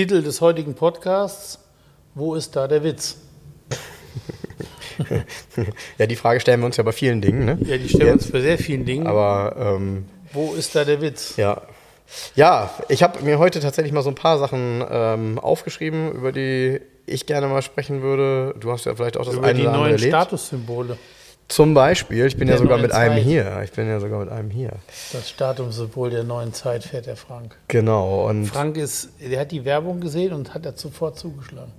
Titel des heutigen Podcasts: Wo ist da der Witz? ja, die Frage stellen wir uns ja bei vielen Dingen. Ne? Ja, die stellen wir uns bei sehr vielen Dingen. Aber ähm, wo ist da der Witz? Ja. Ja, ich habe mir heute tatsächlich mal so ein paar Sachen ähm, aufgeschrieben, über die ich gerne mal sprechen würde. Du hast ja vielleicht auch das über eine die oder andere neuen erlebt. Statussymbole. Zum Beispiel, ich bin Der ja sogar mit einem Zeit. hier. Ich bin ja sogar mit einem hier. Das Statussymbol der neuen Zeit fährt der Frank. Genau. Und Frank ist, der hat die Werbung gesehen und hat da sofort zugeschlagen.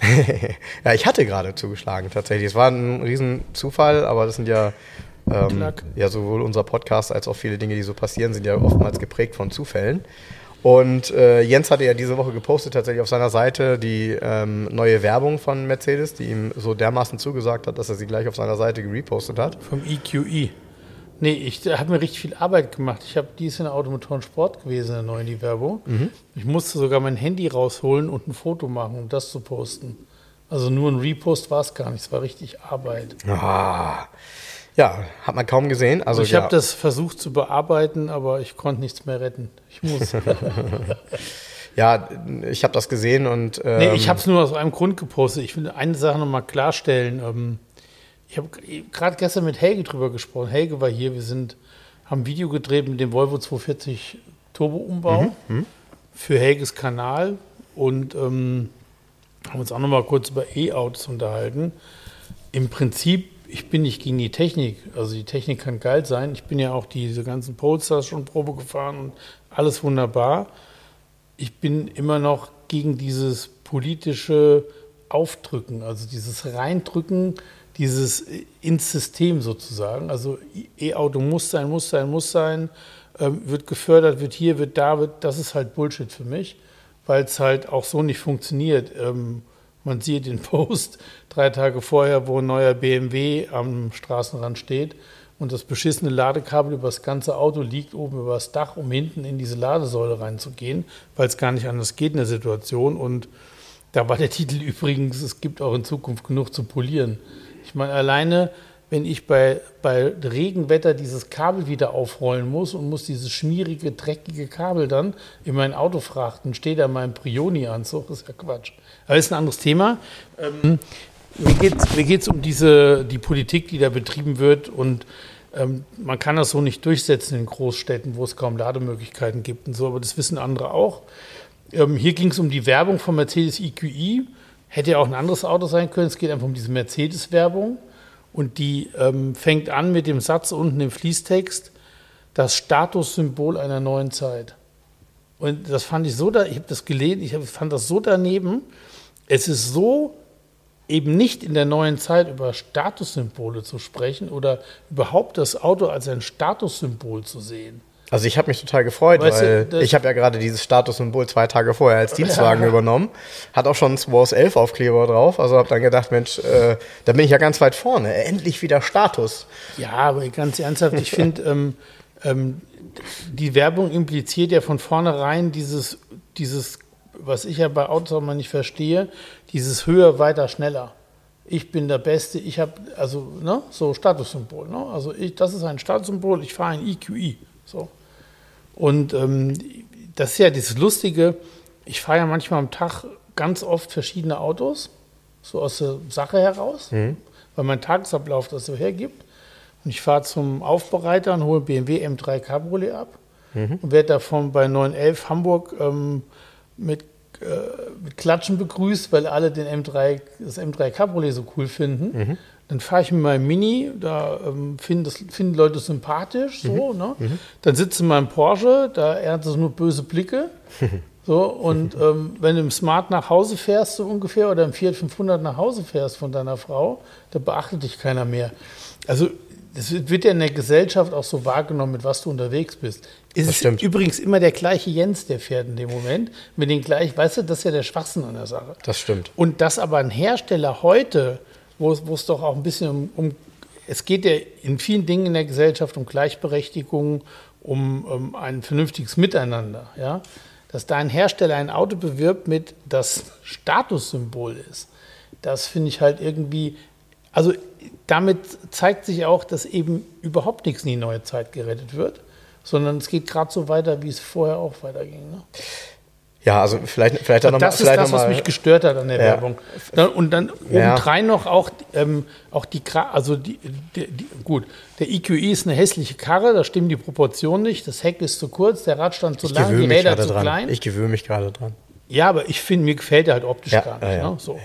ja, ich hatte gerade zugeschlagen tatsächlich. Es war ein Riesenzufall, aber das sind ja, ähm, ja sowohl unser Podcast als auch viele Dinge, die so passieren, sind ja oftmals geprägt von Zufällen. Und äh, Jens hatte ja diese Woche gepostet tatsächlich auf seiner Seite die ähm, neue Werbung von Mercedes, die ihm so dermaßen zugesagt hat, dass er sie gleich auf seiner Seite gerepostet hat. Vom EQE. Nee, ich habe mir richtig viel Arbeit gemacht. Ich habe die ist in der Automotoren Sport gewesen, der neuen die Werbung. Ich musste sogar mein Handy rausholen und ein Foto machen, um das zu posten. Also nur ein Repost war es gar nicht, es war richtig Arbeit. Ah, ja, hat man kaum gesehen. Also ich ja, habe das versucht zu bearbeiten, aber ich konnte nichts mehr retten. Ich muss. ja, ich habe das gesehen und ähm, nee, ich habe es nur aus einem Grund gepostet. Ich will eine Sache nochmal klarstellen. Ähm, ich habe gerade gestern mit Helge drüber gesprochen. Helge war hier. Wir sind, haben ein Video gedreht mit dem Volvo 240 Turbo-Umbau für Helges Kanal und ähm, haben uns auch nochmal kurz über E-Autos unterhalten. Im Prinzip, ich bin nicht gegen die Technik. Also die Technik kann geil sein. Ich bin ja auch diese ganzen Polestars schon Probe gefahren und alles wunderbar. Ich bin immer noch gegen dieses politische Aufdrücken, also dieses Reindrücken, dieses ins System sozusagen. Also E-Auto muss sein, muss sein, muss sein, ähm, wird gefördert, wird hier, wird da, wird. Das ist halt Bullshit für mich, weil es halt auch so nicht funktioniert. Ähm, man sieht den Post drei Tage vorher, wo ein neuer BMW am Straßenrand steht und das beschissene Ladekabel über das ganze Auto liegt oben über das Dach, um hinten in diese Ladesäule reinzugehen, weil es gar nicht anders geht in der Situation. Und da war der Titel übrigens, es gibt auch in Zukunft genug zu polieren. Ich meine, alleine, wenn ich bei, bei Regenwetter dieses Kabel wieder aufrollen muss und muss dieses schmierige, dreckige Kabel dann in mein Auto frachten, steht da mein Prioni-Anzug, ist ja Quatsch. Aber ist ein anderes Thema. Ähm, mir geht es mir geht's um diese, die Politik, die da betrieben wird und ähm, man kann das so nicht durchsetzen in Großstädten, wo es kaum Lademöglichkeiten gibt und so, aber das wissen andere auch. Ähm, hier ging es um die Werbung von Mercedes EQE. Hätte ja auch ein anderes Auto sein können. Es geht einfach um diese Mercedes-Werbung. Und die ähm, fängt an mit dem Satz unten im Fließtext, das Statussymbol einer neuen Zeit. Und das fand ich so, da, ich habe das gelesen, ich hab, fand das so daneben. Es ist so eben nicht in der neuen Zeit über Statussymbole zu sprechen oder überhaupt das Auto als ein Statussymbol zu sehen. Also ich habe mich total gefreut, Weißt du, weil das- ich habe ja gerade dieses Statussymbol zwei Tage vorher als Dienstwagen übernommen. Hat auch schon 2 aus 11 Aufkleber drauf. Also habe dann gedacht, Mensch, äh, da bin ich ja ganz weit vorne. Endlich wieder Status. Ja, aber ganz ernsthaft, ich finde, ähm, ähm, die Werbung impliziert ja von vornherein dieses, dieses, was ich ja bei Autos auch mal nicht verstehe, dieses höher, weiter, schneller. Ich bin der Beste, ich habe, also, ne, so Statussymbol, ne? Also ich, das ist ein Statussymbol, ich fahre ein EQE. Und ähm, das ist ja dieses Lustige, ich fahre ja manchmal am Tag ganz oft verschiedene Autos, so aus der Sache heraus, weil mein Tagesablauf das so hergibt. Und ich fahre zum Aufbereiter und hole BMW M3 Cabriolet ab und werde davon bei 911 Hamburg ähm, mit, äh, mit Klatschen begrüßt, weil alle den M3, das M3 Cabriolet so cool finden. Dann fahre ich mit meinem Mini, da ähm, finden, das, finden Leute sympathisch, so, ne? Dann sitze in meinem Porsche, da erntet es nur böse Blicke. So, und ähm, wenn du im Smart nach Hause fährst, so ungefähr, oder im Fiat 500 nach Hause fährst von deiner Frau, da beachtet dich keiner mehr. Also, das wird ja in der Gesellschaft auch so wahrgenommen, mit was du unterwegs bist. ist Das es stimmt. übrigens immer der gleiche Jens, der fährt in dem Moment. Mit den gleichen, weißt du, das ist ja der Schwachsinn an der Sache. Das stimmt. Und dass aber ein Hersteller heute, wo es, wo es doch auch ein bisschen um, um, es geht ja in vielen Dingen in der Gesellschaft um Gleichberechtigung, um, um ein vernünftiges Miteinander, ja, dass da ein Hersteller ein Auto bewirbt mit das Statussymbol ist, das finde ich halt irgendwie, also damit zeigt sich auch, dass eben überhaupt nichts in die neue Zeit gerettet wird, sondern es geht gerade so weiter, wie es vorher auch weiterging. Ne? Ja, also vielleicht, vielleicht dann noch mal, Das ist vielleicht das, noch was mich gestört hat an der Ja. Werbung. Dann, und dann Ja. obendrein noch auch, ähm, auch die, also die, die, die, gut, der EQI ist eine hässliche Karre, da stimmen die Proportionen nicht, das Heck ist zu kurz, der Radstand zu ich lang, die Räder zu dran. klein. Ich gewöhne mich gerade dran. Ja, aber ich finde, mir gefällt er halt optisch Ja, gar nicht. ja, ja. Ne? So.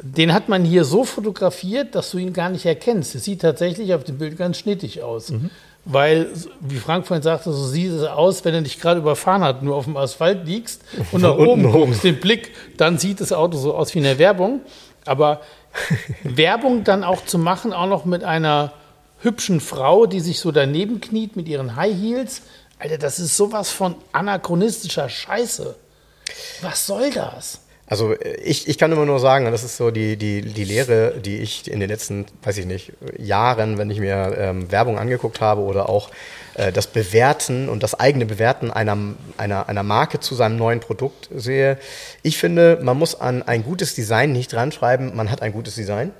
Den hat man hier so fotografiert, dass du ihn gar nicht erkennst. Es sieht tatsächlich auf dem Bild ganz schnittig aus. Mhm. Weil, wie Frank vorhin sagte, so sieht es aus, wenn er dich gerade überfahren hat, nur auf dem Asphalt liegst und nach oben guckst, den Blick, dann sieht das Auto so aus wie in der Werbung. Aber Werbung dann auch zu machen, auch noch mit einer hübschen Frau, die sich so daneben kniet mit ihren High Heels, Alter, das ist sowas von anachronistischer Scheiße. Was soll das? Also äh, ich, ich kann immer nur sagen, das ist so die, die, die Lehre, die ich in den letzten, weiß ich nicht, Jahren, wenn ich mir ähm, Werbung angeguckt habe oder auch äh, das Bewerten und das eigene Bewerten einer, einer, einer Marke zu seinem neuen Produkt sehe. Ich finde, man muss an ein gutes Design nicht dran schreiben, man hat ein gutes Design.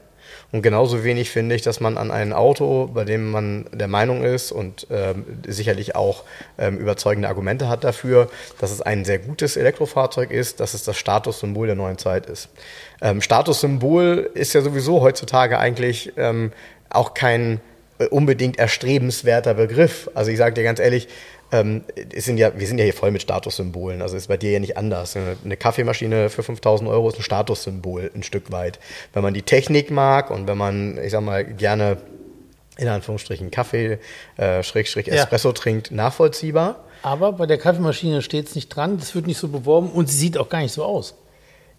Und genauso wenig finde ich, dass man an ein Auto, bei dem man der Meinung ist und ähm, sicherlich auch ähm, überzeugende Argumente hat dafür, dass es ein sehr gutes Elektrofahrzeug ist, dass es das Statussymbol der neuen Zeit ist. Ähm, Statussymbol ist ja sowieso heutzutage eigentlich ähm, auch kein äh, unbedingt erstrebenswerter Begriff. Also ich sage dir ganz ehrlich, ähm, sind ja, wir sind ja hier voll mit Statussymbolen. Also ist bei dir ja nicht anders. Eine, Kaffeemaschine für 5000 Euro ist ein Statussymbol ein Stück weit. Wenn man die Technik mag und wenn man, ich sag mal, gerne in Anführungsstrichen Kaffee, äh, Schrägstrich Espresso trinkt, nachvollziehbar. Aber bei der Kaffeemaschine steht es nicht dran, das wird nicht so beworben und sie sieht auch gar nicht so aus.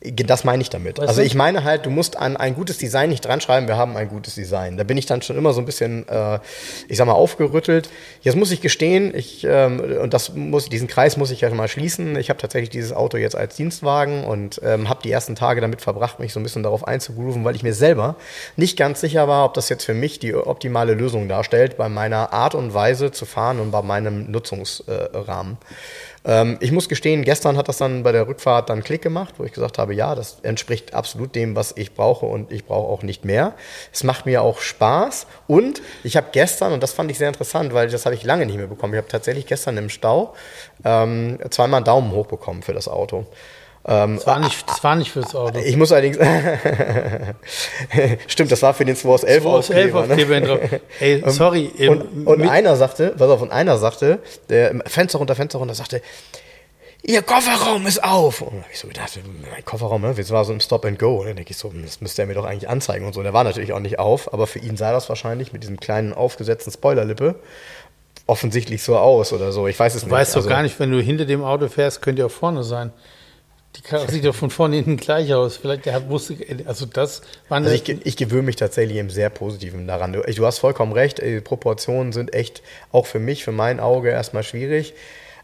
Das meine ich damit. Weißt also ich meine halt, du musst an ein gutes Design nicht dran schreiben, wir haben ein gutes Design. Da bin ich dann schon immer so ein bisschen, äh, ich sag mal, aufgerüttelt. Jetzt muss ich gestehen, ich, ähm, und das muss, diesen Kreis muss ich ja mal schließen. Ich habe tatsächlich dieses Auto jetzt als Dienstwagen und ähm, habe die ersten Tage damit verbracht, mich so ein bisschen darauf einzugrooven, weil ich mir selber nicht ganz sicher war, ob das jetzt für mich die optimale Lösung darstellt, bei meiner Art und Weise zu fahren und bei meinem Nutzungsrahmen. Ähm, ich muss gestehen, gestern hat das dann bei der Rückfahrt dann Klick gemacht, wo ich gesagt habe, ja, das entspricht absolut dem, was ich brauche und ich brauche auch nicht mehr. Es macht mir auch Spaß und ich habe gestern, und das fand ich sehr interessant, weil das habe ich lange nicht mehr bekommen, ich habe tatsächlich gestern im Stau ähm, zweimal einen Daumen hoch bekommen für das Auto. Ähm, Das war nicht, das war nicht fürs Auto. ich muss allerdings. Stimmt, das war für den 2 aus 11 aus 11 Aufkleber, ne? Aufkleber. Ey, sorry. Und, und einer sagte, pass auf, und einer sagte, der Fenster runter, Fenster runter, sagte, Ihr Kofferraum ist auf. Und da hab ich so gedacht, mein Kofferraum, ne? Das war so im Stop and Go. Und dann denke ich so, das müsste er mir doch eigentlich anzeigen und so. Der war natürlich auch nicht auf, aber für ihn sah das wahrscheinlich mit diesem kleinen aufgesetzten Spoilerlippe offensichtlich so aus oder so. Ich weiß es Du nicht. weißt doch Also- gar nicht, wenn du hinter dem Auto fährst, könnte ja auch vorne sein. Die Karre sieht doch von vorne hinten gleich aus. Vielleicht der hat, wusste, also das war eine, Also ich, ich gewöhne mich tatsächlich im sehr Positiven daran. Du, du hast vollkommen recht, die Proportionen sind echt auch für mich, für mein Auge erstmal schwierig.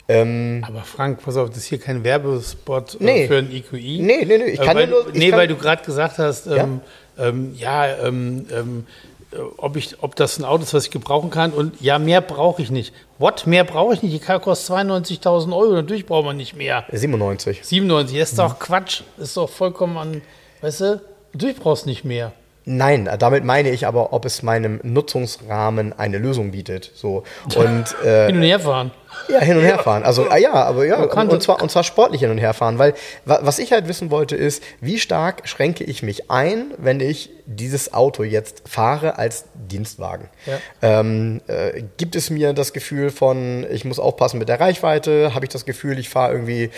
Ähm, aber Frank, pass auf, das ist hier kein Werbespot äh, Nee. für ein EQI. Nee, nee, nee, ich Äh, kann weil, nur- ich Nee, kann- weil du gerade gesagt hast, ähm, ähm, ja, ähm, ähm, äh, ob, ich, ob das ein Auto ist, was ich gebrauchen kann. Und ja, mehr brauche ich nicht. What? Mehr brauche ich nicht? Die Karre kostet 92.000 Euro. Natürlich braucht man nicht mehr. 97. 97, das ist doch Quatsch. Das ist doch vollkommen an, weißt du, natürlich brauchst du nicht mehr. Nein, damit meine ich aber, ob es meinem Nutzungsrahmen eine Lösung bietet. So. Und äh, Hin und her fahren. Ja, hin und her fahren. Also ah, ja, aber ja, und, zwar und zwar sportlich hin und her fahren, weil wa- was ich halt wissen wollte ist, wie stark schränke ich mich ein, wenn ich dieses Auto jetzt fahre als Dienstwagen? Ja. Ähm, äh, gibt es mir das Gefühl von, ich muss aufpassen mit der Reichweite? Habe ich das Gefühl, ich fahre irgendwie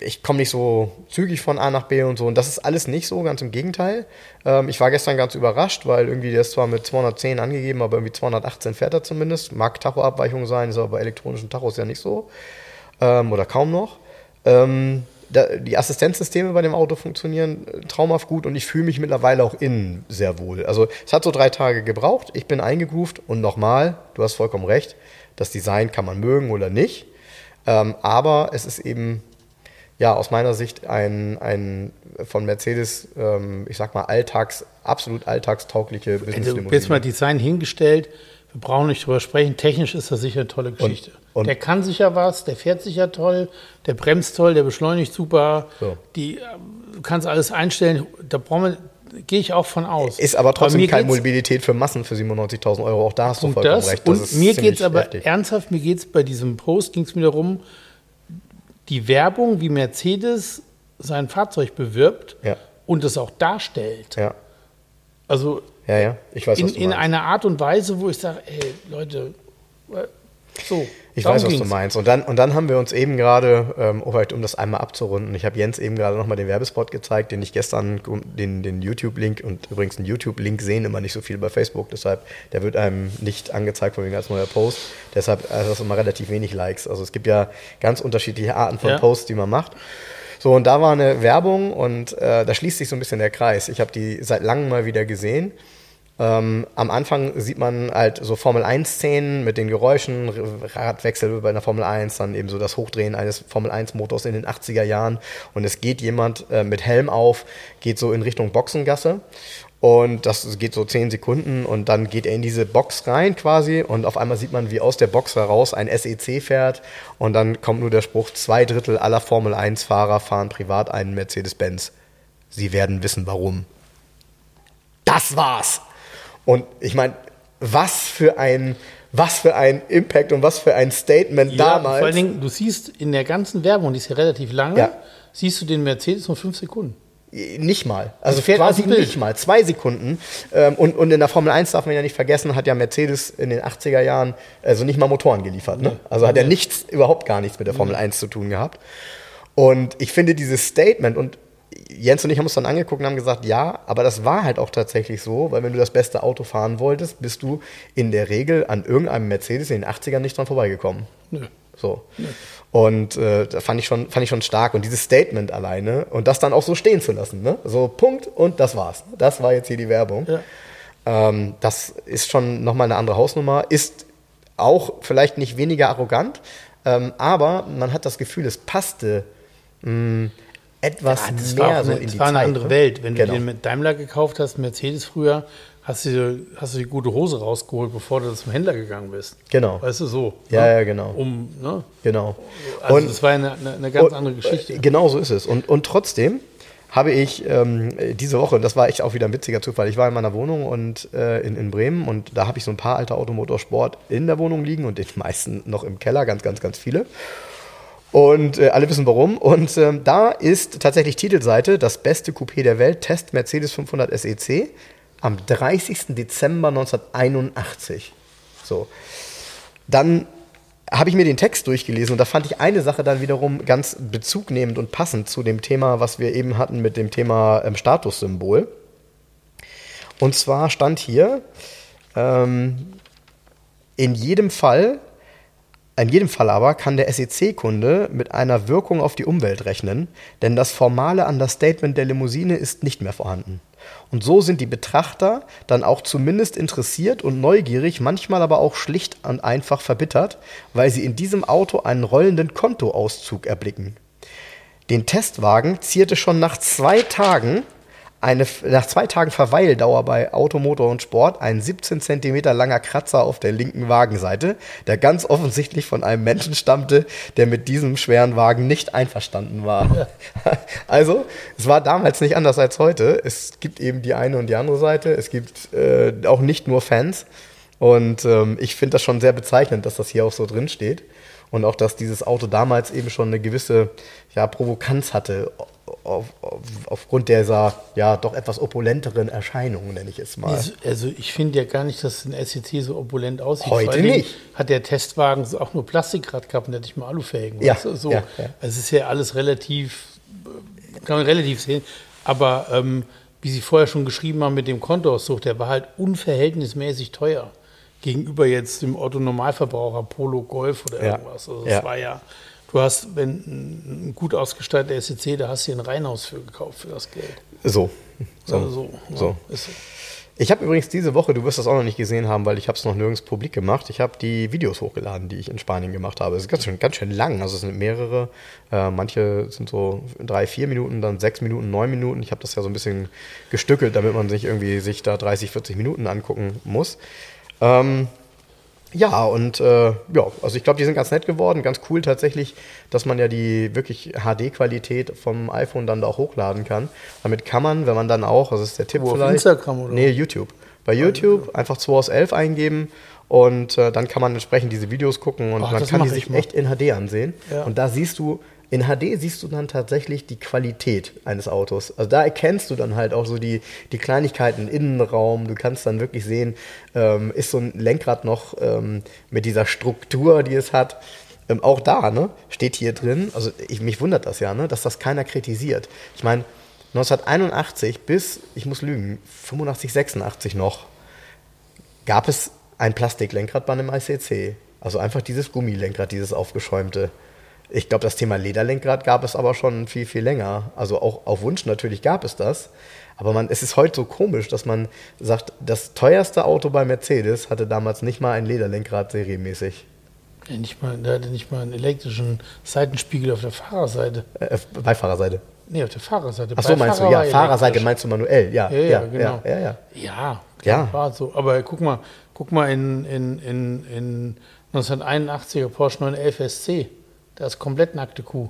ich komme nicht so zügig von A nach B und so. Und das ist alles nicht so, ganz im Gegenteil. Ähm, ich war gestern ganz überrascht, weil irgendwie der ist zwar mit 210 angegeben, aber irgendwie 218 fährt er zumindest. Mag Tachoabweichung sein, ist aber bei elektronischen Tachos ja nicht so. Ähm, oder kaum noch. Ähm, da, die Assistenzsysteme bei dem Auto funktionieren äh, traumhaft gut und ich fühle mich mittlerweile auch innen sehr wohl. Also es hat so drei Tage gebraucht, ich bin eingegroovt und nochmal, du hast vollkommen recht, Das Design kann man mögen oder nicht. Ähm, aber es ist eben, ja, aus meiner Sicht ein, ein von Mercedes, ähm, ich sag mal, alltags, absolut alltagstaugliche Business Also jetzt mal Design hingestellt. Wir brauchen nicht drüber sprechen. Technisch ist das sicher eine tolle Geschichte. Und, und der kann sicher was, der fährt sicher toll, der bremst toll, der beschleunigt super. So. Die, du kannst alles einstellen. Da brauchen wir, gehe ich auch von aus. Ist aber trotzdem keine Mobilität für Massen für 97.000 Euro. Auch da hast du vollkommen das, recht. Das und mir geht es aber heftig. ernsthaft, mir geht es bei diesem Post, ging es mir darum, die Werbung, wie Mercedes sein Fahrzeug bewirbt ja. und es auch darstellt. Ja. Also ja, ja. Ich weiß, in, in einer Art und Weise, wo ich sage, ey, Leute, äh, so. Ich weiß, was ging's. du meinst. Und dann, und dann haben wir uns eben gerade, ähm, oh, um das einmal abzurunden, ich habe Jens eben gerade nochmal den Werbespot gezeigt, den ich gestern, den, den YouTube-Link und übrigens einen YouTube-Link sehen immer nicht so viel bei Facebook, deshalb, der wird einem nicht angezeigt von wegen als neuer Post. Deshalb also das immer relativ wenig Likes. Also es gibt ja ganz unterschiedliche Arten von ja. Posts, die man macht. So, und da war eine Werbung und äh, da schließt sich so ein bisschen der Kreis. Ich habe die seit langem mal wieder gesehen. Ähm, am Anfang sieht man halt so Formel-1-Szenen mit den Geräuschen, Radwechsel bei einer Formel 1, dann eben so das Hochdrehen eines Formel-1-Motors in den 80er Jahren und es geht jemand äh, mit Helm auf, geht so in Richtung Boxengasse und das geht so 10 Sekunden und dann geht er in diese Box rein quasi und auf einmal sieht man, wie aus der Box heraus ein SEC fährt und dann kommt nur der Spruch, zwei Drittel aller Formel-1-Fahrer fahren privat einen Mercedes-Benz. Sie werden wissen, warum. Das war's! Und ich meine, was für ein was für ein Impact und was für ein Statement ja, damals. Vor allen Dingen, du siehst in der ganzen Werbung, die ist ja relativ lange, ja. siehst du den Mercedes nur fünf Sekunden. Nicht mal. Also quasi nicht mal. Zwei Sekunden. Ähm, und, und in der Formel 1 darf man ja nicht vergessen, hat ja Mercedes in den 80er Jahren also nicht mal Motoren geliefert. Ne? Also hat er nichts, überhaupt gar nichts mit der Formel 1 zu tun gehabt. Und ich finde dieses Statement, und Jens und ich haben uns dann angeguckt und haben gesagt, ja, aber das war halt auch tatsächlich so, weil wenn du das beste Auto fahren wolltest, bist du in der Regel an irgendeinem Mercedes in den 80ern nicht dran vorbeigekommen. Nö. So. Nö. Und äh, da fand ich, schon, fand ich schon stark. Und dieses Statement alleine und das dann auch so stehen zu lassen. Ne? So, Punkt und das war's. Das war jetzt hier die Werbung. Ja. Ähm, das ist schon nochmal eine andere Hausnummer. Ist auch vielleicht nicht weniger arrogant, ähm, aber man hat das Gefühl, es passte. Mh, hm, etwas ja, das mehr war so eine, in die war eine Zeit, andere ne? Welt. Wenn genau. du den mit Daimler gekauft hast, Mercedes früher, hast du, hast du die gute Hose rausgeholt, bevor du zum Händler gegangen bist. Genau. Weißt du, so. Ja, ne? ja, genau. Um, ne? Genau. Also und, das war eine, eine, eine ganz und, andere Geschichte. Genau so ist es. Und, und trotzdem habe ich ähm, diese Woche, und das war echt auch wieder ein witziger Zufall, ich war in meiner Wohnung und äh, in, in Bremen und da habe ich so ein paar alte Automotorsport in der Wohnung liegen und die meisten noch im Keller, ganz, ganz, ganz viele. Und äh, alle wissen warum. Und ähm, da ist tatsächlich Titelseite das beste Coupé der Welt, Test Mercedes 500 SEC am 30. Dezember 1981. So. Dann habe ich mir den Text durchgelesen und da fand ich eine Sache dann wiederum ganz bezugnehmend und passend zu dem Thema, was wir eben hatten mit dem Thema ähm, Statussymbol. Und zwar stand hier, ähm, in jedem Fall in jedem Fall aber kann der SEC-Kunde mit einer Wirkung auf die Umwelt rechnen, denn das formale Understatement der Limousine ist nicht mehr vorhanden. Und so sind die Betrachter dann auch zumindest interessiert und neugierig, manchmal aber auch schlicht und einfach verbittert, weil sie in diesem Auto einen rollenden Kontoauszug erblicken. Den Testwagen zierte schon nach zwei Tagen eine, nach zwei Tagen Verweildauer bei Automotor und Sport ein 17 cm langer Kratzer auf der linken Wagenseite, der ganz offensichtlich von einem Menschen stammte, der mit diesem schweren Wagen nicht einverstanden war. Also, es war damals nicht anders als heute. Es gibt eben die eine und die andere Seite. Es gibt äh, auch nicht nur Fans. Und ähm, ich finde das schon sehr bezeichnend, dass das hier auch so drin steht. Und auch, dass dieses Auto damals eben schon eine gewisse ja, Provokanz hatte, auf, auf, aufgrund dieser ja doch etwas opulenteren Erscheinung, nenne ich es mal. Also ich finde ja gar nicht, dass ein SEC so opulent aussieht. Heute nicht. Hat der Testwagen auch nur Plastikrad gehabt und der nicht mal Alufelgen. Ja, so. ja, ja. Also es ist ja alles relativ, kann man relativ sehen. Aber ähm, wie Sie vorher schon geschrieben haben mit dem Kontoauszug, der war halt unverhältnismäßig teuer gegenüber jetzt dem Otto Normalverbraucher Polo Golf oder irgendwas. Also das war ja Du hast, wenn ein gut ausgestatteter SEC, da hast du ein Reihenhaus für gekauft für das Geld. So. So. Also so, so. Ja, so. Ich habe übrigens diese Woche, du wirst das auch noch nicht gesehen haben, weil ich habe es noch nirgends publik gemacht. Ich habe die Videos hochgeladen, die ich in Spanien gemacht habe. Es ist ganz schön, ganz schön lang. Also es sind mehrere. Äh, manche sind so drei, vier Minuten, dann sechs Minuten, neun Minuten. Ich habe das ja so ein bisschen gestückelt, damit man sich irgendwie sich da 30, 40 Minuten angucken muss. Ähm, ja, und äh, ja, also ich glaube, die sind ganz nett geworden, ganz cool tatsächlich, dass man ja die wirklich HD-Qualität vom iPhone dann da auch hochladen kann. Damit kann man, wenn man dann auch, das ist der Tipp Wo, auf vielleicht. Instagram oder? Nee, YouTube. Bei YouTube einfach 2 aus 11 eingeben und äh, dann kann man entsprechend diese Videos gucken und Ach, man kann die sich mal. echt in HD ansehen. Ja. Und da siehst du, in HD siehst du dann tatsächlich die Qualität eines Autos. Also da erkennst du dann halt auch so die, die Kleinigkeiten im Innenraum. Du kannst dann wirklich sehen, ähm, ist so ein Lenkrad noch ähm, mit dieser Struktur, die es hat. Ähm, auch da, ne, steht hier drin, also ich, mich wundert das ja, ne, dass das keiner kritisiert. Ich meine, 1981 bis, ich muss lügen, 85, 86 noch, gab es ein Plastiklenkrad bei einem ICC. Also einfach dieses Gummilenkrad, dieses aufgeschäumte. Ich glaube, das Thema Lederlenkrad gab es aber schon viel, viel länger. Also auch auf Wunsch natürlich gab es das. Aber man, es ist heute so komisch, dass man sagt, das teuerste Auto bei Mercedes hatte damals nicht mal ein Lederlenkrad serienmäßig. Ja, nicht mal, der hatte nicht mal einen elektrischen Seitenspiegel auf der Fahrerseite. Äh, Beifahrerseite. Nee, auf der Fahrerseite. Ach so, meinst du, ja, Fahrerseite meinst du manuell, ja. Ja, ja, genau. Ja, ja, ja. Ja, Ja. klar, war so. Aber guck mal, guck mal in, in, in, in 1981er Porsche 911 SC. Da ist komplett nackte Kuh.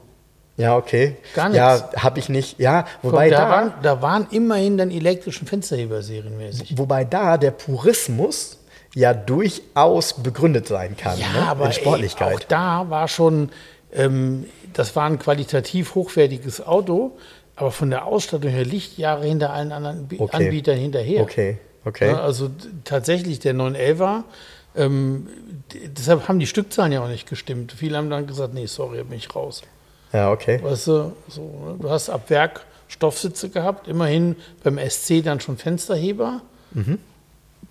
Ja, okay. Gar Ja, habe ich nicht. Ja, wobei da, da, waren, da waren immerhin dann elektrischen Fensterheber serienmäßig. wobei da der Purismus ja durchaus begründet sein kann. Ja, ne? aber in Sportlichkeit. Ey, auch da war schon, ähm, das war ein qualitativ hochwertiges Auto, aber von der Ausstattung her Lichtjahre hinter allen anderen Okay. Anbietern hinterher. Okay, okay. Ja, also d- tatsächlich der 911er, ähm, deshalb haben die Stückzahlen ja auch nicht gestimmt. Viele haben dann gesagt, nee, sorry, bin ich raus. Ja, okay. Weißt du, so, ne? du hast ab Werk Stoffsitze gehabt, immerhin beim SC dann schon Fensterheber. Mhm.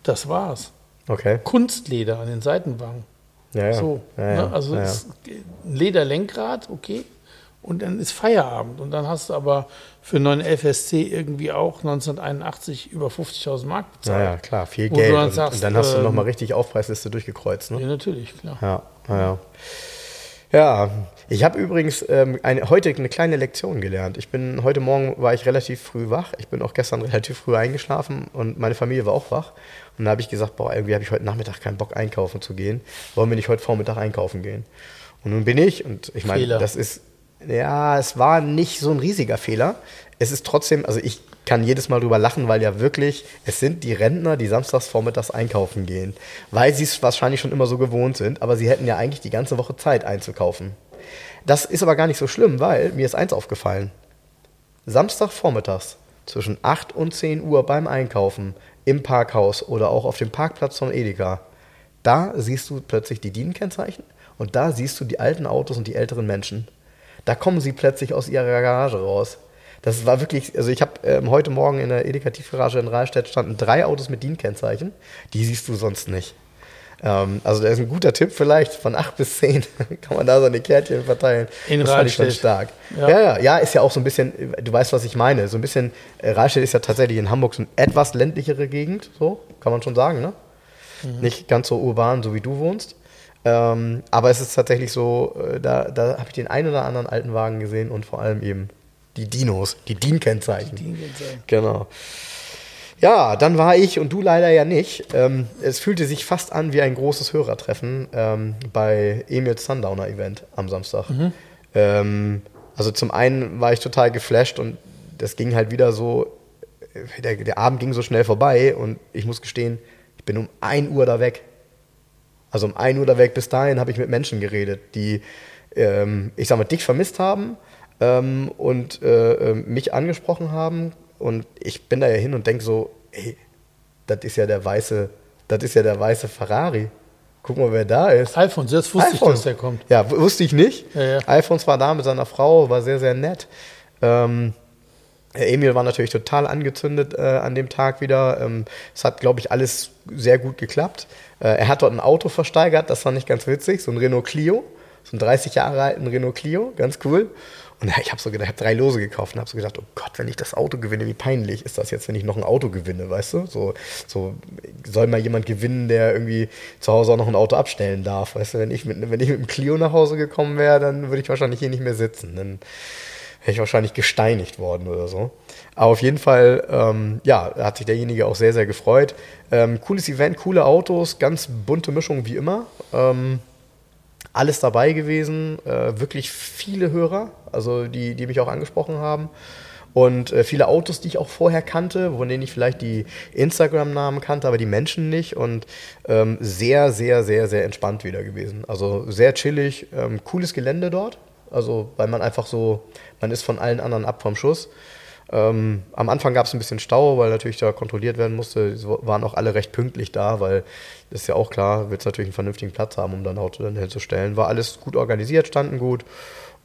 Das war's. Okay. Kunstleder an den Seitenwangen. Ja, ja. So, ja, ja. ne? also ja, ja. Lederlenkrad, okay. Und dann ist Feierabend. Und dann hast du aber für 911 SC irgendwie auch 1981 über 50.000 Mark Ja, bezahlt. ja, klar, viel Geld. dann und, sagst, und dann hast du ähm, nochmal richtig Aufpreisliste durchgekreuzt, ne? Ja, natürlich, klar. Ja, ja, ja. Ja, ich habe übrigens ähm, eine, heute eine kleine Lektion gelernt. Ich bin heute Morgen war ich relativ früh wach. Ich bin auch gestern relativ früh eingeschlafen und meine Familie war auch wach. Und da habe ich gesagt, boah, irgendwie habe ich heute Nachmittag keinen Bock einkaufen zu gehen. Wollen wir nicht heute Vormittag einkaufen gehen? Und nun bin ich und ich meine, das ist ja, es war nicht so ein riesiger Fehler. Es ist trotzdem, also ich kann jedes Mal drüber lachen, weil ja wirklich, es sind die Rentner, die samstags vormittags einkaufen gehen, weil sie es wahrscheinlich schon immer so gewohnt sind, aber sie hätten ja eigentlich die ganze Woche Zeit einzukaufen. Das ist aber gar nicht so schlimm, weil mir ist eins aufgefallen. Samstagvormittags zwischen 8 und 10 Uhr beim Einkaufen im Parkhaus oder auch auf dem Parkplatz von Edeka, da siehst du plötzlich die DIN-Kennzeichen und da siehst du die alten Autos und die älteren Menschen. Da kommen sie plötzlich aus ihrer Garage raus. Das war wirklich, also ich habe ähm, heute Morgen in der Edeka Tiefgarage in Rahlstedt standen drei Autos mit DIN-Kennzeichen. Die siehst du sonst nicht. Ähm, also da ist ein guter Tipp vielleicht, von 8 bis 10 kann man da so eine Kärtchen verteilen. In das fand Rahlstedt. stark. Ja. Ja. ja, ja, ist ja auch so ein bisschen, du weißt, was ich meine. So ein bisschen, äh, Rahlstedt ist ja tatsächlich in Hamburg so eine etwas ländlichere Gegend, so kann man schon sagen, ne? Nicht ganz so urban, so wie du wohnst. Ähm, aber es ist tatsächlich so, äh, da, da habe ich den einen oder anderen alten Wagen gesehen und vor allem eben die Dinos, die DIN-Kennzeichen. DIN-Kennzeichen. Genau. Ja, dann war ich und du leider ja nicht. Ähm, es fühlte sich fast an wie ein großes Hörertreffen ähm, bei Emils Sundowner Event am Samstag. Ähm, also zum einen war ich total geflasht und das ging halt wieder so, äh, der, der Abend ging so schnell vorbei und ich muss gestehen, ich bin um 1 Uhr da weg. Also um 1 Uhr da weg. Bis dahin habe ich mit Menschen geredet, die, ähm, ich sag mal, dich vermisst haben ähm, und äh, äh, mich angesprochen haben. Und ich bin da ja hin und denke so, ey, das ist ja der weiße, das ist ja der weiße Ferrari. Guck mal, wer da ist. Alfons, jetzt wusste ich, Alfons. dass der kommt. Ja, wusste ich nicht. Ja, ja. Alfons war da mit seiner Frau, war sehr, sehr nett. Ähm, Emil war natürlich total angezündet äh, an dem Tag wieder. Ähm, es hat, glaube ich, alles sehr gut geklappt. Äh, er hat dort ein Auto versteigert, das war nicht ganz witzig, so ein Renault Clio. so einen 30 Jahre alten Renault Clio, ganz cool. Und ich habe so gedacht, ich habe drei Lose gekauft und habe so gedacht, oh Gott, wenn ich das Auto gewinne, wie peinlich ist das jetzt, wenn ich noch ein Auto gewinne, weißt du? So, so soll mal jemand gewinnen, der irgendwie zu Hause auch noch ein Auto abstellen darf, weißt du? Wenn ich mit, wenn ich mit einem Clio nach Hause gekommen wäre, dann würde ich wahrscheinlich hier nicht mehr sitzen. Dann wäre ich wahrscheinlich gesteinigt worden oder so. Aber auf jeden Fall, ähm, ja, hat sich derjenige auch sehr, sehr gefreut. Ähm, cooles Event, coole Autos, ganz bunte Mischung wie immer. Ähm, alles dabei gewesen, äh, wirklich viele Hörer, also die, die mich auch angesprochen haben. Und äh, viele Autos, die ich auch vorher kannte, von denen ich vielleicht die Instagram-Namen kannte, aber die Menschen nicht. Und ähm, sehr, sehr, sehr, sehr entspannt wieder gewesen. Also sehr chillig, ähm, cooles Gelände dort. Also, weil man einfach so, man ist von allen anderen ab vom Schuss. Ähm, am Anfang gab es ein bisschen Stau, weil natürlich da kontrolliert werden musste. Sie waren auch alle recht pünktlich da, weil das ist ja auch klar, wird es natürlich einen vernünftigen Platz haben, um dann Auto dann hinzustellen. War alles gut organisiert, standen gut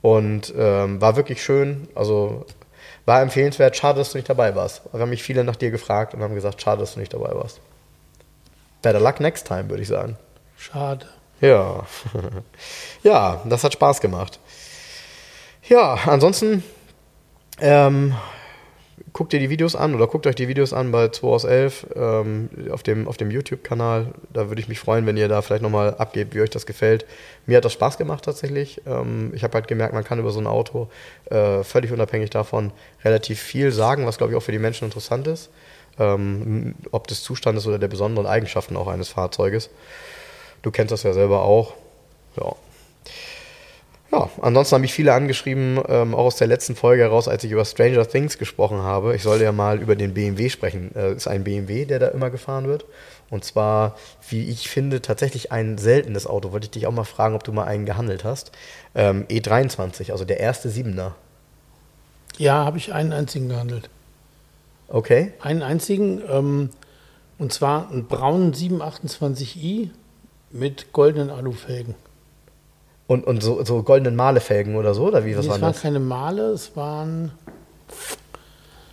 und ähm, war wirklich schön. Also war empfehlenswert. Schade, dass du nicht dabei warst. Wir haben mich viele nach dir gefragt und haben gesagt, schade, dass du nicht dabei warst. Better luck next time, würde ich sagen. Schade. Ja. ja, das hat Spaß gemacht. Ja, ansonsten ähm, guckt ihr die Videos an oder guckt euch die Videos an bei 2 aus 11 ähm, auf dem, auf dem YouTube-Kanal. Da würde ich mich freuen, wenn ihr da vielleicht nochmal abgebt, wie euch das gefällt. Mir hat das Spaß gemacht tatsächlich. Ähm, ich habe halt gemerkt, man kann über so ein Auto äh, völlig unabhängig davon relativ viel sagen, was glaube ich auch für die Menschen interessant ist. Ähm, ob des Zustandes oder der besonderen Eigenschaften auch eines Fahrzeuges. Du kennst das ja selber auch. Ja. Ja, ansonsten haben mich viele angeschrieben, ähm, auch aus der letzten Folge heraus, als ich über Stranger Things gesprochen habe. Ich sollte ja mal über den BMW sprechen. Es äh, ist ein BMW, der da immer gefahren wird. Und zwar, wie ich finde, tatsächlich ein seltenes Auto. Wollte ich dich auch mal fragen, ob du mal einen gehandelt hast. Ähm, E23, also der erste Siebener. Ja, habe ich einen einzigen gehandelt. Okay. Einen einzigen, ähm, und zwar einen braunen 728i mit goldenen Alufelgen. Und, und so, so goldenen Malefelgen oder so? Oder wie, was nee, waren es waren das? keine Male, es waren.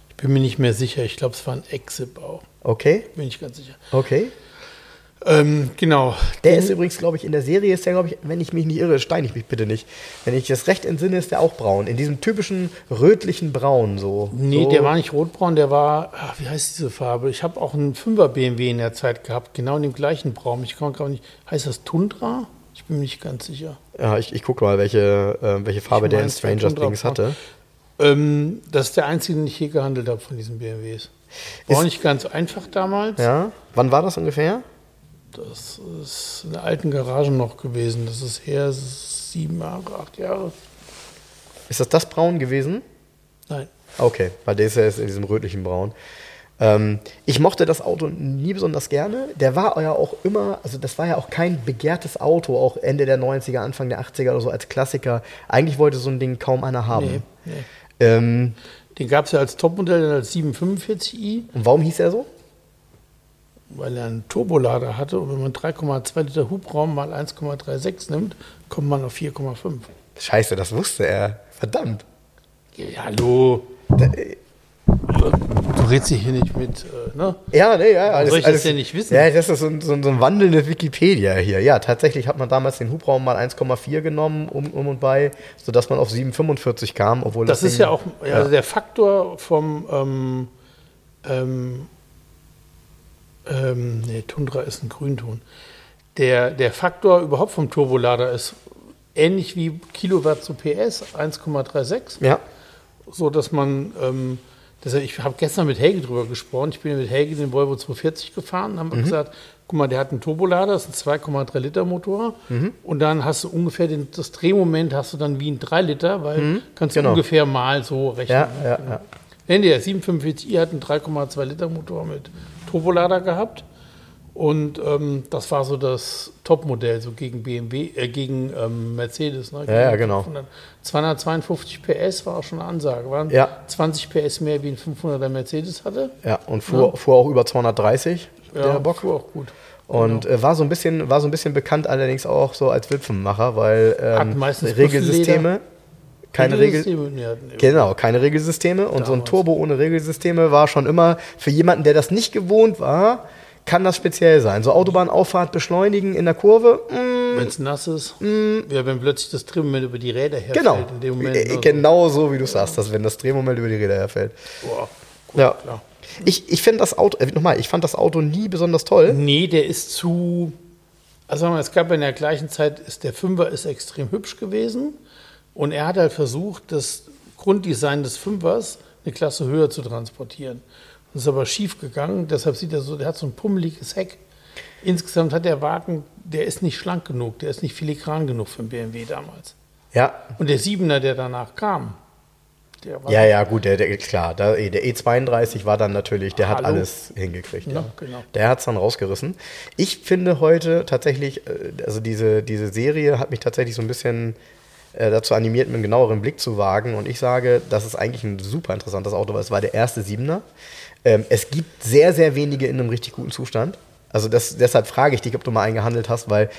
Ich bin mir nicht mehr sicher. Ich glaube, es war ein Exip auch. Okay, Bin ich ganz sicher. okay. Ähm, genau. Der Den- ist übrigens, glaube ich, in der Serie ist der, glaube ich, wenn ich mich nicht irre, steine ich mich bitte nicht. Wenn ich das recht entsinne, ist der auch braun. In diesem typischen rötlichen Braun so. Nee, so. der war nicht rotbraun, der war, ach, wie heißt diese Farbe? Ich habe auch einen 5er BMW in der Zeit gehabt, genau in dem gleichen Braun. Ich kann gerade nicht, heißt das Tundra? Ich bin mir nicht ganz sicher. Ja, ich, ich gucke mal, welche, äh, welche Farbe Ich der in mein, Stranger Things hatte. Ähm, das ist der einzige, den ich je gehandelt habe von diesen BMWs. War Ist- nicht ganz einfach damals. Ja. Wann war das ungefähr? Das ist in der alten Garage noch gewesen. Das ist her sieben Jahre, acht Jahre. Ist das das Braun gewesen? Nein. Okay, weil der ist ja jetzt in diesem rötlichen Braun. Ähm, ich mochte das Auto nie besonders gerne. Der war ja auch immer, also das war ja auch kein begehrtes Auto, auch Ende der 90er, Anfang der 80er oder so als Klassiker. Eigentlich wollte so ein Ding kaum einer haben. Nee, nee. Ähm, Den gab es ja als Topmodell dann als 745i, und warum hieß er so? weil er einen Turbolader hatte. Und wenn man 3,2 Liter Hubraum mal 1,36 nimmt, kommt man auf 4,5. Scheiße, das wusste er. Verdammt. Ja, hallo. Da, Du redest dich hier nicht mit, äh, ne? ja, nee, ja, alles, soll ich das denn nicht wissen? Ja, das ist so ein, so so ein wandelndes Wikipedia hier. Ja, tatsächlich hat man damals den Hubraum mal 1,4 genommen, um, um und bei, sodass man auf 7,45 kam, obwohl Das das, ist Ding- ja auch ja, also der Faktor vom ähm, ähm, ähm, nee, Tundra ist ein Grünton. Der, der Faktor überhaupt vom Turbolader ist ähnlich wie Kilowatt zu PS, 1,36, Ja, so dass man, ähm, deshalb, ich habe gestern mit Helge drüber gesprochen, ich bin ja mit Helge den Volvo 240 gefahren, haben wir gesagt, guck mal, der hat einen Turbolader, das ist ein 2,3 Liter Motor und dann hast du ungefähr den, das Drehmoment hast du dann wie ein 3 Liter, weil kannst du genau. ungefähr mal so rechnen. ja, ja, ja. Nee, der 745i hat einen 3,2 Liter Motor mit Turbolader gehabt. Und ähm, das war so das Topmodell, so gegen BMW, äh, gegen ähm, Mercedes. Ne? Ja, ja, genau. 500. 252 PS war auch schon eine Ansage. Waren Ja. 20 PS mehr wie ein 500er Mercedes hatte. Ja, und fuhr, fuhr auch über 230, der Bock. fuhr auch gut. Und äh, war, so ein bisschen, war so ein bisschen bekannt allerdings auch so als Wipfenmacher, weil ähm, meistens Regelsysteme, keine Regel, Regelsysteme, nee, hatten die- genau, keine Regelsysteme und so ein Damals. Turbo ohne Regelsysteme war schon immer für jemanden, der das nicht gewohnt war, kann das speziell sein. So Autobahnauffahrt beschleunigen in der Kurve, mm, Wenn es nass ist, ja, wenn plötzlich das Drehmoment über die Räder herfällt. genau. In dem Moment, Äh, oder genau so, wie du sagst, dass wenn das Drehmoment über die Räder herfällt. Boah, gut, Ja. klar. Ich, ich finde das Auto, äh, nochmal, ich fand das Auto nie besonders toll. Nee, der ist zu. Also es gab in der gleichen Zeit, ist der Fünfer ist extrem hübsch gewesen. Und er hat halt versucht, das Grunddesign des Fünfers eine Klasse höher zu transportieren. Das ist aber schief gegangen. Deshalb sieht er so, der hat so ein pummeliges Heck. Insgesamt hat der Wagen, der ist nicht schlank genug, der ist nicht filigran genug für einen BMW damals. Ja, Und der Siebener, der danach kam, der war ja, ja, gut, der, der, klar, da, der E32 war dann natürlich, der hat Hallo? alles hingekriegt. Ja, Ja, genau. Der hat es dann rausgerissen. Ich finde heute tatsächlich, äh, also diese, diese Serie hat mich tatsächlich so ein bisschen äh, dazu animiert, einen genaueren Blick zu wagen. Und ich sage, das ist eigentlich ein super interessantes Auto, weil es war der erste Siebener. Ähm, es gibt sehr, sehr wenige in einem richtig guten Zustand. Also das, deshalb frage ich dich, ob du mal einen gehandelt hast, weil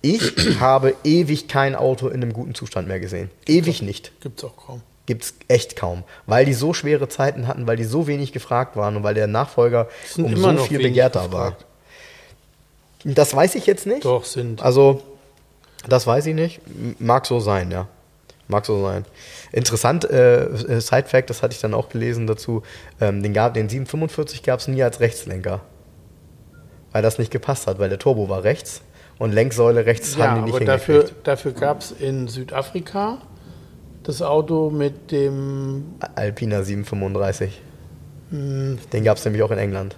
ich habe ewig kein Auto in einem guten Zustand mehr gesehen. Ewig nicht. Gibt es auch kaum. Gibt es echt kaum. Weil die so schwere Zeiten hatten, weil die so wenig gefragt waren und weil der Nachfolger um immer so noch viel begehrter war. Das weiß ich jetzt nicht. Doch, sind. Also, das weiß ich nicht. Mag so sein, ja. Mag so sein. Interessant, äh, äh, Side-Fact, das hatte ich dann auch gelesen dazu, ähm, den, gab, den 745 gab es nie als Rechtslenker. Weil das nicht gepasst hat, weil der Turbo war rechts und Lenksäule rechts Ja, haben die nicht aber dafür, dafür gab es in Südafrika das Auto mit dem, Alpina 735. Hm. Den gab es nämlich auch in England.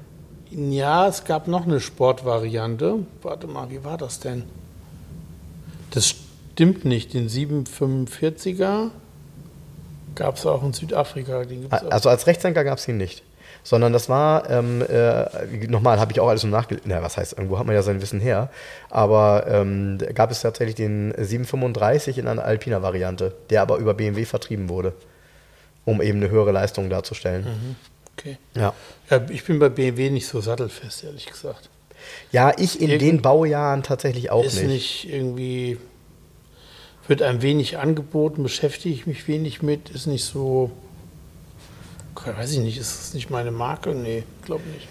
ja, es gab noch eine Sportvariante. Warte mal, wie war das denn? Das stimmt nicht. Den 745er gab es auch in Südafrika. Also als Rechtslenker gab es ihn nicht. Sondern das war, ähm, äh, nochmal, habe ich auch alles so nachgelesen. Na, was heißt, irgendwo hat man ja sein Wissen her. Aber ähm, gab es tatsächlich den 735 in einer Alpina-Variante, der aber über BMW vertrieben wurde, um eben eine höhere Leistung darzustellen. Okay. Ja. Ja, ich bin bei BMW nicht so sattelfest, ehrlich gesagt. ja, ich in Irgend- den Baujahren tatsächlich auch ist nicht. nicht irgendwie, wird ein wenig angeboten, beschäftige ich mich wenig mit, ist nicht so, weiß ich nicht, ist es nicht meine Marke? Nee, glaube nicht.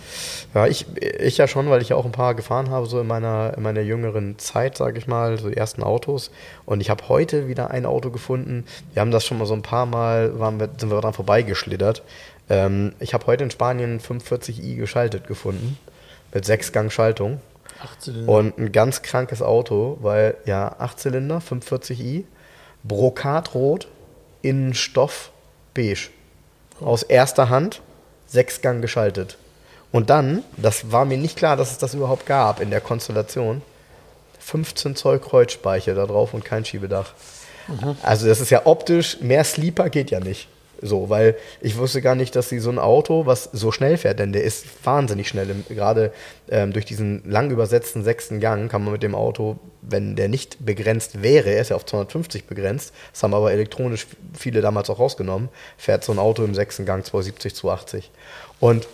Ja, ich, ich ja schon, weil ich ja auch ein paar gefahren habe, so in meiner, in meiner jüngeren Zeit, sage ich mal, so ersten Autos. Und ich habe heute wieder ein Auto gefunden. Wir haben das schon mal so ein paar Mal, waren wir, sind wir dran vorbeigeschlittert. Ähm, ich habe heute in Spanien 45i geschaltet gefunden. Mit Sechsgang-Schaltung. Acht Zylinder. Und ein ganz krankes Auto, weil, ja, 8 Zylinder, 45i, Brokatrot, Innenstoff, beige. Aus erster Hand, Sechsgang geschaltet. Und dann, das war mir nicht klar, dass es das überhaupt gab in der Konstellation, 15 Zoll Kreuzspeicher da drauf und kein Schiebedach. Also das ist ja optisch, mehr Sleeper geht ja nicht. So, weil ich wusste gar nicht, dass sie so ein Auto, was so schnell fährt, denn der ist wahnsinnig schnell. Gerade ähm, durch diesen lang übersetzten sechsten Gang kann man mit dem Auto, wenn der nicht begrenzt wäre, er ist ja auf 250 begrenzt, das haben aber elektronisch viele damals auch rausgenommen, fährt so ein Auto im sechsten Gang 270, 280. Und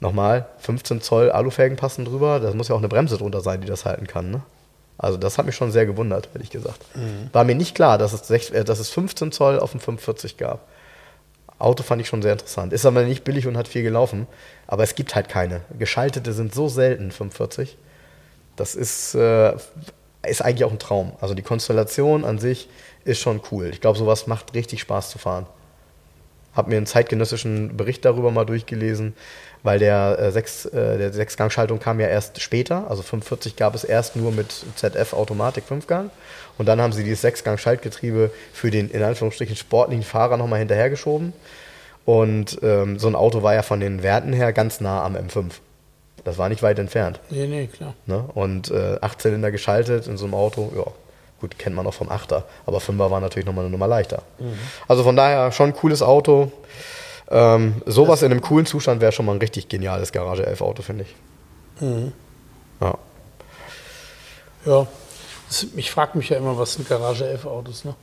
nochmal, 15 Zoll Alufelgen passen drüber, da muss ja auch eine Bremse drunter sein, die das halten kann. Ne? Also das hat mich schon sehr gewundert, ehrlich gesagt. War mir nicht klar, dass es, sech- äh, dass es 15 Zoll auf dem 45 gab. Auto fand ich schon sehr interessant. Ist aber nicht billig und hat viel gelaufen. Aber es gibt halt keine. Geschaltete sind so selten, 45. Das ist, äh, ist eigentlich auch ein Traum. Also die Konstellation an sich ist schon cool. Ich glaube, sowas macht richtig Spaß zu fahren. Habe mir einen zeitgenössischen Bericht darüber mal durchgelesen, weil der, äh, Sechs, äh, der Sechsgangschaltung kam ja erst später. Also 45 gab es erst nur mit ZF Automatik Fünfgang. Und dann haben sie dieses Sechsgang-Schaltgetriebe für den in Anführungsstrichen sportlichen Fahrer nochmal hinterhergeschoben. Und ähm, so ein Auto war ja von den Werten her ganz nah am M5. Das war nicht weit entfernt. Nee, nee, klar. Ne? Und äh, Achtzylinder geschaltet in so einem Auto, ja, gut, kennt man auch vom Achter. Aber Fünfer war natürlich nochmal eine Nummer leichter. Also von daher schon ein cooles Auto. Ähm, sowas in einem coolen Zustand wäre schon mal ein richtig geniales Garage 11 Auto, finde ich. Ja. Ja, das, ich frage mich ja immer, was sind Garage 11 Autos, ne?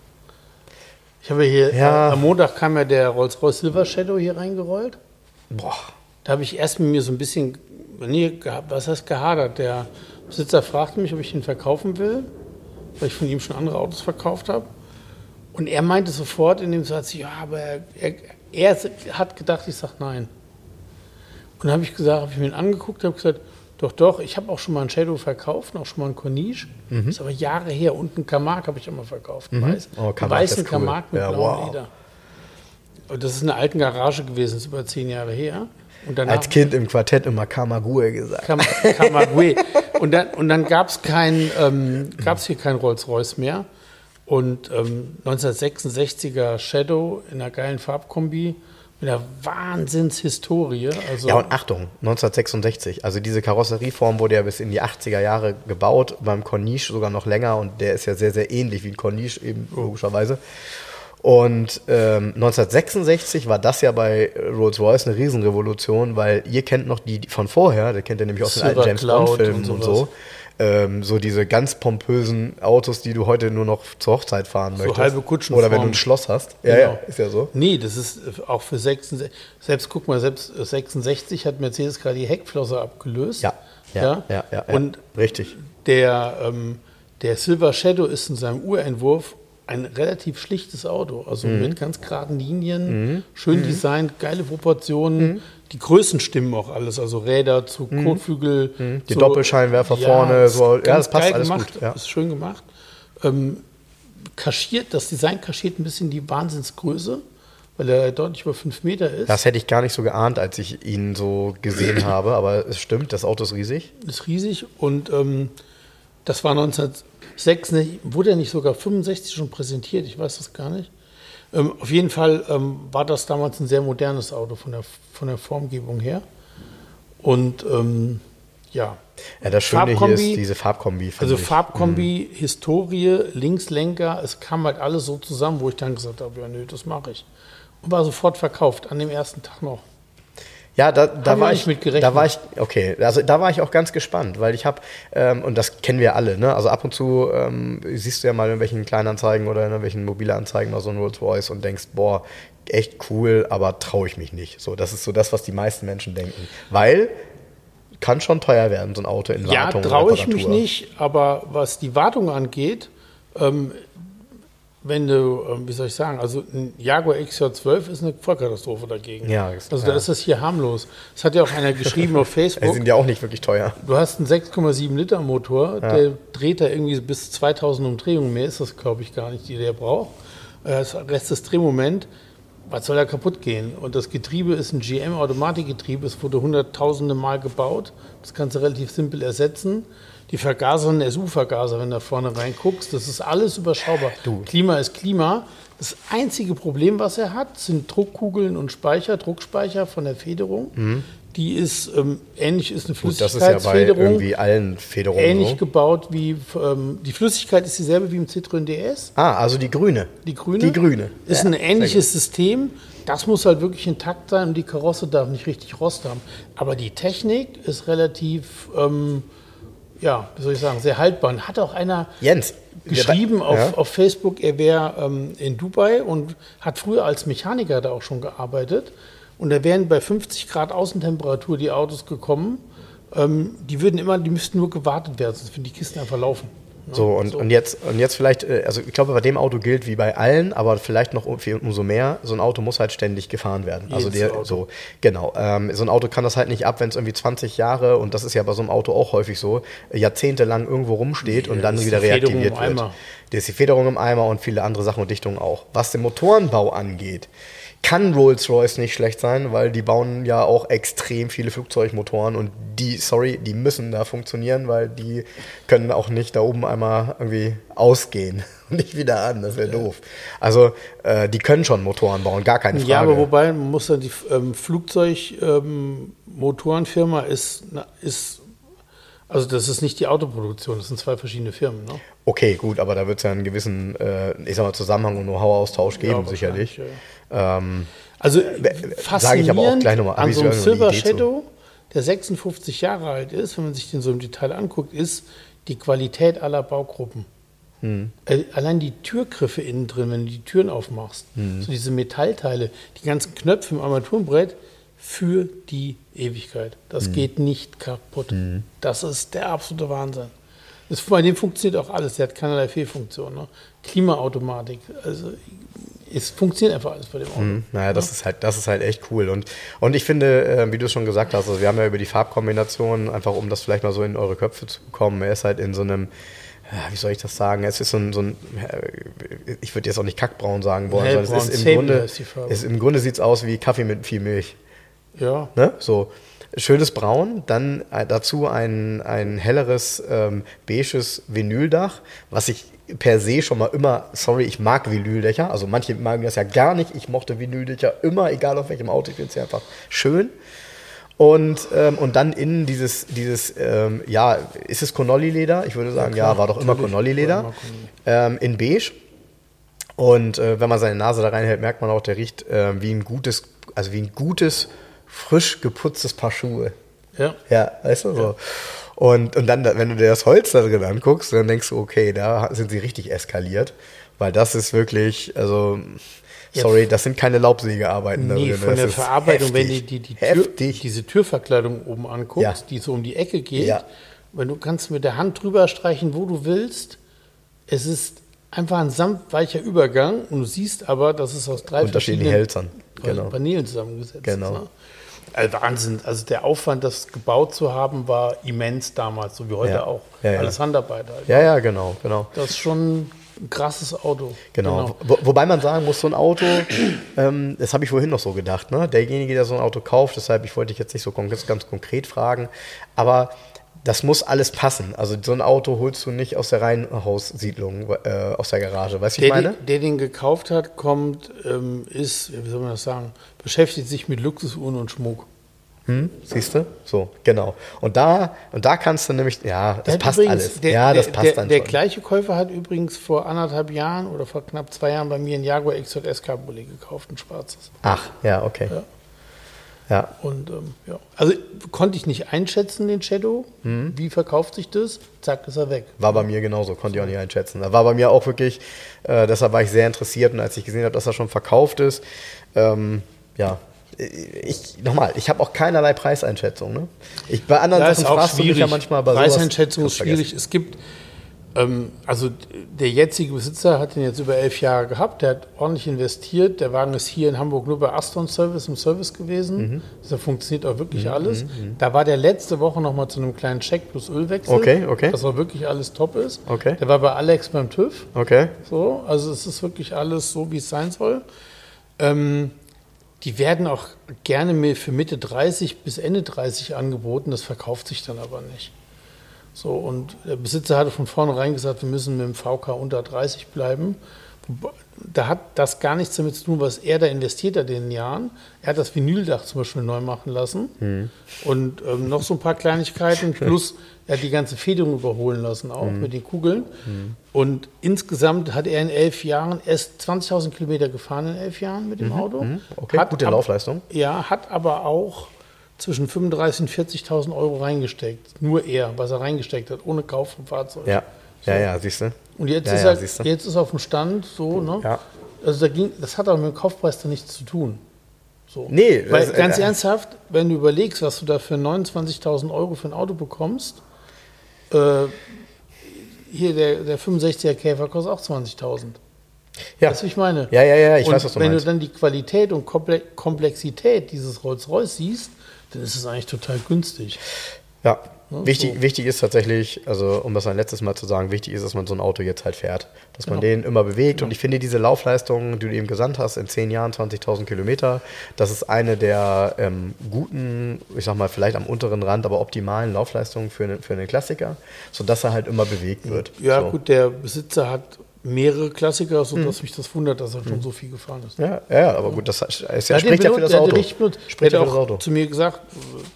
Ich habe hier, Ja. äh, am Montag kam ja der Rolls-Royce Silver Shadow hier reingerollt. Boah. Da habe ich erst mit mir so ein bisschen, nee, was heißt gehadert? Der Besitzer fragte mich, ob ich ihn verkaufen will, weil ich von ihm schon andere Autos verkauft habe. Und er meinte sofort in dem Satz, ja, aber er, er, er hat gedacht, ich sage nein. Und dann habe ich gesagt, habe ich mir ihn angeguckt, habe gesagt, Doch, doch. Ich habe auch schon mal einen Shadow verkauft, auch schon mal einen Corniche. Mhm. Ist aber Jahre her. Und einen Camargue habe ich auch mal verkauft. Mhm. Weiß, Oh, Camargue, weißen cool. Camargue mit Ja, blauem wow. Leder. Und das ist in einer alten Garage gewesen, das ist über zehn Jahre her. Als Kind im Quartett immer Kamague gesagt. Kam Camagüey. Und dann, und dann gab es kein, ähm, gab's hier kein Rolls-Royce mehr. Und ähm, 1966er Shadow in einer geilen Farbkombi mit einer Wahnsinnshistorie. Also Ja, und Achtung, 1966. Also diese Karosserieform wurde ja bis in die 80er Jahre gebaut, beim Corniche sogar noch länger und der ist ja sehr, sehr ähnlich wie ein Corniche eben logischerweise. Und ähm, 1966 war das ja bei Rolls-Royce eine Riesenrevolution, weil ihr kennt noch die die von vorher, der kennt ihr nämlich aus den alten James Bond-Filmen und und, so. Ähm, so diese ganz pompösen Autos, die du heute nur noch zur Hochzeit fahren möchtest. halbe Kutschenform. Oder wenn du ein Schloss hast. Ja, Genau. ja, ist ja so. Nee, das ist äh, auch für 66. Selbst guck mal, selbst äh, 66 hat Mercedes gerade die Heckflosse abgelöst. Ja, ja, ja, ja, ja. Und richtig. der, ähm, der Silver Shadow ist in seinem Urentwurf ein relativ schlichtes Auto. Also Mhm. mit ganz geraden Linien, schön designt, geile Proportionen. Mhm. Die Größen stimmen auch alles. Also Räder zu Kotflügel. Mhm. Die zu- Doppelscheinwerfer vorne, ist so- ja, das passt alles gemacht, gut, ja. Ist schön gemacht. Ähm, kaschiert, das Design kaschiert ein bisschen die Wahnsinnsgröße, weil er deutlich über 5 Meter ist. Das hätte ich gar nicht so geahnt, als ich ihn so gesehen habe, aber es stimmt, das Auto ist riesig. ist riesig und ähm, das war 1966, wurde er nicht sogar 65 schon präsentiert, ich weiß das gar nicht. Ähm, auf jeden Fall ähm, war das damals ein sehr modernes Auto von der, von der Formgebung her. Und ähm, ja, Ja, das Schöne hier Farbkombi, ist diese Farbkombi. also ich. Farbkombi, Historie, Linkslenker, es kam halt alles so zusammen, wo ich dann gesagt habe, ja nö, das mache ich. Und war sofort verkauft, an dem ersten Tag noch. Ja, da, da war ich, da war ich, okay, also da war ich auch ganz gespannt, weil ich habe, ähm, und das kennen wir alle, ne? Also ab und zu ähm, siehst du ja mal in irgendwelchen Kleinanzeigen oder in irgendwelchen Mobilanzeigen mal so ein Rolls Royce und denkst, boah, echt cool, aber traue ich mich nicht. So, das ist so das, was die meisten Menschen denken. Weil kann schon teuer werden, so ein Auto in Ja, Wartung. und traue ich mich nicht, aber was die Wartung angeht, ähm, wenn du, ähm, wie soll ich sagen, also ein Jaguar XJ12 ist eine Vollkatastrophe dagegen. Ja, das- also da ja. ist das hier harmlos. Das hat ja auch einer geschrieben auf Die Facebook. sind ja auch nicht wirklich teuer. Du hast einen 6,7 Liter Motor, der dreht da irgendwie bis 2000 Umdrehungen. Mehr ist das, glaube ich, gar nicht, die der braucht. Äh, Das Rest des Drehmoment, was soll da kaputt gehen? Und das Getriebe ist ein GM-Automatikgetriebe. Es wurde hunderttausende Mal gebaut. Das kannst du relativ simpel ersetzen. Die Vergaser sind SU-Vergaser, wenn du da vorne reinguckst. Das ist alles überschaubar. Klima ist Klima. Das einzige Problem, was er hat, sind Druckkugeln und Speicher, Druckspeicher von der Federung. Die ist ähm, ähnlich, ist eine Mhm. Gut, das ist ja bei Flüssigkeitsfederung irgendwie allen Federungen ähnlich so. gebaut wie ähm, die Flüssigkeit ist dieselbe wie im Citroën DS. Ah, also die grüne. Die grüne, Die grüne. ist Ja, ein ähnliches System. Das muss halt wirklich intakt sein und die Karosse darf nicht richtig Rost haben. Aber die Technik ist relativ, ähm, ja, wie soll ich sagen, sehr haltbar. Und hat auch einer Jens. geschrieben auf, ja. auf Facebook, er wäre ähm, in Dubai und hat früher als Mechaniker da auch schon gearbeitet. Und da wären bei 50 Grad Außentemperatur die Autos gekommen. Ähm, die würden immer, die müssten nur gewartet werden, sonst würden die Kisten einfach laufen. Ja, So, und, und, jetzt, und jetzt vielleicht, äh, also ich glaube, bei dem Auto gilt wie bei allen, aber vielleicht noch um, viel- umso mehr, so ein Auto muss halt ständig gefahren werden. Also der, Auto. so, genau. Ähm, so ein Auto kann das halt nicht ab, wenn es irgendwie 20 Jahre, und das ist ja bei so einem Auto auch häufig so, jahrzehntelang irgendwo rumsteht und dann wieder reaktiviert wird. Da ist die Federung im Eimer und viele andere Sachen und Dichtungen auch. Was den Motorenbau angeht, kann Rolls-Royce nicht schlecht sein, weil die bauen ja auch extrem viele Flugzeugmotoren und die, sorry, die müssen da funktionieren, weil die können auch nicht da oben einmal irgendwie ausgehen und nicht wieder an, das wäre doof. Also äh, die können schon Motoren bauen, gar keine Frage. Ja, aber wobei, man muss dann die ähm, Flugzeugmotorenfirma ist, na, ist, also das ist nicht die Autoproduktion, das sind zwei verschiedene Firmen. Ne? Okay, gut, aber da wird es ja einen gewissen, äh, ich sag mal, Zusammenhang und Know-how-Austausch geben, Ja, sicherlich. wahrscheinlich, Ähm, Also sage ich aber auch gleich noch mal, an so einem Silver Idee zu. Shadow, der 56 Jahre alt ist, wenn man sich den so im Detail anguckt, ist die Qualität aller Baugruppen. Hm. Äh, Allein die Türgriffe innen drin, wenn du die Türen aufmachst, Hm. so diese Metallteile, die ganzen Knöpfe im Armaturenbrett für die Ewigkeit. Das Hm. geht nicht kaputt. Das ist der absolute Wahnsinn. Das, bei dem funktioniert auch alles. Der hat keinerlei Fehlfunktion. Ne? Klimaautomatik. Also es funktioniert einfach alles bei dem Auto. Mhm. Naja, das ist halt, das ist halt echt cool. Und, und ich finde, äh, wie du schon gesagt hast, also wir haben ja über die Farbkombination, einfach um das vielleicht mal so in eure Köpfe zu bekommen, er ist halt in so einem, wie soll ich das sagen? Es ist so ein, so ein äh, ich würde jetzt auch nicht kackbraun sagen wollen, sondern Hellbraun, es ist im Grunde, Farbe. es, im Grunde sieht es aus wie Kaffee mit viel Milch. Ja. Ne? So schönes Braun, dann äh, dazu ein, ein helleres ähm, beiges Vinyldach, was ich per se schon mal immer, sorry, ich mag Vinyldächer, also manche mögen das ja gar nicht, ich mochte Vinyldächer immer, egal auf welchem Auto, ich finde es einfach schön. Und, ähm, und dann innen dieses, dieses ähm, ja, ist es Connolly-Leder? Ich würde sagen, ja, klar, war doch immer. Connolly-Leder. Ähm, in beige. Und äh, wenn man seine Nase da reinhält, merkt man auch, der riecht äh, wie ein gutes, also wie ein gutes, frisch geputztes Paar Schuhe. Ja. Ja, weißt du so. Und, und dann, wenn du dir das Holz da drin anguckst, dann denkst du, okay, da sind sie richtig eskaliert. Weil das ist wirklich, also, sorry, das sind keine Laubsägearbeiten da Nee, drin. von Das der Verarbeitung, wenn du heftig. die, die Tür, heftig. diese Türverkleidung oben anguckst, Ja. die so um die Ecke geht, Ja. wenn du kannst mit der Hand drüber streichen, wo du willst, es ist einfach ein samtweicher Übergang und du siehst aber, dass es aus drei Unterschiedlichen verschiedenen Hälsern, genau. Paneelen zusammengesetzt Genau. ist. Ne? Also Wahnsinn. Also der Aufwand, das gebaut zu haben, war immens damals, so wie heute Ja. auch. Ja, ja. Alles Handarbeit halt. Ja, ja, genau, genau. Das ist schon ein krasses Auto. Genau. Wo, wobei man sagen muss, so ein Auto, ähm, das habe ich vorhin noch so gedacht, ne? derjenige, der so ein Auto kauft, deshalb, ich wollte dich jetzt nicht so ganz, ganz konkret fragen, aber das muss alles passen. Also so ein Auto holst du nicht aus der Reihenhaussiedlung, äh, aus der Garage, weißt du, ich meine? den- der den gekauft hat, kommt, ähm, ist, wie soll man das sagen, beschäftigt sich mit Luxusuhren und Schmuck. Hm? Siehst du? So, genau. Und da, und da kannst du nämlich, ja, das passt übrigens- alles. Der, ja, das der, passt der, dann Der schon. gleiche Käufer hat übrigens vor anderthalb Jahren oder vor knapp zwei Jahren bei mir ein Jaguar XJS Cabriolet gekauft, ein schwarzes. Ach, ja, okay. Ja. Ja. Und ähm, ja, also konnte ich nicht einschätzen, den Shadow. Hm. Wie verkauft sich das? Zack, ist er weg. War bei mir genauso, konnte ich auch nicht einschätzen. Da war bei mir auch wirklich, äh, deshalb war ich sehr interessiert und als ich gesehen habe, dass er schon verkauft ist, ähm, ja, ich, nochmal, ich habe auch keinerlei Preiseinschätzung. Ne? Ich, bei anderen Ja, Sachen fragst du mich ja manchmal bei. Preiseinschätzung ist schwierig. Es gibt, also der jetzige Besitzer hat den jetzt über elf Jahre gehabt. Der hat ordentlich investiert. Der Wagen ist hier in Hamburg nur bei Aston Service im Service gewesen. Mhm. Da funktioniert auch wirklich alles. Da war der letzte Woche noch mal zu einem kleinen Check plus Ölwechsel. Okay, okay. Dass auch wirklich alles top ist. Okay. Der war bei Alex beim TÜV. Okay. So, also es ist wirklich alles so, wie es sein soll. Ähm, die werden auch gerne für Mitte 30 bis Ende 30 angeboten, das verkauft sich dann aber nicht. So, und der Besitzer hatte von vornherein gesagt, wir müssen mit dem VK unter 30 bleiben. Da hat das gar nichts damit zu tun, was er da investiert hat in den Jahren. Er hat das Vinyldach zum Beispiel neu machen lassen und ähm, noch so ein paar Kleinigkeiten. Plus er hat die ganze Federung überholen lassen, auch mit den Kugeln. Und insgesamt hat er in elf Jahren erst 20.000 Kilometer gefahren in elf Jahren mit dem Auto. Okay, Hat gute ab- Laufleistung. Ja, hat aber auch zwischen 35.000 und 40.000 Euro reingesteckt. Nur er, was er reingesteckt hat, ohne Kauf vom Fahrzeug. Ja, ja, ja, siehst du. Und jetzt, Ja, ist ja, siehst du. jetzt ist auf dem Stand so, ne? Ja. Also da ging, das hat aber mit dem Kaufpreis da nichts zu tun. So. Nee, Weil das- ganz äh, ernsthaft, wenn du überlegst, was du da für 29.000 Euro für ein Auto bekommst, äh, hier der, der 65er Käfer kostet auch 20.000. Ja. Weißt du, ich meine? Ja, ja, ja, ich und weiß, was du wenn meinst. du dann die Qualität und Komple Komplexität dieses Rolls-Royce siehst, dann ist es eigentlich total günstig. Ja. Ne, Wichtig, so. wichtig ist tatsächlich, also um das ein letztes Mal zu sagen, wichtig ist, dass man so ein Auto jetzt halt fährt. Dass man Genau. den immer bewegt. Und ich finde diese Laufleistung, die du eben gesandt hast, in 10 Jahren 20.000 Kilometer, das ist eine der ähm, guten, ich sag mal, vielleicht am unteren Rand, aber optimalen Laufleistungen für, einen- für einen Klassiker, sodass er halt immer bewegt wird. Ja, so. gut, der Besitzer hat mehrere Klassiker, sodass mich das wundert, dass er schon so viel gefahren ist. Ja, ja, aber gut, das ist ja, Der hat spricht ja für das der Auto. benutzt. Spricht der ja für das Auto. zu mir gesagt,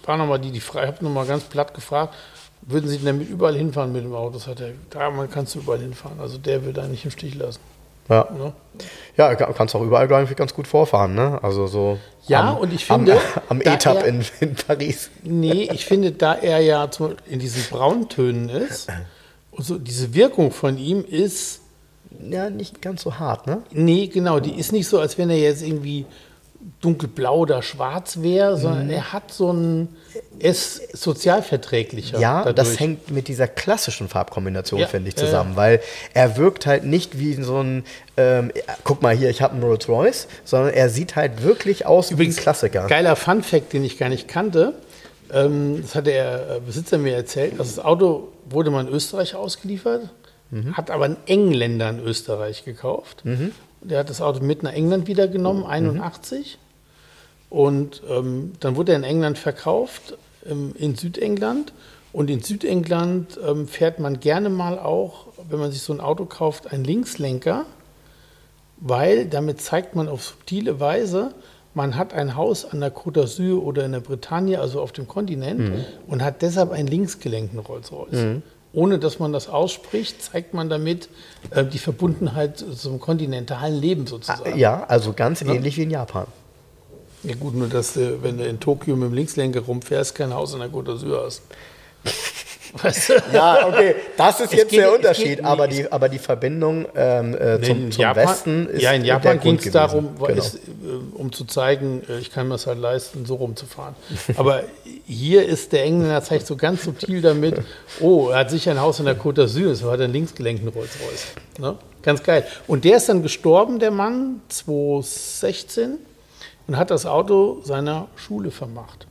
war nochmal die, die frei, ich habe nochmal ganz platt gefragt, würden Sie denn damit überall hinfahren mit dem Auto? Das hat er, da man kannst du überall hinfahren. Also der will da nicht im Stich lassen. Ja. Ne? Ja, du kannst auch überall glaube ich, ganz gut vorfahren, ne? Also so Ja, am, und ich finde, am, am er- in, in Paris. Nee, ich finde, da er ja zum, in diesen Brauntönen ist, und so diese Wirkung von ihm ist, Ja, nicht ganz so hart, ne? nee, genau, die ist nicht so, als wenn er jetzt irgendwie dunkelblau oder schwarz wäre, sondern Mhm. er hat so ein, er ist sozialverträglicher. Ja, das dadurch. hängt mit dieser klassischen Farbkombination, Ja, finde ich, zusammen, weil er wirkt halt nicht wie so ein, ähm, guck mal hier, ich habe einen Rolls Royce, sondern er sieht halt wirklich aus wie ein Klassiker. Geiler Fun Fact, den ich gar nicht kannte. Ähm, das hat der äh, Besitzer mir erzählt. Also das Auto wurde mal in Österreich ausgeliefert, Mhm. hat aber einen Engländer in Österreich gekauft. Der hat das Auto mit nach England wieder genommen, Mhm. 81. Und ähm, dann wurde er in England verkauft, ähm, in Südengland. Und in Südengland ähm, fährt man gerne mal auch, wenn man sich so ein Auto kauft, einen Linkslenker, weil damit zeigt man auf subtile Weise, man hat ein Haus an der Côte d'Azur oder in der Bretagne, also auf dem Kontinent, und hat deshalb einen linksgelenkten Rolls-Royce. Ohne dass man das ausspricht, zeigt man damit äh, die Verbundenheit zum kontinentalen Leben sozusagen. Ja, also ganz ähnlich wie in Japan. Ja gut, nur dass du, wenn du in Tokio mit dem Linkslenker rumfährst, kein Haus an der Côte d'Azur hast. Weißt du? Ja, okay, das ist Es jetzt geht- der es Unterschied, geht- aber, die, aber die Verbindung ähm, äh, zum, in zum Japan, Westen ist Ja, in der Japan Grund ging es gewesen. darum, Genau. es, äh, um zu zeigen, äh, ich kann mir es halt leisten, so rumzufahren. Aber hier ist der Engländer zeigt so ganz subtil damit, oh, er hat sicher ein Haus in der Côte d'Azur, so hat er einen linksgelenkten Rolls-Royce. Ne? Ganz geil. Und der ist dann gestorben, der Mann, 2016, und hat das Auto seiner Schule vermacht.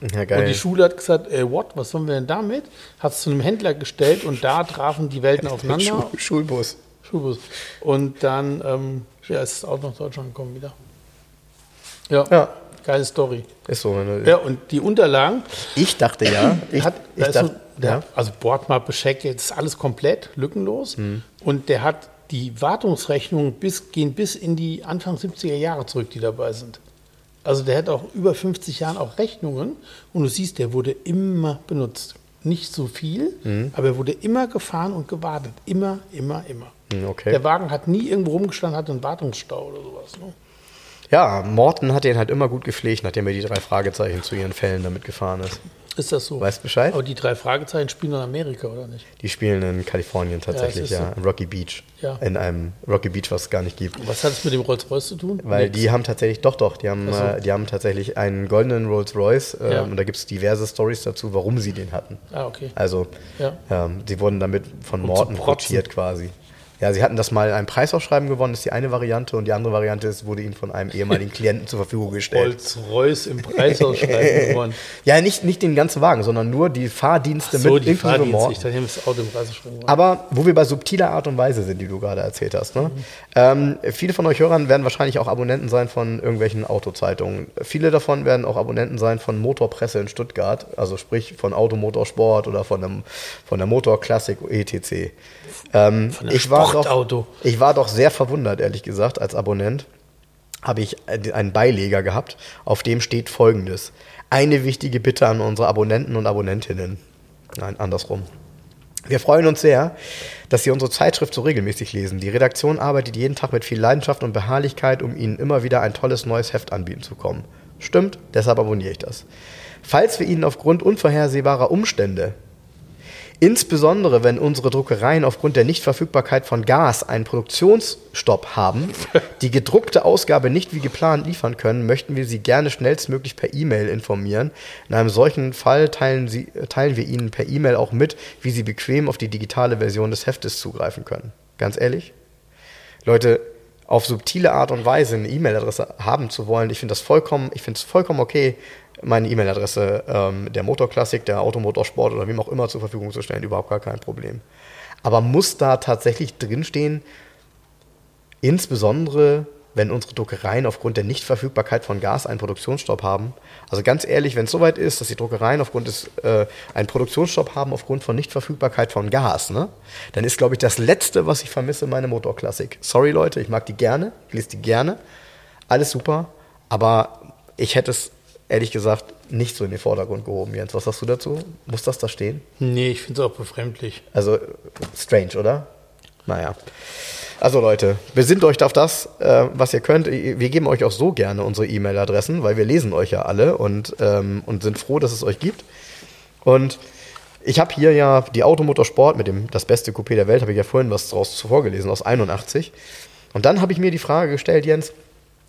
Ja, Und geil. die Schule hat gesagt, ey, what, was sollen wir denn damit? Hat es zu einem Händler gestellt und da trafen die Welten aufeinander. Schul Schulbus. Schulbus. Und dann ähm, ja, ist das Auto nach Deutschland gekommen wieder. Ja, Ja, geile Story. ist so. Du, Ja, und die Unterlagen Ich dachte ja, ich, hat, ich dachte, so, der, ja. also Bordmappe, Scheck, jetzt ist alles komplett lückenlos. Mhm. Und der hat die Wartungsrechnungen bis, gehen bis in die Anfang 70er Jahre zurück, die dabei sind. Also der hat auch über 50 Jahren auch Rechnungen und du siehst, der wurde immer benutzt. Nicht so viel, Mhm. aber er wurde immer gefahren und gewartet. Immer, immer, immer. Hm, okay. Der Wagen hat nie irgendwo rumgestanden, hatte einen Wartungsstau oder sowas. Ne? Ja, Morten hat den halt immer gut gepflegt, nachdem er die drei Fragezeichen zu ihren Fällen damit gefahren ist. Ist das so? Weißt Bescheid? Aber die drei Fragezeichen spielen in Amerika, oder nicht? Die spielen in Kalifornien tatsächlich, Ja, ja, ist in Rocky Beach. Ja. In einem Rocky Beach, was es gar nicht gibt. Und was hat es mit dem Rolls-Royce zu tun? Weil Nix. die haben tatsächlich, doch, doch, die haben, so. äh, die haben tatsächlich einen goldenen Rolls Royce ähm, Ja. und da gibt es diverse Stories dazu, warum sie den hatten. Ah, okay. Also, Ja. ähm, sie wurden damit von Um Morten quotiert quasi. Ja, sie hatten das mal in einem Preisausschreiben gewonnen, ist die eine Variante und die andere Variante ist, wurde ihnen von einem ehemaligen Klienten zur Verfügung gestellt. Rolls-Royce im Preisausschreiben gewonnen. Ja, nicht, nicht den ganzen Wagen, sondern nur die Fahrdienste So, mit die inklusive Fahrdienste. Ich dachte, die haben das Auto im Preisausschreiben gewonnen. Aber wo wir bei subtiler Art und Weise sind, die du gerade erzählt hast. Ne? Ähm, viele von euch Hörern werden wahrscheinlich auch Abonnenten sein von irgendwelchen Autozeitungen. Viele davon werden auch Abonnenten sein von Motorpresse in Stuttgart, also sprich von Automotorsport oder von, einem, von der Motorklassik etc. Ähm, ich, war Sportauto. doch, ich war doch sehr verwundert, ehrlich gesagt, als Abonnent habe ich einen Beileger gehabt, auf dem steht folgendes. Eine wichtige Bitte an unsere Abonnenten und Abonnentinnen. Nein, andersrum. Wir freuen uns sehr, dass Sie unsere Zeitschrift so regelmäßig lesen. Die Redaktion arbeitet jeden Tag mit viel Leidenschaft und Beharrlichkeit, um Ihnen immer wieder ein tolles neues Heft anbieten zu kommen. Stimmt, deshalb abonniere ich das. Falls wir Ihnen aufgrund unvorhersehbarer Umstände Insbesondere wenn unsere Druckereien aufgrund der Nichtverfügbarkeit von Gas einen Produktionsstopp haben, die gedruckte Ausgabe nicht wie geplant liefern können, möchten wir Sie gerne schnellstmöglich per E-Mail informieren. In einem solchen Fall teilen, Sie, teilen wir Ihnen per E-Mail auch mit, wie Sie bequem auf die digitale Version des Heftes zugreifen können. Ganz ehrlich? Leute, auf subtile Art und Weise eine E-Mail-Adresse haben zu wollen, ich finde das vollkommen, ich finde es vollkommen okay, meine E-Mail-Adresse ähm, der Motorklassik, der Automotorsport oder wem auch immer zur Verfügung zu stellen, überhaupt gar kein Problem. Aber muss da tatsächlich drinstehen, insbesondere wenn unsere Druckereien aufgrund der Nichtverfügbarkeit von Gas einen Produktionsstopp haben. Also ganz ehrlich, wenn es soweit ist, dass die Druckereien aufgrund des äh, einen Produktionsstopp haben aufgrund von Nichtverfügbarkeit von Gas, ne, dann ist, glaube ich, das Letzte, was ich vermisse, meine Motorklassik. Sorry, Leute, ich mag die gerne, ich lese die gerne, alles super, aber ich hätte es ehrlich gesagt nicht so in den Vordergrund gehoben, Jens. Was sagst du dazu? Muss das da stehen? Nee, ich finde es auch befremdlich. Also strange, oder? Naja. Also Leute, besinnt euch auf das, äh, was ihr könnt. Wir geben euch auch so gerne unsere E-Mail-Adressen, weil wir lesen euch ja alle und, ähm, und sind froh, dass es euch gibt. Und ich habe hier ja die Automotorsport mit dem das beste Coupé der Welt, habe ich ja vorhin was draus vorgelesen aus 81. Und dann habe ich mir die Frage gestellt, Jens,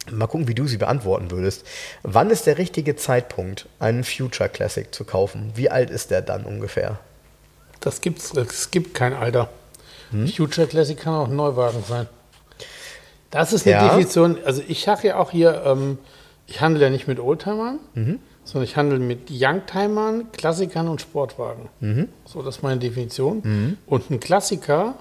Mal gucken, wie du sie beantworten würdest. Wann ist der richtige Zeitpunkt, einen Future Classic zu kaufen? Wie alt ist der dann ungefähr? Das gibt's, es gibt kein Alter. Hm? Future Classic kann auch ein Neuwagen sein. Das ist eine ja. Definition. Also ich sage ja auch hier, ähm, ich handle ja nicht mit Oldtimern, mhm. sondern ich handle mit Youngtimern, Klassikern und Sportwagen. Mhm. So, das ist meine Definition. Mhm. Und ein Klassiker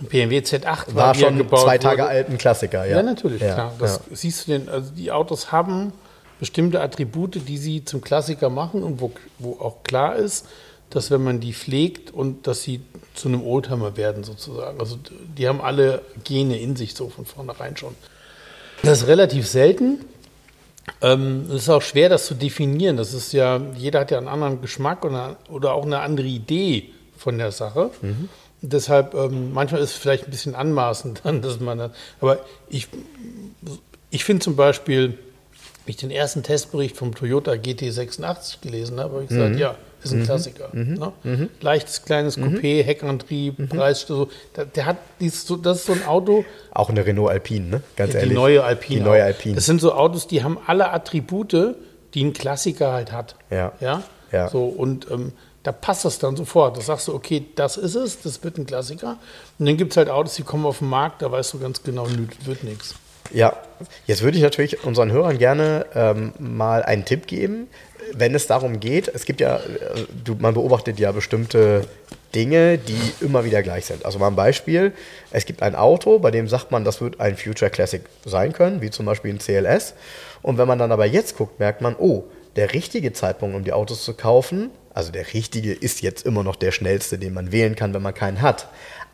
BMW Z8 war, war schon gebaut zwei Tage wurde. alten Klassiker, ja. Ja, natürlich, ja, klar. Das ja. siehst du den, also die Autos haben bestimmte Attribute, die sie zum Klassiker machen und wo, wo auch klar ist, dass wenn man die pflegt und dass sie zu einem Oldtimer werden sozusagen. Also die haben alle Gene in sich so von vornherein schon. Das ist relativ selten. Ähm, es ist auch schwer, das zu definieren. Das ist ja, jeder hat ja einen anderen Geschmack oder, oder auch eine andere Idee von der Sache. Mhm. Deshalb, ähm, manchmal ist es vielleicht ein bisschen anmaßend dann, dass man dann, aber ich, ich finde zum Beispiel, wenn ich den ersten Testbericht vom Toyota GT86 gelesen habe, habe ich gesagt, mhm. ja, ist ein mhm. Klassiker. Mhm. Ne? Mhm. Leichtes, kleines mhm. Coupé, Heckantrieb, mhm. Preis, so, der, der, hat dieses, so, das ist so ein Auto. Auch eine Renault Alpine, ne? Ganz die ehrlich. Die neue Alpine. Die neue Alpine. Das sind so Autos, die haben alle Attribute, die ein Klassiker halt hat. Ja. Ja. ja. So, und ähm, da passt das dann sofort. Da sagst du, okay, das ist es, das wird ein Klassiker. Und dann gibt es halt Autos, die kommen auf den Markt, da weißt du ganz genau, wird nichts. Ja, jetzt würde ich natürlich unseren Hörern gerne ähm, mal einen Tipp geben, wenn es darum geht, es gibt ja, äh, du, man beobachtet ja bestimmte Dinge, die immer wieder gleich sind. Also mal ein Beispiel, es gibt ein Auto, bei dem sagt man, das wird ein Future Classic sein können, wie zum Beispiel ein CLS. Und wenn man dann aber jetzt guckt, merkt man, oh, der richtige Zeitpunkt, um die Autos zu kaufen, also der richtige ist jetzt immer noch der schnellste, den man wählen kann, wenn man keinen hat.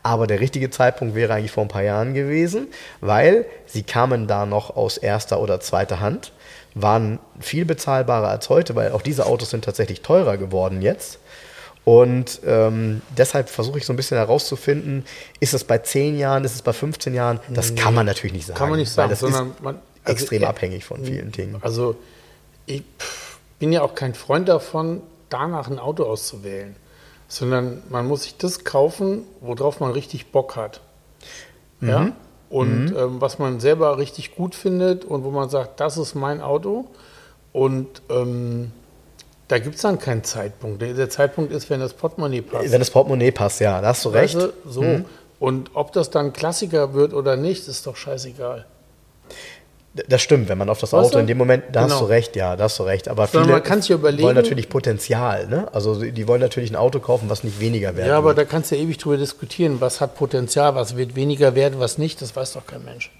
Aber der richtige Zeitpunkt wäre eigentlich vor ein paar Jahren gewesen, weil sie kamen da noch aus erster oder zweiter Hand, waren viel bezahlbarer als heute, weil auch diese Autos sind tatsächlich teurer geworden jetzt. Und ähm, deshalb versuche ich so ein bisschen herauszufinden, ist es bei 10 Jahren, ist es bei 15 Jahren? Das kann man natürlich nicht sagen. Kann man nicht sagen, das sondern man, also extrem abhängig von vielen Dingen. Also ich bin ja auch kein Freund davon, danach ein Auto auszuwählen, sondern man muss sich das kaufen, worauf man richtig Bock hat. Mhm. Ja? Und mhm. ähm, was man selber richtig gut findet und wo man sagt, das ist mein Auto. Und ähm, da gibt es dann keinen Zeitpunkt. Der, Zeitpunkt ist, wenn das Portemonnaie passt. Wenn das Portemonnaie passt, ja, da hast du recht. Du? So. Mhm. Und ob das dann Klassiker wird oder nicht, ist doch scheißegal. Das stimmt, wenn man auf das weißt Auto du? in dem Moment, da genau. hast du recht, ja, da hast du recht. Aber viele wollen natürlich Potenzial, ne? Also die wollen natürlich ein Auto kaufen, was nicht weniger wert Ja, aber wird. da kannst du ja ewig drüber diskutieren, was hat Potenzial, was wird weniger wert, was nicht, das weiß doch kein Mensch.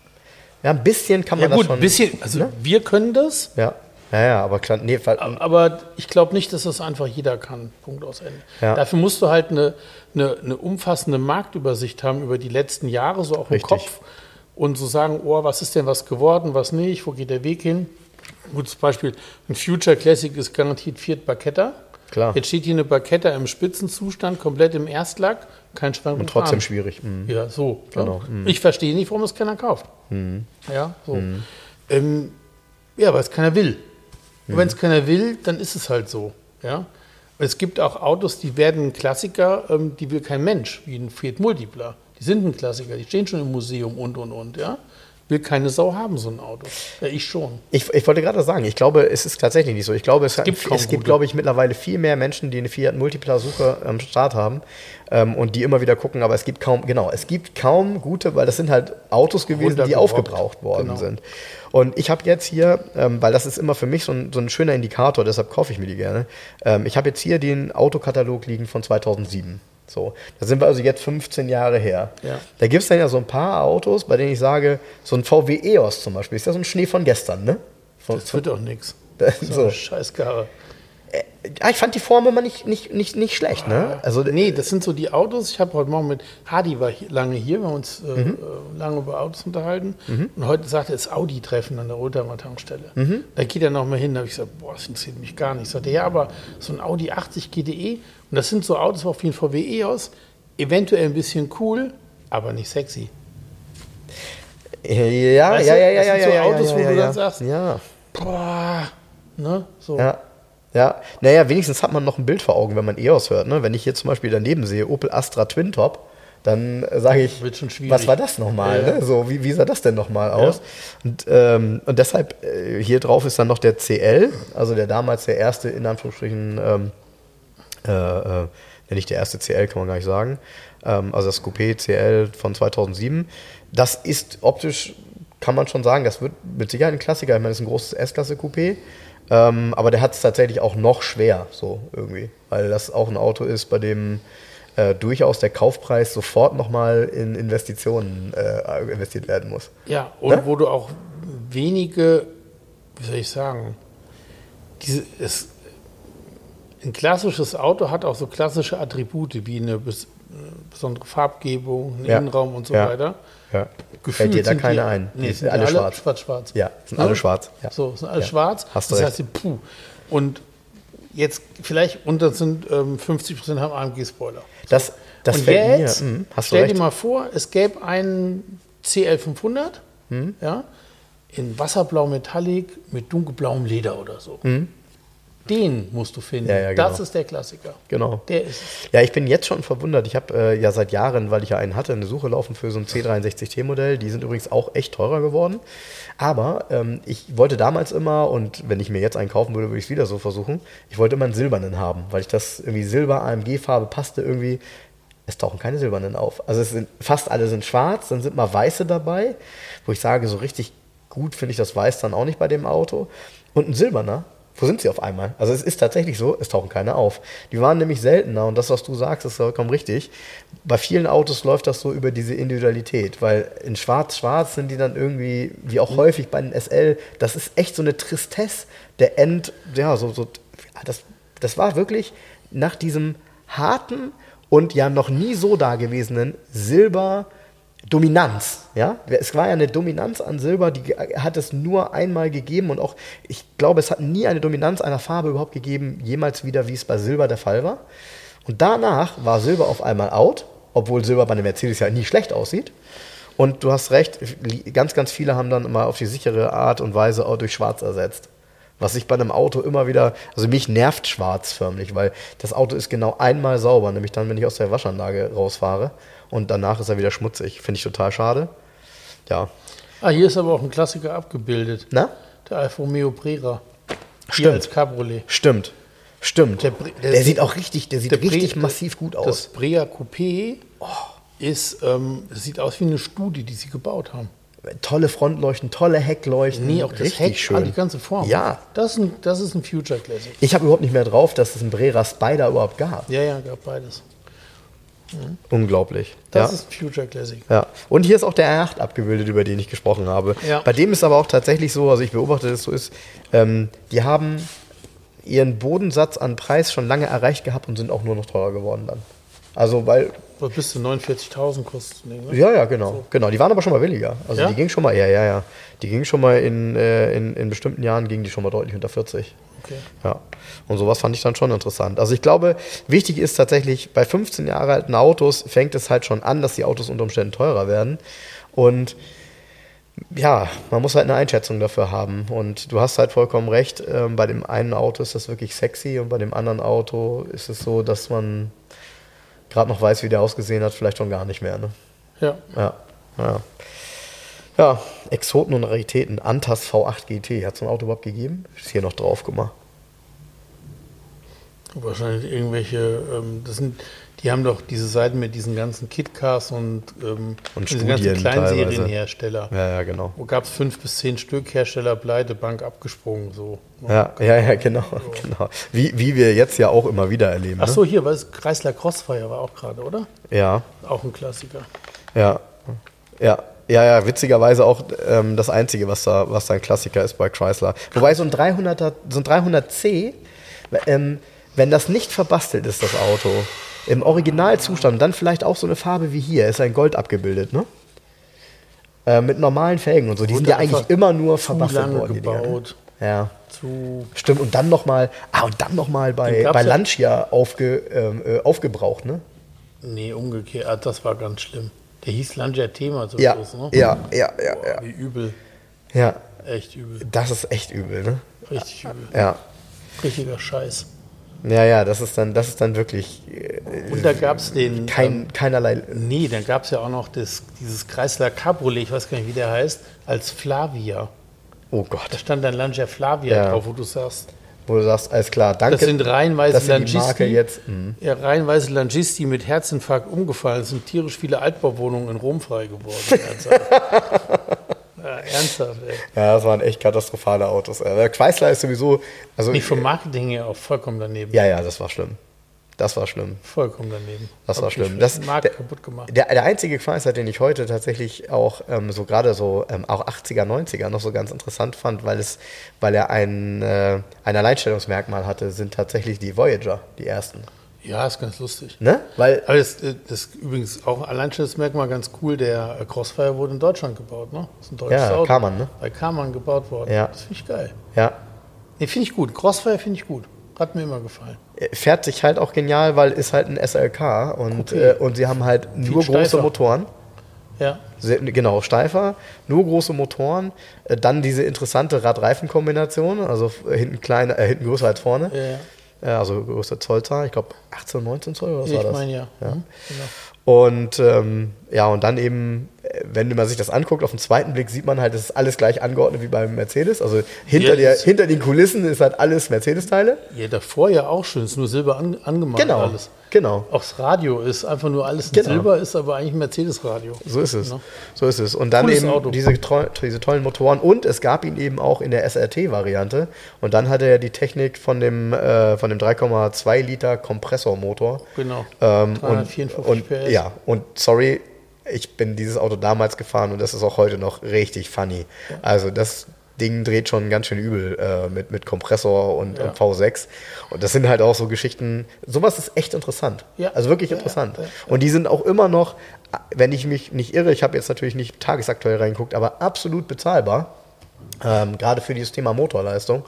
Ja, ein bisschen kann man ja, gut, das schon. Ein bisschen, also ne? wir können das. Ja. Ja, ja, aber klar, nee, aber ich glaube nicht, dass das einfach jeder kann. Punkt aus Ende. Ja. Dafür musst du halt eine, eine, eine, umfassende Marktübersicht haben über die letzten Jahre, so auch im Richtig. Kopf und so sagen, oh, was ist denn was geworden, was nicht, wo geht der Weg hin? Gutes Beispiel, ein Future Classic ist garantiert Fiat Barchetta. Klar. Jetzt steht hier eine Barchetta im Spitzenzustand, komplett im Erstlack, kein Schwank und trotzdem Arm. schwierig. Mhm. Ja, so. Genau. Mhm. Ich verstehe nicht, warum es keiner kauft. Mhm. Ja, so. Mhm. Ähm, ja, weil es keiner will. Und wenn es mhm. keiner will, dann ist es halt so. Ja. Es gibt auch Autos, die werden Klassiker, ähm, die will kein Mensch, wie ein Fiat Multipla. Die sind ein Klassiker, die stehen schon im Museum und und und, ja. Will keine Sau haben, so ein Auto. Ja, ich schon. Ich, ich wollte gerade sagen, ich glaube, es ist tatsächlich nicht so. Ich glaube, es, es gibt, es gibt glaube ich, mittlerweile viel mehr Menschen, die eine Fiat Multipla-Suche am Start haben ähm, und die immer wieder gucken, aber es gibt kaum, genau, es gibt kaum gute, weil das sind halt Autos gewesen, die aufgebraucht worden genau. sind. Und ich habe jetzt hier, ähm, weil das ist immer für mich so ein, so ein schöner Indikator, deshalb kaufe ich mir die gerne. Ähm, ich habe jetzt hier den Autokatalog liegen von 2007. So, da sind wir also jetzt 15 Jahre her. Ja. Da gibt es dann ja so ein paar Autos, bei denen ich sage, so ein VW EOS zum Beispiel, ist ja so ein Schnee von gestern, ne? Von, das wird doch nichts. So. Scheißkarre. Ja, ich fand die Form immer nicht, nicht, nicht, nicht schlecht. Ne? Also, nee, das sind so die Autos. Ich habe heute Morgen mit Hardy war lange hier, wir haben uns äh, mhm. äh, lange über Autos unterhalten. Mhm. Und heute sagte er, es Audi-Treffen an der Rotheimer Tankstelle. Mhm. Da geht er nochmal hin. Da habe ich gesagt, boah, das interessiert mich gar nicht. Ich sagte, ja, aber so ein Audi 80 GDE. Und das sind so Autos auf jeden VW EOS. Eventuell ein bisschen cool, aber nicht sexy. Ja, weißt ja, ja, ja, ja, ja. So ja, Autos, ja, wo ja, du ja. dann sagst, ja. boah, ne, so. Ja. Ja, naja, wenigstens hat man noch ein Bild vor Augen, wenn man EOS hört. Ne? Wenn ich hier zum Beispiel daneben sehe, Opel Astra Twin Top, dann äh, sage ich, was war das nochmal? Ja, ja. Ne? So, wie, wie sah das denn nochmal aus? Und, ähm, und deshalb, äh, hier drauf ist dann noch der CL, also der damals der erste, in Anführungsstrichen, ähm, äh, äh, ja, nicht der erste CL, kann man gar nicht sagen. Ähm, also das Coupé CL von 2007. Das ist optisch, kann man schon sagen, das wird mit Sicherheit ein Klassiker. Ich meine, das ist ein großes S-Klasse-Coupé. Ähm, aber der hat es tatsächlich auch noch schwer, so irgendwie. Weil das auch ein Auto ist, bei dem äh, durchaus der Kaufpreis sofort nochmal in Investitionen äh, investiert werden muss. Ja, und Ne? wo du auch wenige, wie soll ich sagen, diese, es, ein klassisches Auto hat auch so klassische Attribute wie eine bes, besondere Farbgebung, einen Ja. Innenraum und so Ja. weiter. Ja. Gefühlt Fällt dir da sind keine die, ein? Nee, sind alle alle schwarz. schwarz. Schwarz, Ja, sind alle schwarz. Ja. So, sind alle schwarz. Hast du das recht. heißt, puh. Und jetzt vielleicht, und das sind ähm, 50% haben AMG-Spoiler. Das, das und fällt jetzt, mir. Hm, stell recht. dir mal vor, es gäbe einen CL500, Hm? ja, in wasserblau Metallic mit dunkelblauem Leder oder so. Den musst du finden. Ja, ja, genau. Das ist der Klassiker. Genau. Der ist es. Ja, ich bin jetzt schon verwundert. Ich habe äh, ja seit Jahren, weil ich ja einen hatte, eine Suche laufen für so ein C63T-Modell. Die sind übrigens auch echt teurer geworden. Aber ähm, ich wollte damals immer, und wenn ich mir jetzt einen kaufen würde, würde ich es wieder so versuchen, ich wollte immer einen silbernen haben, weil ich das irgendwie Silber, AMG-Farbe passte irgendwie. Es tauchen keine silbernen auf. Also es sind fast alle sind schwarz, dann sind mal weiße dabei, wo ich sage, so richtig gut finde ich das Weiß dann auch nicht bei dem Auto. Und ein silberner, wo sind sie auf einmal? Also es ist tatsächlich so, es tauchen keine auf. Die waren nämlich seltener und das, was du sagst, ist vollkommen richtig. Bei vielen Autos läuft das so über diese Individualität, weil in Schwarz-Schwarz sind die dann irgendwie, wie auch häufig bei den SL, das ist echt so eine Tristesse der End, ja, so, so das, das war wirklich nach diesem harten und ja noch nie so dagewesenen Silber Dominanz, ja. Es war ja eine Dominanz an Silber, die hat es nur einmal gegeben und auch, ich glaube, es hat nie eine Dominanz einer Farbe überhaupt gegeben, jemals wieder, wie es bei Silber der Fall war. Und danach war Silber auf einmal out, obwohl Silber bei einem Mercedes ja nie schlecht aussieht. Und du hast recht, ganz, ganz viele haben dann immer auf die sichere Art und Weise auch durch Schwarz ersetzt. Was ich bei einem Auto immer wieder, also mich nervt schwarz förmlich, weil das Auto ist genau einmal sauber, nämlich dann, wenn ich aus der Waschanlage rausfahre und danach ist er wieder schmutzig. Finde ich total schade. Ja. Ah, hier ist aber auch ein Klassiker abgebildet. Na? Der Alfa Romeo Brera. Hier Stimmt. als Cabriolet. Stimmt. Stimmt. Der Der, Bre- der sieht Bre- auch richtig, der sieht der Bre- richtig massiv gut Das aus. Brea Coupé ist, ähm, sieht aus wie eine Studie, die sie gebaut haben. Tolle Frontleuchten, tolle Heckleuchten. Nee, auch das richtig Heck, schön. ah, die ganze Form. Ja. Das ist ein, das ist ein Future Classic. Ich habe überhaupt nicht mehr drauf, dass es einen Brera Spider überhaupt gab. Ja, ja, gab beides. Unglaublich. Das ja. ist ein Future Classic. Ja, und hier ist auch der R8 abgebildet, über den ich gesprochen habe. Ja. Bei dem ist aber auch tatsächlich so, also ich beobachte, dass es so ist, ähm, die haben ihren Bodensatz an Preis schon lange erreicht gehabt und sind auch nur noch teurer geworden dann. Also, weil, Was bis zu 49.000 kostet. Ne? ja, ja, genau, genau. Die waren aber schon mal billiger. Also Ja? die gingen schon mal, ja, ja, ja. Die gingen schon mal in, äh, in, in bestimmten Jahren, gingen die schon mal deutlich unter 40. Okay. Ja, und sowas fand ich dann schon interessant. Also ich glaube, wichtig ist tatsächlich, bei 15 Jahre alten Autos fängt es halt schon an, dass die Autos unter Umständen teurer werden. Und ja, man muss halt eine Einschätzung dafür haben. Und du hast halt vollkommen recht, ähm, bei dem einen Auto ist das wirklich sexy und bei dem anderen Auto ist es so, dass man gerade noch weiß, wie der ausgesehen hat, vielleicht schon gar nicht mehr. Ne? Ja. Ja, ja. Ja, Exoten und Raritäten. Antas V8 GT. Hat es so ein Auto überhaupt gegeben? Ist hier noch drauf, mal. Wahrscheinlich irgendwelche, ähm, das sind, die haben doch diese Seiten mit diesen ganzen Kitcars und, ähm, Und diesen ganzen Kleinserienhersteller. Ja, ja, genau. Wo gab es fünf bis zehn Stück Hersteller, Pleite, Bank abgesprungen. So. Ja, ja, ja, genau. genau. Wie, wie wir jetzt ja auch immer wieder erleben. Ach Ne? so, hier, was Chrysler Crossfire war auch gerade, oder? Ja, Auch ein Klassiker. ja. Ja, ja, ja, witzigerweise auch ähm, das Einzige, was da, was da ein Klassiker ist bei Chrysler. Wobei so ein 300er, so ein 300C, ähm, wenn das nicht verbastelt ist, das Auto, im Originalzustand, dann vielleicht auch so eine Farbe wie hier, ist ein Gold abgebildet, ne? Äh, mit normalen Felgen und so. Die sind ja eigentlich immer nur verbastelt worden. ne? gebaut. Ja. Zu. Stimmt, und dann nochmal, ah, und dann nochmal bei, bei ja- Lancia aufge, ähm, äh, aufgebraucht, ne? Nee, umgekehrt. Ah, das war ganz schlimm. Der hieß Lancia Thema zum Ja, Schluss, ne? ja, ja, ja, Boah, ja. Wie übel. Ja, Echt übel. das ist echt übel, ne? Richtig übel. Ja. Richtiger Scheiß. Ja, ja, das ist dann, das ist dann wirklich äh, Und da gab es den. kein, ähm, keinerlei. nee, dann gab es ja auch noch das, dieses Chrysler Cabriolet, ich weiß gar nicht, wie der heißt, als Flavia. Oh Da Gott, stand dann Lancia Flavia Ja. drauf, wo du sagst, wo du sagst, alles klar, danke. das sind reihenweise Langisti. jetzt. Mhm. Ja, reihenweise Langisti mit Herzinfarkt umgefallen. Es sind tierisch viele Altbauwohnungen in Rom frei geworden. Ernsthaft. ja, ernsthaft, ey. Ja, das waren echt katastrophale Autos. Der Chrysler ist sowieso, also Nicht vom Marketing her auch vollkommen daneben. ja, ja, das war schlimm. Das war schlimm. Vollkommen daneben. Das war Hab die schlimm. Das- Marke der- kaputt gemacht. Der, der einzige Chrysler, den ich heute tatsächlich auch ähm, so gerade so ähm, auch 80er, 90er noch so ganz interessant fand, weil es, weil er ein, äh, ein Alleinstellungsmerkmal hatte, sind tatsächlich die Voyager, die ersten. Ja, ist ganz lustig. Ne? Weil Aber das, äh, das ist übrigens auch Alleinstellungsmerkmal ganz cool. Der äh, Crossfire wurde in Deutschland gebaut, ne? Das ist ein deutsches Ja, Auto. Karmann, ne? Bei Karmann gebaut worden. Ja. Das finde ich geil. ja, Nee, finde ich gut. Crossfire finde ich gut. Hat mir immer gefallen. Er fährt sich halt auch genial, weil ist halt ein SLK und, Coupé. äh, und sie haben halt nur große steifer. Motoren. Ja. Sehr, genau, steifer, nur große Motoren, äh, dann diese interessante Rad-Reifen-Kombination, also f- hinten kleiner, äh, hinten größer als vorne. Ja, ja. Ja, also größte Zollzahl, ich glaube 18, 19 Zoll oder was ich war das? meine ja. Mhm, genau. Und ähm, ja, und dann eben, äh, wenn man sich das anguckt, auf den zweiten Blick sieht man halt, es ist alles gleich angeordnet wie beim Mercedes. Also hinter, Ja, der, hinter den Kulissen ist halt alles Mercedes-Teile. Ja, davor ja auch schön. Ist nur Silber an, angemalt Genau, alles. genau. Auch das Radio ist einfach nur alles Genau. Silber, ist aber eigentlich ein Mercedes-Radio. So ist es. Genau. So ist es. Und dann Cooles eben Auto. diese, diese tollen Motoren. Und es gab ihn eben auch in der SRT-Variante. Und dann hatte er die Technik von dem, äh, von dem 3,2 Liter Kompressormotor. Genau. Ähm, 354 und, und, PS. Ja, und sorry, ich bin dieses Auto damals gefahren und das ist auch heute noch richtig funny. Also das Ding dreht schon ganz schön übel äh, mit, mit Kompressor und, Ja. und V6. Und das sind halt auch so Geschichten, sowas ist echt interessant. Ja. Also wirklich interessant. Und die sind auch immer noch, wenn ich mich nicht irre, ich habe jetzt natürlich nicht tagesaktuell reingeguckt, aber absolut bezahlbar. Ähm, gerade für dieses Thema Motorleistung.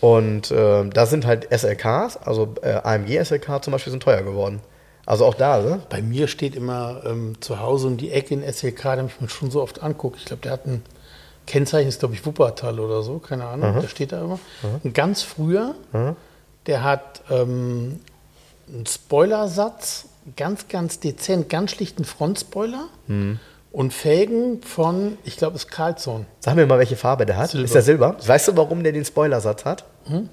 Und ähm, da sind halt SLKs, also äh, AMG SLK zum Beispiel, sind teuer geworden. Also auch da, ne? Bei mir steht immer ähm, zu Hause um die Ecke in SLK, den ich mir schon so oft angucke. Ich glaube, der hat ein Kennzeichen, ist glaube ich Wuppertal oder so, keine Ahnung, der steht da immer. Und ganz früher, der hat ähm, einen Spoilersatz, ganz, ganz dezent, ganz schlichten Frontspoiler und Felgen von, ich glaube, es ist Carlson. Sag mir mal, welche Farbe der hat. Silber. Ist der Silber? Weißt du, warum der den Spoilersatz hat? Hm?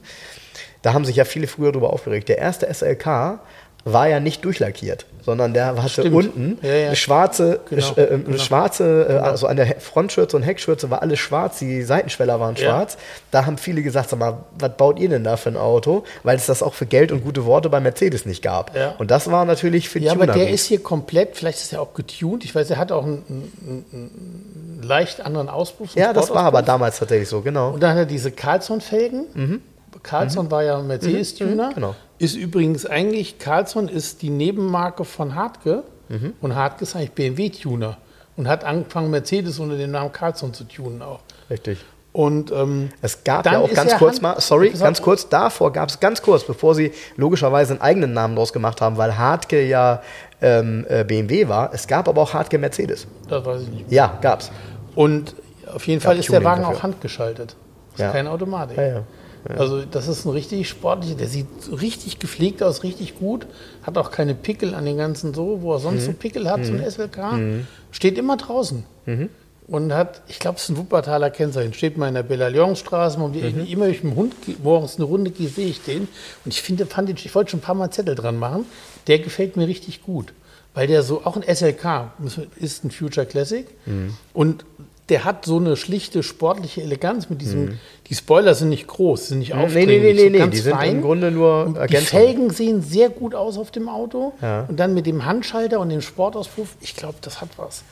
Da haben sich ja viele früher drüber aufgeregt. Der erste SLK war ja nicht durchlackiert, sondern der hatte Stimmt. unten Ja, ja. eine schwarze, Genau, sch- äh, eine genau. schwarze, äh, also an der Frontschürze und Heckschürze war alles schwarz, die Seitenschweller waren Ja. schwarz. Da haben viele gesagt, sag mal, was baut ihr denn da für ein Auto? Weil es das auch für Geld und gute Worte bei Mercedes nicht gab. Ja. Und das war natürlich für Ja, aber Tuner der gut. ist hier komplett, vielleicht ist er auch getuned. Ich weiß, er hat auch einen, einen, einen leicht anderen Auspuff. Ja, das war aber damals tatsächlich so, genau. Und dann hat er diese Carlson-Felgen. Carlson war ja ein Mercedes-Tuner. Mhm. genau. Ist übrigens eigentlich, Carlson ist die Nebenmarke von Hartke. Mhm. Und Hartke ist eigentlich BMW-Tuner. Und hat angefangen, Mercedes unter dem Namen Carlson zu tunen auch. Richtig. Und ähm, Es gab ja auch ganz kurz Hand- mal, sorry, ganz kurz, davor gab es ganz kurz, bevor sie logischerweise einen eigenen Namen draus gemacht haben, weil Hartke ja ähm, äh, BMW war. Es gab aber auch Hartke Mercedes. das weiß ich nicht. Ja, gab's. Und auf jeden Fall ist der Tuning Wagen dafür. auch handgeschaltet. Ist Ja. keine Automatik. Ja, ja. Also das ist ein richtig sportlicher, der sieht richtig gepflegt aus, richtig gut, hat auch keine Pickel an den ganzen so, wo er Mhm. sonst so Pickel hat, so ein SLK, steht immer draußen. Mhm. Und hat, ich glaube, es ist ein Wuppertaler Kennzeichen, steht mal in der Bella-Lyons-Straße, um die, Mhm. immer wenn ich mit dem Hund morgens eine Runde gehe, sehe ich den. Und ich finde, fand den, ich wollte schon ein paar Mal Zettel dran machen, der gefällt mir richtig gut. Weil der so, auch ein SLK, ist ein Future Classic. Mhm. Und der hat so eine schlichte, sportliche Eleganz mit diesem, die Spoiler sind nicht groß, sind nicht Mhm. Nee, aufdringlich, nee, nee, so nee, die sind fein. im Grunde nur Und die Ergänzung. Felgen sehen sehr gut aus auf dem Auto. Ja. Und dann mit dem Handschalter und dem Sportauspuff, ich glaube, das hat was.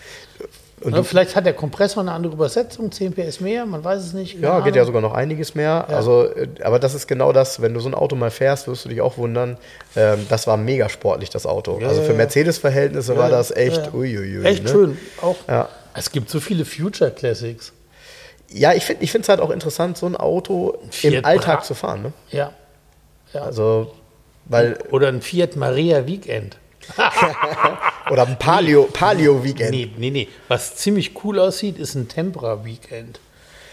Und Ja, vielleicht hat der Kompressor eine andere Übersetzung, 10 PS mehr, man weiß es nicht. Ja, keine geht ja Ahnung. sogar noch einiges mehr. Also, äh, aber das ist genau das, wenn du so ein Auto mal fährst, wirst du dich auch wundern. Ähm, das war mega sportlich, das Auto. Ja, also ja, für ja. Mercedes-Verhältnisse war Ja, das echt ja, ja. uiuiui. Echt ne? schön. Auch, Ja. Es gibt so viele Future Classics. Ja, ich finde es halt auch interessant, so ein Auto Fiat im Alltag Bra- zu fahren. Ne? Ja. ja. Also, weil, Oder ein Fiat Maria Weekend. oder ein Palio, Palio-Weekend. Nee, nee, nee. Was ziemlich cool aussieht, ist ein Tempra Weekend.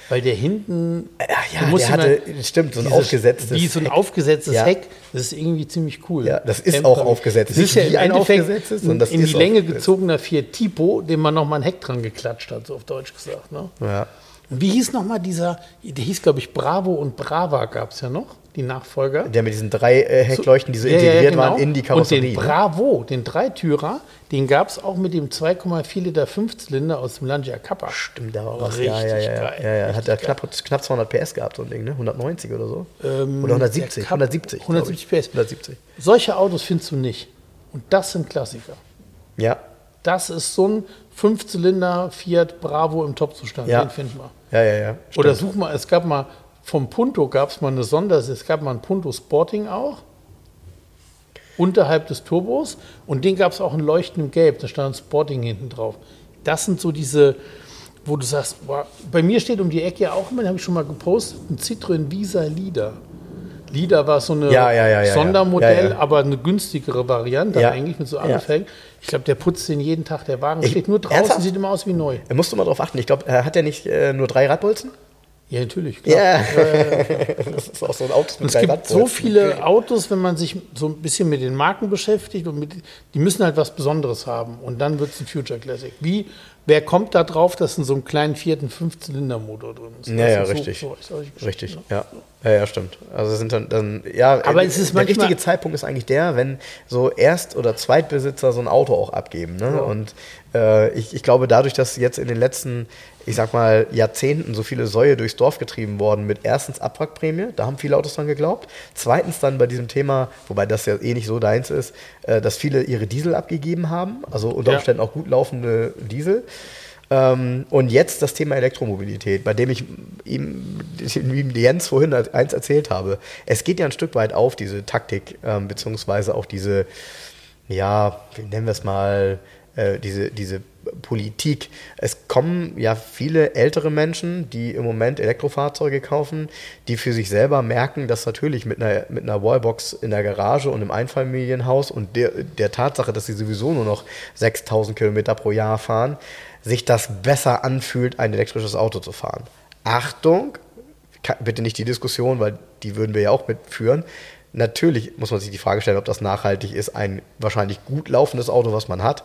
Weil der hinten. Ja, du musst der hatte, immer stimmt, so ein dieses- aufgesetztes Wie so ein Heck. aufgesetztes Ja. Heck. Das ist irgendwie ziemlich cool. Ja, das ist Temporary. auch aufgesetzt. Das ist Nicht ja wie im ein Endeffekt aufgesetztes, ein in die Länge gezogener Fiat Tipo, dem man nochmal ein Heck dran geklatscht hat, so auf Deutsch gesagt. Ne? Ja. Und wie hieß nochmal dieser, der hieß, glaube ich, Bravo und Brava gab es ja noch, die Nachfolger. Der mit diesen drei äh, Heckleuchten, die so Ja, ja, integriert genau. waren in die Karosserie. Und den ne? Bravo, den Dreitürer, den gab es auch mit dem 2,4 Liter Fünfzylinder aus dem Lancia Kappa. Stimmt, da war was. Richtig ja, ja, ja, geil, ja, ja. Hat er knapp, knapp 200 PS gehabt, so ein Ding, ne? 190 oder so. Ähm, oder 170, der Cup- 170. glaub 170 ich. PS. 170. Solche Autos findest du nicht. Und das sind Klassiker. Ja, Das ist so ein Fünfzylinder Fiat Bravo im Topzustand. Ja. Den finden wir. ja, ja, ja. Oder Stimmt. such mal, es gab mal vom Punto gab es mal eine Sonders, es gab mal ein Punto Sporting auch. Unterhalb des Turbos. Und den gab es auch in leuchtendem Gelb. Da stand Sporting hinten drauf. Das sind so diese, wo du sagst, boah, bei mir steht um die Ecke ja auch immer, den habe ich schon mal gepostet, ein Citroën Visa Lida. Lida war so eine Ja, ja, ja. Sondermodell, aber eine günstigere Variante eigentlich mit so Ja. Ich glaube, der putzt den jeden Tag. Der Wagen Ich- steht nur draußen, Ernsthaft? sieht immer aus wie neu. Da musst du mal drauf achten. Ich glaube, hat er nicht äh, nur drei Radbolzen? Ja, natürlich. Klar. Ja. das ist auch so ein Auto Und mit es drei gibt Radbolzen. so viele Autos, wenn man sich so ein bisschen mit den Marken beschäftigt und mit, die müssen halt was Besonderes haben und dann wird es ein Future Classic. Wie, wer kommt da drauf, dass in so einem kleinen vierten Fünfzylindermotor drin ist? Ja, ja, ist so- richtig. so- Geschichten, Richtig, ne? ja. Ja, ja, stimmt. Also sind dann, dann ja, Aber es ist der richtige Zeitpunkt ist eigentlich der, wenn so Erst- oder Zweitbesitzer so ein Auto auch abgeben. Ne? Und äh, ich, ich glaube, dadurch, dass jetzt in den letzten, ich sag mal, Jahrzehnten so viele Säue durchs Dorf getrieben worden mit erstens Abwrackprämie, da haben viele Autos dran geglaubt. Zweitens dann bei diesem Thema, wobei das ja eh nicht so deins ist, äh, dass viele ihre Diesel abgegeben haben, also unter Ja. Umständen auch gut laufende Diesel. Ähm, und jetzt das Thema Elektromobilität, bei dem ich ihm, wie Jens vorhin eins erzählt habe. Es geht ja ein Stück weit auf, diese Taktik, ähm, beziehungsweise auch diese, ja, wie nennen wir es mal, äh, diese, diese Politik. Es kommen ja viele ältere Menschen, die im Moment Elektrofahrzeuge kaufen, die für sich selber merken, dass natürlich mit einer, mit einer Wallbox in der Garage und im Einfamilienhaus und der, der Tatsache, dass sie sowieso nur noch 6000 Kilometer pro Jahr fahren, sich das besser anfühlt, ein elektrisches Auto zu fahren. Achtung, bitte nicht die Diskussion, weil die würden wir ja auch mitführen. Natürlich muss man sich die Frage stellen, ob das nachhaltig ist, ein wahrscheinlich gut laufendes Auto, was man hat,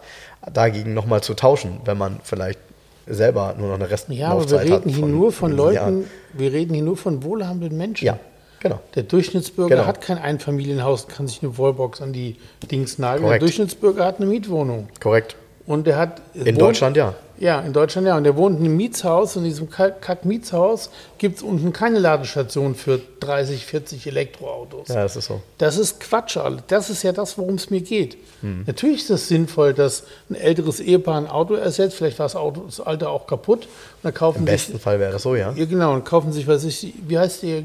dagegen nochmal zu tauschen, wenn man vielleicht selber nur noch eine Restlaufzeit Ja, aber wir hat reden hier nur von Leuten, Jahren. wir reden hier nur von wohlhabenden Menschen. Ja, genau. Der Durchschnittsbürger Genau. hat kein Einfamilienhaus kann sich eine Wallbox an die Dings nageln. Korrekt. Der Durchschnittsbürger hat eine Mietwohnung. Korrekt. Und der hat. In Deutschland ja. Ja, in Deutschland ja. Und der wohnt in einem Mietshaus. Und in diesem Kack- Kack-Mietshaus gibt es unten keine Ladestation für 30, 40 Elektroautos. Ja, das ist so. Das ist Quatsch. Das ist ja das, worum es mir geht. Hm. Natürlich ist es sinnvoll, dass ein älteres Ehepaar ein Auto ersetzt. Vielleicht war das Auto das alte auch kaputt. Und dann kaufen Im sich, besten Fall wäre das so, ja. ja, genau, und kaufen sich, was ich, wie heißt der?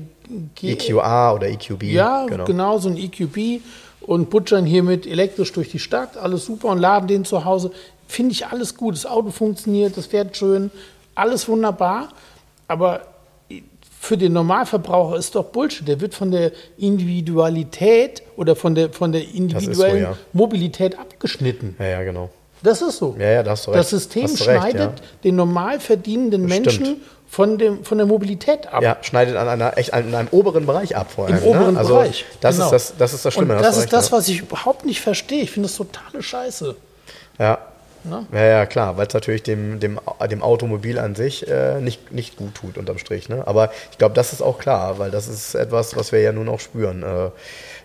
G EQA oder EQB. ja, genau. so ein EQB und butschern hiermit elektrisch durch die Stadt, alles super und laden den zu Hause. Finde ich alles gut. Das Auto funktioniert, das fährt schön, alles wunderbar. Aber für den Normalverbraucher ist doch Bullshit. Der wird von der Individualität oder von der, von der individuellen ja. Mobilität abgeschnitten. Ja, ja, genau. Das ist so. Ja, ja, da hast du recht. Das System recht, schneidet ja. den normal verdienenden Menschen von, dem, von der Mobilität ab. Ja, schneidet an einer echt an einem oberen Bereich ab vor Im allem. oberen ne? also, Bereich. Das, genau. ist das, das ist das Schlimme. Und das ist recht, das, was ich überhaupt nicht verstehe. Ich finde das totale Scheiße. Ja. Ne? Ja, ja, klar, weil es natürlich dem, dem, dem Automobil an sich äh, nicht, nicht gut tut, unterm Strich. Ne? Aber ich glaube, das ist auch klar, weil das ist etwas, was wir ja nun auch spüren. Äh,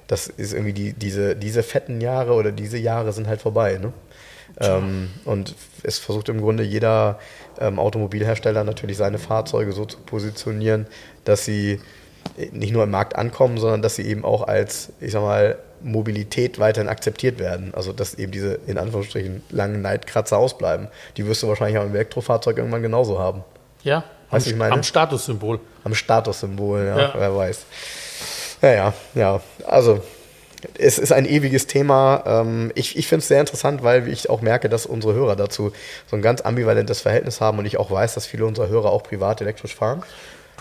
das ist irgendwie die, diese, diese fetten Jahre oder diese Jahre sind halt vorbei. Ne? Ähm, und es versucht im Grunde jeder ähm, Automobilhersteller natürlich seine Fahrzeuge so zu positionieren, dass sie nicht nur im Markt ankommen, sondern dass sie eben auch als, ich sag mal, Mobilität weiterhin akzeptiert werden. Also dass eben diese in Anführungsstrichen langen Neidkratzer ausbleiben. Die wirst du wahrscheinlich auch im Elektrofahrzeug irgendwann genauso haben. Ja, Weißt am, ich meine? am Statussymbol. Am Statussymbol, ja, Ja. wer weiß. Ja, ja, ja. Also es ist ein ewiges Thema. Ähm, Ich, ich finde es sehr interessant, weil ich auch merke, dass unsere Hörer dazu so ein ganz ambivalentes Verhältnis haben und ich auch weiß, dass viele unserer Hörer auch privat elektrisch fahren.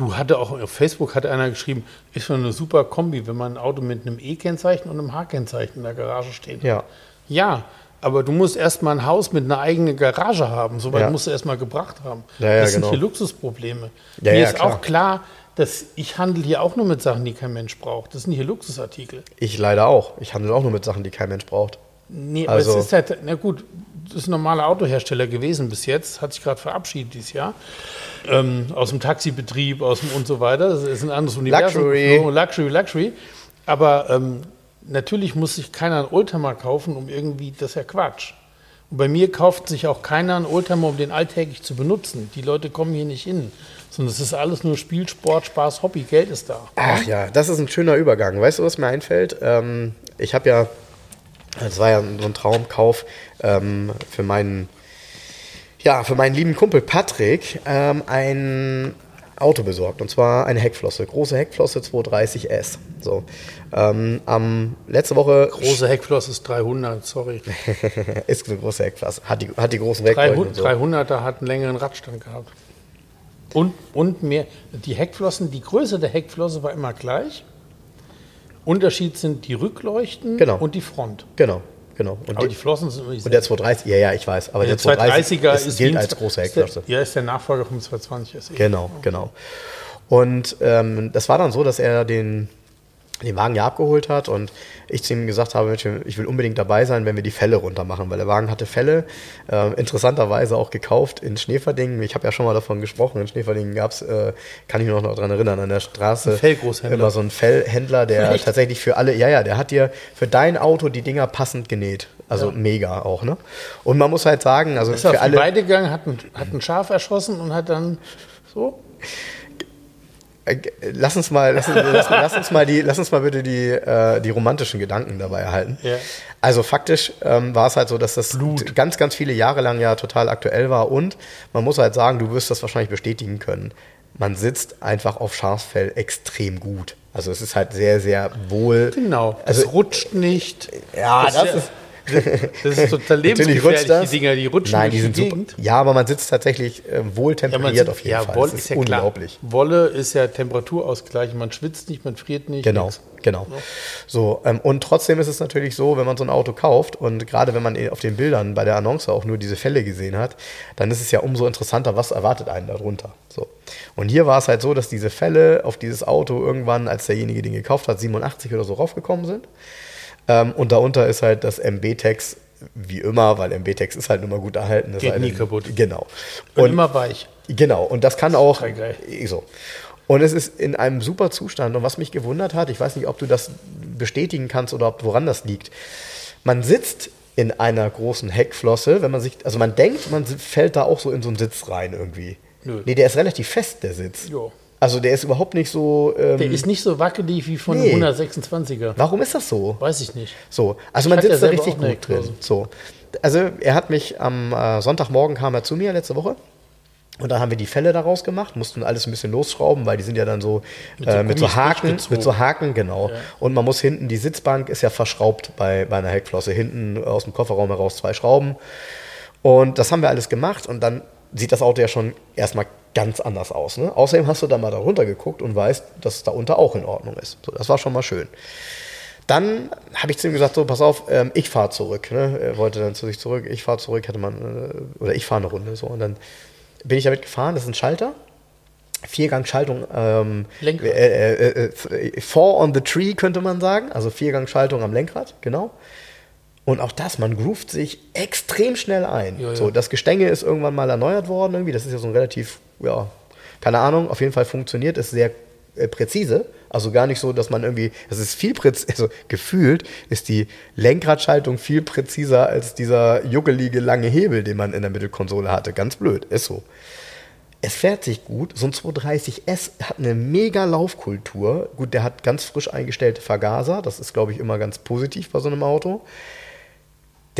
Du hatte auch auf Facebook hat einer geschrieben, ist schon eine super Kombi, wenn man ein Auto mit einem E-Kennzeichen und einem H-Kennzeichen in der Garage steht. Ja. Ja, aber du musst erstmal ein Haus mit einer eigenen Garage haben. Soweit Ja. musst du erstmal gebracht haben. Ja, ja, das sind genau. hier Luxusprobleme. Ja, Mir ist klar. auch klar, dass ich handle hier auch nur mit Sachen, die kein Mensch braucht. Das sind hier Luxusartikel. Ich leider auch. Ich handle auch nur mit Sachen, die kein Mensch braucht. Nee, aber Also- es ist halt, na gut, ist ein normaler Autohersteller gewesen bis jetzt, hat sich gerade verabschiedet dieses Jahr. Ähm, aus dem Taxibetrieb, aus dem und so weiter. Das ist ein anderes Universum. Luxury. So, Luxury, Luxury. Aber ähm, natürlich muss sich keiner einen Oldtimer kaufen, um irgendwie, das ist ja Quatsch. Und bei mir kauft sich auch keiner einen Oldtimer, um den alltäglich zu benutzen. Die Leute kommen hier nicht hin. Sondern es ist alles nur Spiel, Sport, Spaß, Hobby, Geld ist da. Ach ja, das ist ein schöner Übergang. Weißt du, was mir einfällt? Ähm, ich habe ja, das war ja so ein Traumkauf ähm, für meinen, ja, für meinen lieben Kumpel Patrick ähm, ein Auto besorgt. Und zwar eine Heckflosse, große Heckflosse 230S. So, ähm, am letzte Woche Große Heckflosse ist 300, sorry. ist eine große Heckflosse, hat die, hat die großen Wegläufe 300, und so. 300er hat einen längeren Radstand gehabt. Und, und mehr, die Heckflossen, die Größe der Heckflosse war immer gleich. Unterschied sind die Rückleuchten Genau. und die Front. Genau, genau. Und, Aber die, die Flossen sind und der 230, ja, ja, ich weiß, aber der der 230 230er ist, ist gilt als große Heckflosse. Ja, ist der Nachfolger vom 220 SE. Genau, genau. Und ähm, das war dann so, dass er den, den Wagen ja abgeholt hat und ich zu ihm gesagt habe, ich will unbedingt dabei sein, wenn wir die Fälle runter machen, weil der Wagen hatte Fälle, äh, interessanterweise auch gekauft in Schneeverdingen. Ich habe ja schon mal davon gesprochen, in Schneeverdingen gab es, äh, kann ich mich noch daran erinnern, an der Straße Ein immer so ein Fellhändler, der Echt? tatsächlich für alle, ja, ja, der hat dir für dein Auto die Dinger passend genäht. Also mega auch, ne? Und man muss halt sagen, also Ist auf für die alle. Weide gegangen, hat ein, hat ein Schaf erschossen und hat dann so. Äh, Lass uns mal, lass, uns- lass, lass uns mal die, lass uns mal bitte die, äh, die romantischen Gedanken dabei erhalten. Ja. Also faktisch ähm, war es halt so, dass das ganz, ganz viele Jahre lang ja total aktuell war und man muss halt sagen, du wirst das wahrscheinlich bestätigen können. Man sitzt einfach auf Schafsfell extrem gut. Also es ist halt sehr, sehr wohl. Genau. Also es rutscht nicht. ja, das, ja- ist. Das ist total lebensgefährlich, die Dinger, die rutschen Nein, die sind super. Gegend. Ja, aber man sitzt tatsächlich äh, wohl Ja, sieht- auf jeden ja, Fall. Wolle Das ist ja klar. unglaublich. Wolle ist ja Temperaturausgleich. Man schwitzt nicht, man friert nicht. Genau, nix. genau. So, ähm, und trotzdem ist es natürlich so, wenn man so ein Auto kauft und gerade wenn man auf den Bildern bei der Annonce auch nur diese Fälle gesehen hat, dann ist es ja umso interessanter, was erwartet einen darunter. So. Und hier war es halt so, dass diese Fälle auf dieses Auto irgendwann, als derjenige den gekauft hat, 87 oder so raufgekommen sind. Ähm, und darunter ist halt das MB-Tex, wie immer, weil MB-Tex ist halt immer gut erhalten. es Geht nie kaputt. Genau. Und, immer weich. Genau, und das kann auch geil. so. Und es ist in einem super Zustand. Und was mich gewundert hat, ich weiß nicht, ob du das bestätigen kannst oder ob, woran das liegt. Man sitzt in einer großen Heckflosse, wenn man sich, also man denkt, man fällt da auch so in so einen Sitz rein irgendwie. Nö. Nee, der ist relativ fest, der Sitz. Jo. Also der ist überhaupt nicht so. Ähm, Der ist nicht so wackelig wie von Nee. einem 126er. warum ist das so? Weiß ich nicht. So, also man hatte ja sitzt da richtig gut drin. So, also er hat mich am äh, Sonntagmorgen kam er zu mir letzte Woche. Und dann haben wir die Fälle daraus gemacht, mussten alles ein bisschen losschrauben, weil die sind ja dann so mit so äh, mit so Haken, mit so Haken, genau. Und man muss hinten, die Sitzbank ist ja verschraubt bei, bei einer Heckflosse, hinten aus dem Kofferraum heraus zwei Schrauben. Und das haben wir alles gemacht und dann sieht das Auto ja schon erstmal ganz anders aus. Ne? Außerdem hast du da mal da runter geguckt und weißt, dass es da unter auch in Ordnung ist. So, das war schon mal schön. Dann habe ich zu ihm gesagt, so, pass auf, ähm, ich fahre zurück. Ne? Er wollte dann zu sich zurück, ich fahre zurück, hätte man, äh, oder ich fahre eine Runde. So. Und dann bin ich damit gefahren, das ist ein Schalter. Viergangschaltung, ähm, Lenkrad. äh, äh, äh, four on the tree könnte man sagen, also Viergangschaltung am Lenkrad, genau. Und auch das, man groovt sich extrem schnell ein. Ja, ja. So, das Gestänge ist irgendwann mal erneuert worden, irgendwie. Das ist ja so ein relativ, ja, keine Ahnung, auf jeden Fall funktioniert es sehr äh, präzise. Also gar nicht so, dass man irgendwie, das ist viel präziser, also gefühlt ist die Lenkradschaltung viel präziser als dieser juckelige lange Hebel, den man in der Mittelkonsole hatte. Ganz blöd, ist so. Es fährt sich gut. So ein 230S hat eine mega Laufkultur. Gut, der hat ganz frisch eingestellte Vergaser. Das ist, glaube ich, immer ganz positiv bei so einem Auto.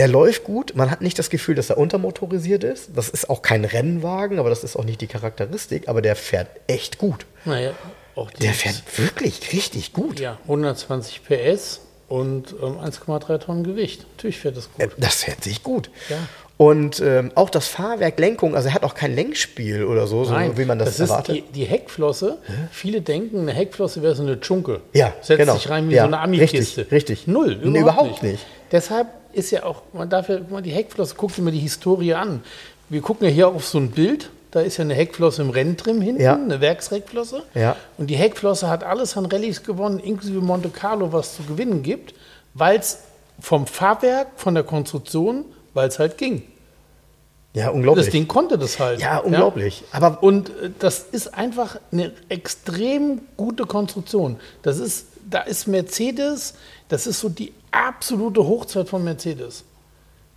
Der läuft gut. Man hat nicht das Gefühl, dass er untermotorisiert ist. Das ist auch kein Rennwagen, aber das ist auch nicht die Charakteristik. Aber der fährt echt gut. Naja, auch Der fährt wirklich richtig gut. Ja, 120 PS und ähm, 1,3 Tonnen Gewicht. Natürlich fährt das Äh, gut. Das fährt sich gut. Ja. Und ähm, auch das Fahrwerk, Lenkung, also er hat auch kein Lenkspiel oder so, so wie man das, ist erwartet. die, die Heckflosse. Viele denken, eine Heckflosse wäre so eine Dschunke. Ja, Setzt genau. sich rein wie Ja, so eine Ami-Kiste. richtig, richtig. Null, Nee, überhaupt, überhaupt nicht. nicht. Deshalb ist ja auch, man darf ja mal die Heckflosse, guck dir mal die Historie an. Wir gucken ja hier auf so ein Bild, da ist ja eine Heckflosse im Renntrim hinten, Ja. eine Werksheckflosse. Ja. Und die Heckflosse hat alles an Rallyes gewonnen, inklusive Monte Carlo, was zu gewinnen gibt, weil es vom Fahrwerk, von der Konstruktion, weil es halt ging. Ja, unglaublich. Das Ding konnte das halt. ja, unglaublich. Aber Und äh, das ist einfach eine extrem gute Konstruktion. Das ist, da ist Mercedes, das ist so die absolute Hochzeit von Mercedes.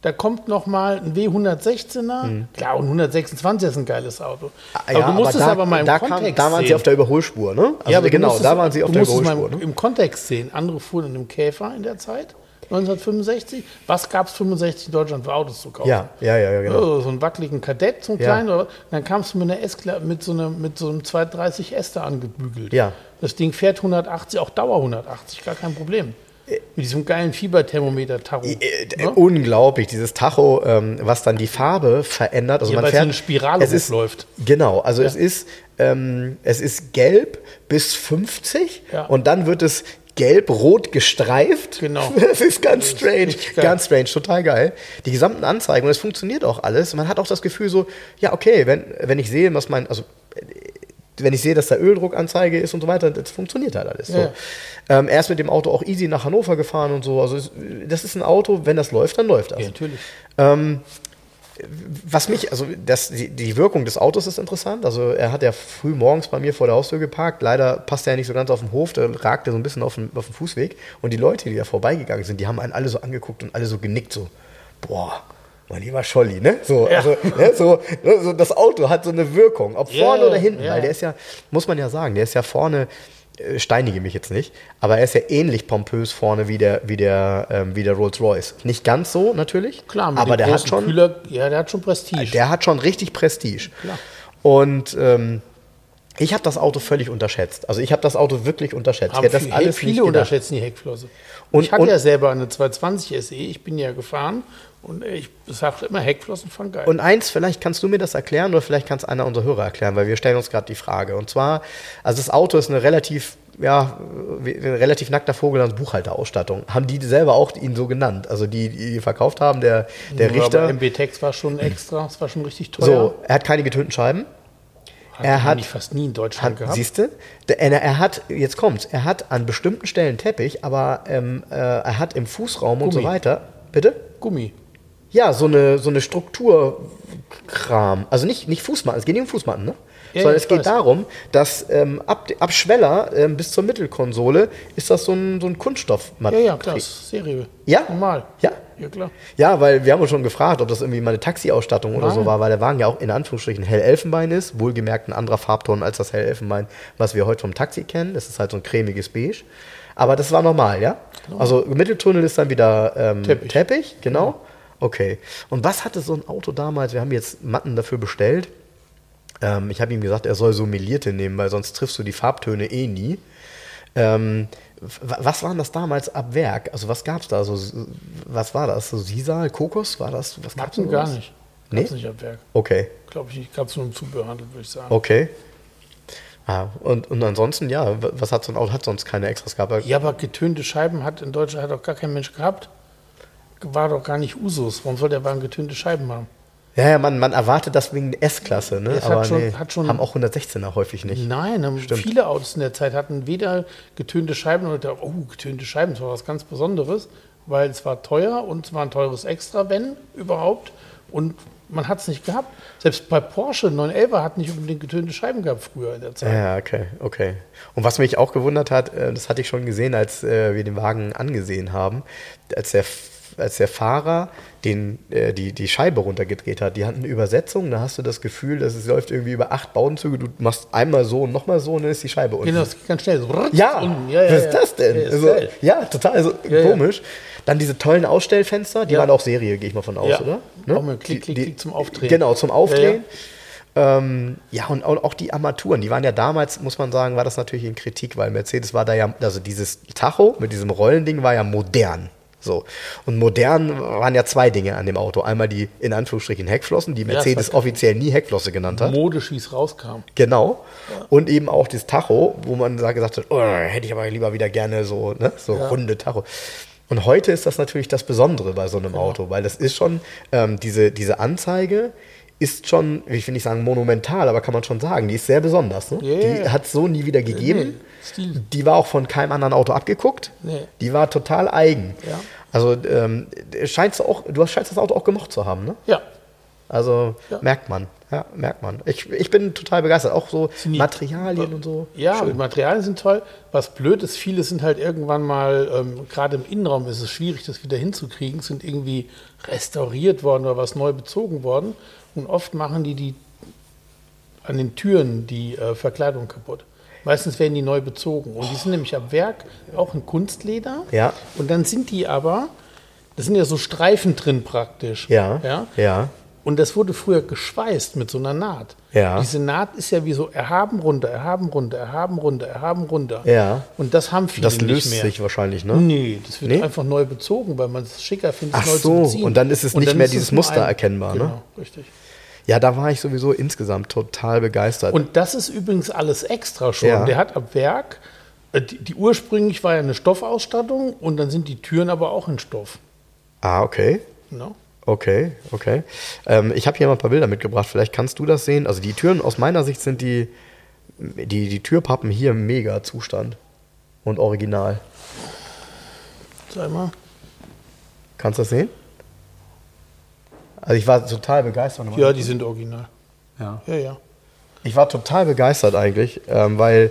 Da kommt noch mal ein W116er. Klar, und 126 ist ein geiles Auto. Mhm. ja, du musst es da, aber mal im da, Kontext kam, da waren sehen. sie auf der Überholspur, ne? Also ja, aber genau, da es- waren sie auf du der musst es mal Überholspur. im, Ne? im Kontext sehen. Andere fuhren in einem Käfer in der Zeit, 1965. Was gab es 65 in Deutschland für Autos zu kaufen? Ja, ja, ja, ja, genau. Oh, so einen wackeligen Kadett, so einen Ja. kleinen. Oder, dann kamst du mit einer S mit so, einer, mit so einem 230 S da angebügelt. Ja. Das Ding fährt 180, auch Dauer 180, gar kein Problem. Mit diesem geilen Fieberthermometer-Tacho. Äh, äh, Ne? Unglaublich, dieses Tacho, ähm, was dann die Farbe verändert. Also Ja, man fährt, so eine Spirale es ist, hochläuft. Genau, also es ist ähm, es ist gelb bis 50 Ja. und dann wird es gelb-rot gestreift. Genau. Das ist ganz strange, geil. ganz strange, total geil. Die gesamten Anzeigen und es funktioniert auch alles. Man hat auch das Gefühl so, ja okay, wenn, wenn ich sehe, was mein, also wenn ich sehe, dass da Öldruckanzeige ist und so weiter, das funktioniert halt alles. So. Ja. Ähm, er ist mit dem Auto auch easy nach Hannover gefahren und so. Also das ist ein Auto, wenn das läuft, dann läuft das. Ja, natürlich. Ähm, was mich, also das, die, die Wirkung des Autos ist interessant. Also er hat ja früh morgens bei mir vor der Haustür geparkt. Leider passt er ja nicht so ganz auf den Hof, der ragte so ein bisschen auf den, auf den Fußweg. Und die Leute, die da vorbeigegangen sind, die haben einen alle so angeguckt und alle so genickt, so, boah, mein lieber Scholli, ne? So, Ja. also, ne, so, ne, so, das Auto hat so eine Wirkung, ob Ja, vorne oder hinten, ja. weil der ist ja, muss man ja sagen, der ist ja vorne, äh, steinige mich jetzt nicht, aber er ist ja ähnlich pompös vorne wie der, wie der, ähm, wie der Rolls Royce. Nicht ganz so natürlich, Klar, mit aber der hat schon, Kühler, ja, der hat schon Prestige. der hat schon richtig Prestige. Klar. Und ähm, ich habe das Auto völlig unterschätzt. Also ich habe das Auto wirklich unterschätzt. Aber ich das viel- alles viele nicht gedacht. unterschätzen die Heckflosse. Und- ich hatte und- ja selber eine 220 SE, ich bin ja gefahren und ich sage immer, Heckflossen fahren geil. Und eins, vielleicht kannst du mir das erklären oder vielleicht kannst einer unserer Hörer erklären, weil wir stellen uns gerade die Frage. Und zwar, also das Auto ist eine relativ, ja, ein relativ nackter Vogel als Buchhalterausstattung. Haben die selber auch ihn so genannt? Also die, die verkauft haben, der, der Ja, Richter. Aber MB-Tex war schon extra, es war schon richtig teuer. So, er hat keine getönten Scheiben. Hat er hat- fast nie in Deutschland Hat, gehabt. siehst du? Er, hat, jetzt kommt's, er hat an bestimmten Stellen Teppich, aber ähm, äh, er hat im Fußraum und so Gummi. weiter. Bitte? Gummi. Ja, so eine, so eine Strukturkram. Also nicht, nicht Fußmatten, es geht nicht um Fußmatten, ne? Ja, Sondern es geht weiß. darum, dass ähm, ab, ab Schweller ähm, bis zur Mittelkonsole ist das so ein, so ein Ja, Kunststoffmaterial. ja, klar, ist Serie. Ja? Normal. Ja. Ja, klar. Ja, weil wir haben uns schon gefragt, ob das irgendwie mal eine Taxi-Ausstattung oder so Nein. war, weil der Wagen ja auch in Anführungsstrichen hell Elfenbein ist, wohlgemerkt ein anderer Farbton als das hell Elfenbein, was wir heute vom Taxi kennen. Das ist halt so ein cremiges Beige. Aber das war normal, ja? Also Mitteltunnel ist dann wieder ähm, Teppich. Teppich. genau. Okay. Und was hatte so ein Auto damals? Wir haben jetzt Matten dafür bestellt. Ähm, ich habe ihm gesagt, er soll so melierte nehmen, weil sonst triffst du die Farbtöne eh nie. Ähm, was waren das damals ab Werk? Also was gab es da? So, was war das? So Sisal, Kokos? War das? Was Gab's denn gar nicht. Nee? Gab's nicht ab Werk. Okay, Glaube ich nicht. Gab es nur im Zubehör handelt, würde ich sagen. okay. Ah, und, und ansonsten, ja, was hat so ein Auto? Hat sonst keine Extras gehabt? Ja, aber getönte Scheiben hat in Deutschland hat doch gar kein Mensch gehabt. War doch gar nicht Usus. Warum soll der Wagen getönte Scheiben haben? Ja, ja, man, man erwartet das wegen der S-Klasse, ne? Es hat Aber schon- nee, hat schon- haben auch 116er häufig nicht. Nein, ähm, Stimmt. viele Autos in der Zeit hatten weder getönte Scheiben oder der, oh, getönte Scheiben, das war was ganz Besonderes, weil es war teuer und es war ein teures Extra, wenn überhaupt. Und man hat es nicht gehabt. Selbst bei Porsche 911 hat nicht unbedingt getönte Scheiben gehabt früher in der Zeit. Ja, okay, okay. Und was mich auch gewundert hat, äh, das hatte ich schon gesehen, als äh, wir den Wagen angesehen haben, als der, als der Fahrer den, äh, die, die Scheibe runtergedreht hat, die hatten eine Übersetzung, da hast du das Gefühl, dass es läuft irgendwie über acht Baudenzüge, du machst einmal so und nochmal so und dann ist die Scheibe unten. Genau, das geht ganz schnell. So, Ja, unten. was ist das denn? Ja, also, ja total also, Ja, ja. komisch. Dann diese tollen Ausstellfenster, die Ja. waren auch Serie, gehe ich mal von aus, Ja. oder? Ne? Auch mit Klick, Klick, Klick zum Aufdrehen. Genau, zum Aufdrehen. Ähm, ja, und auch die Armaturen, die waren ja damals, muss man sagen, war das natürlich in Kritik, weil Mercedes war da ja, also dieses Tacho mit diesem Rollending war ja modern. So. Und modern waren ja zwei Dinge an dem Auto. Einmal die, in Anführungsstrichen, Heckflossen, die Mercedes war- offiziell nie Heckflosse genannt hat. Modisch, wie es rauskam. Genau. Und eben auch das Tacho, wo man da gesagt hat, oh, hätte ich aber lieber wieder gerne so, ne, so Ja. runde Tacho. Und heute ist das natürlich das Besondere bei so einem Auto, weil das ist schon, ähm, diese, diese Anzeige ist schon, ich will nicht sagen monumental, aber kann man schon sagen, die ist sehr besonders. Ne? Ja, die hat es so nie wieder gegeben. Nee, Stil. Die war auch von keinem anderen Auto abgeguckt. Nee. Die war total eigen. Ja. Also ähm, scheinst du, auch, du scheinst das Auto auch gemocht zu haben, ne? Ja. Also Ja. merkt man. Ja, merkt man. Ich, ich bin total begeistert. Auch so Materialien und so. Ja, Schön. Materialien sind toll. Was blöd ist, viele sind halt irgendwann mal, ähm, gerade im Innenraum ist es schwierig, das wieder hinzukriegen, sind irgendwie restauriert worden oder was neu bezogen worden. Und oft machen die, die an den Türen die äh, Verkleidung kaputt. Meistens werden die neu bezogen. Und die sind nämlich am Werk auch in Kunstleder. Ja. Und dann sind die aber, das sind ja so Streifen drin praktisch. Ja. ja? Ja. Und das wurde früher geschweißt mit so einer Naht. Ja. Diese Naht ist ja wie so erhaben runter, erhaben runter, erhaben runter, erhaben runter. Ja. Und das haben viele Das löst nicht mehr. sich wahrscheinlich, ne? Nee, das wird Nee? einfach neu bezogen, weil man es schicker findet, Ach neu so, zu beziehen. und dann ist es nicht mehr dieses Muster erkennbar, ne? Genau, richtig. Ja, da war ich sowieso insgesamt total begeistert. Und das ist übrigens alles extra schon. Ja. Der hat ab Werk, äh, die, die ursprünglich war ja eine Stoffausstattung und dann sind die Türen aber auch in Stoff. ah, okay. No? Okay, okay. Ähm, ich habe hier mal ein paar Bilder mitgebracht. Vielleicht kannst du das sehen. Also die Türen aus meiner Sicht sind die, die, die Türpappen hier im mega Zustand und original. Sag mal. Kannst du das sehen? Also ich war total begeistert. Ja, die sind original. ja. Ja, ja. Ich war total begeistert eigentlich, ähm, weil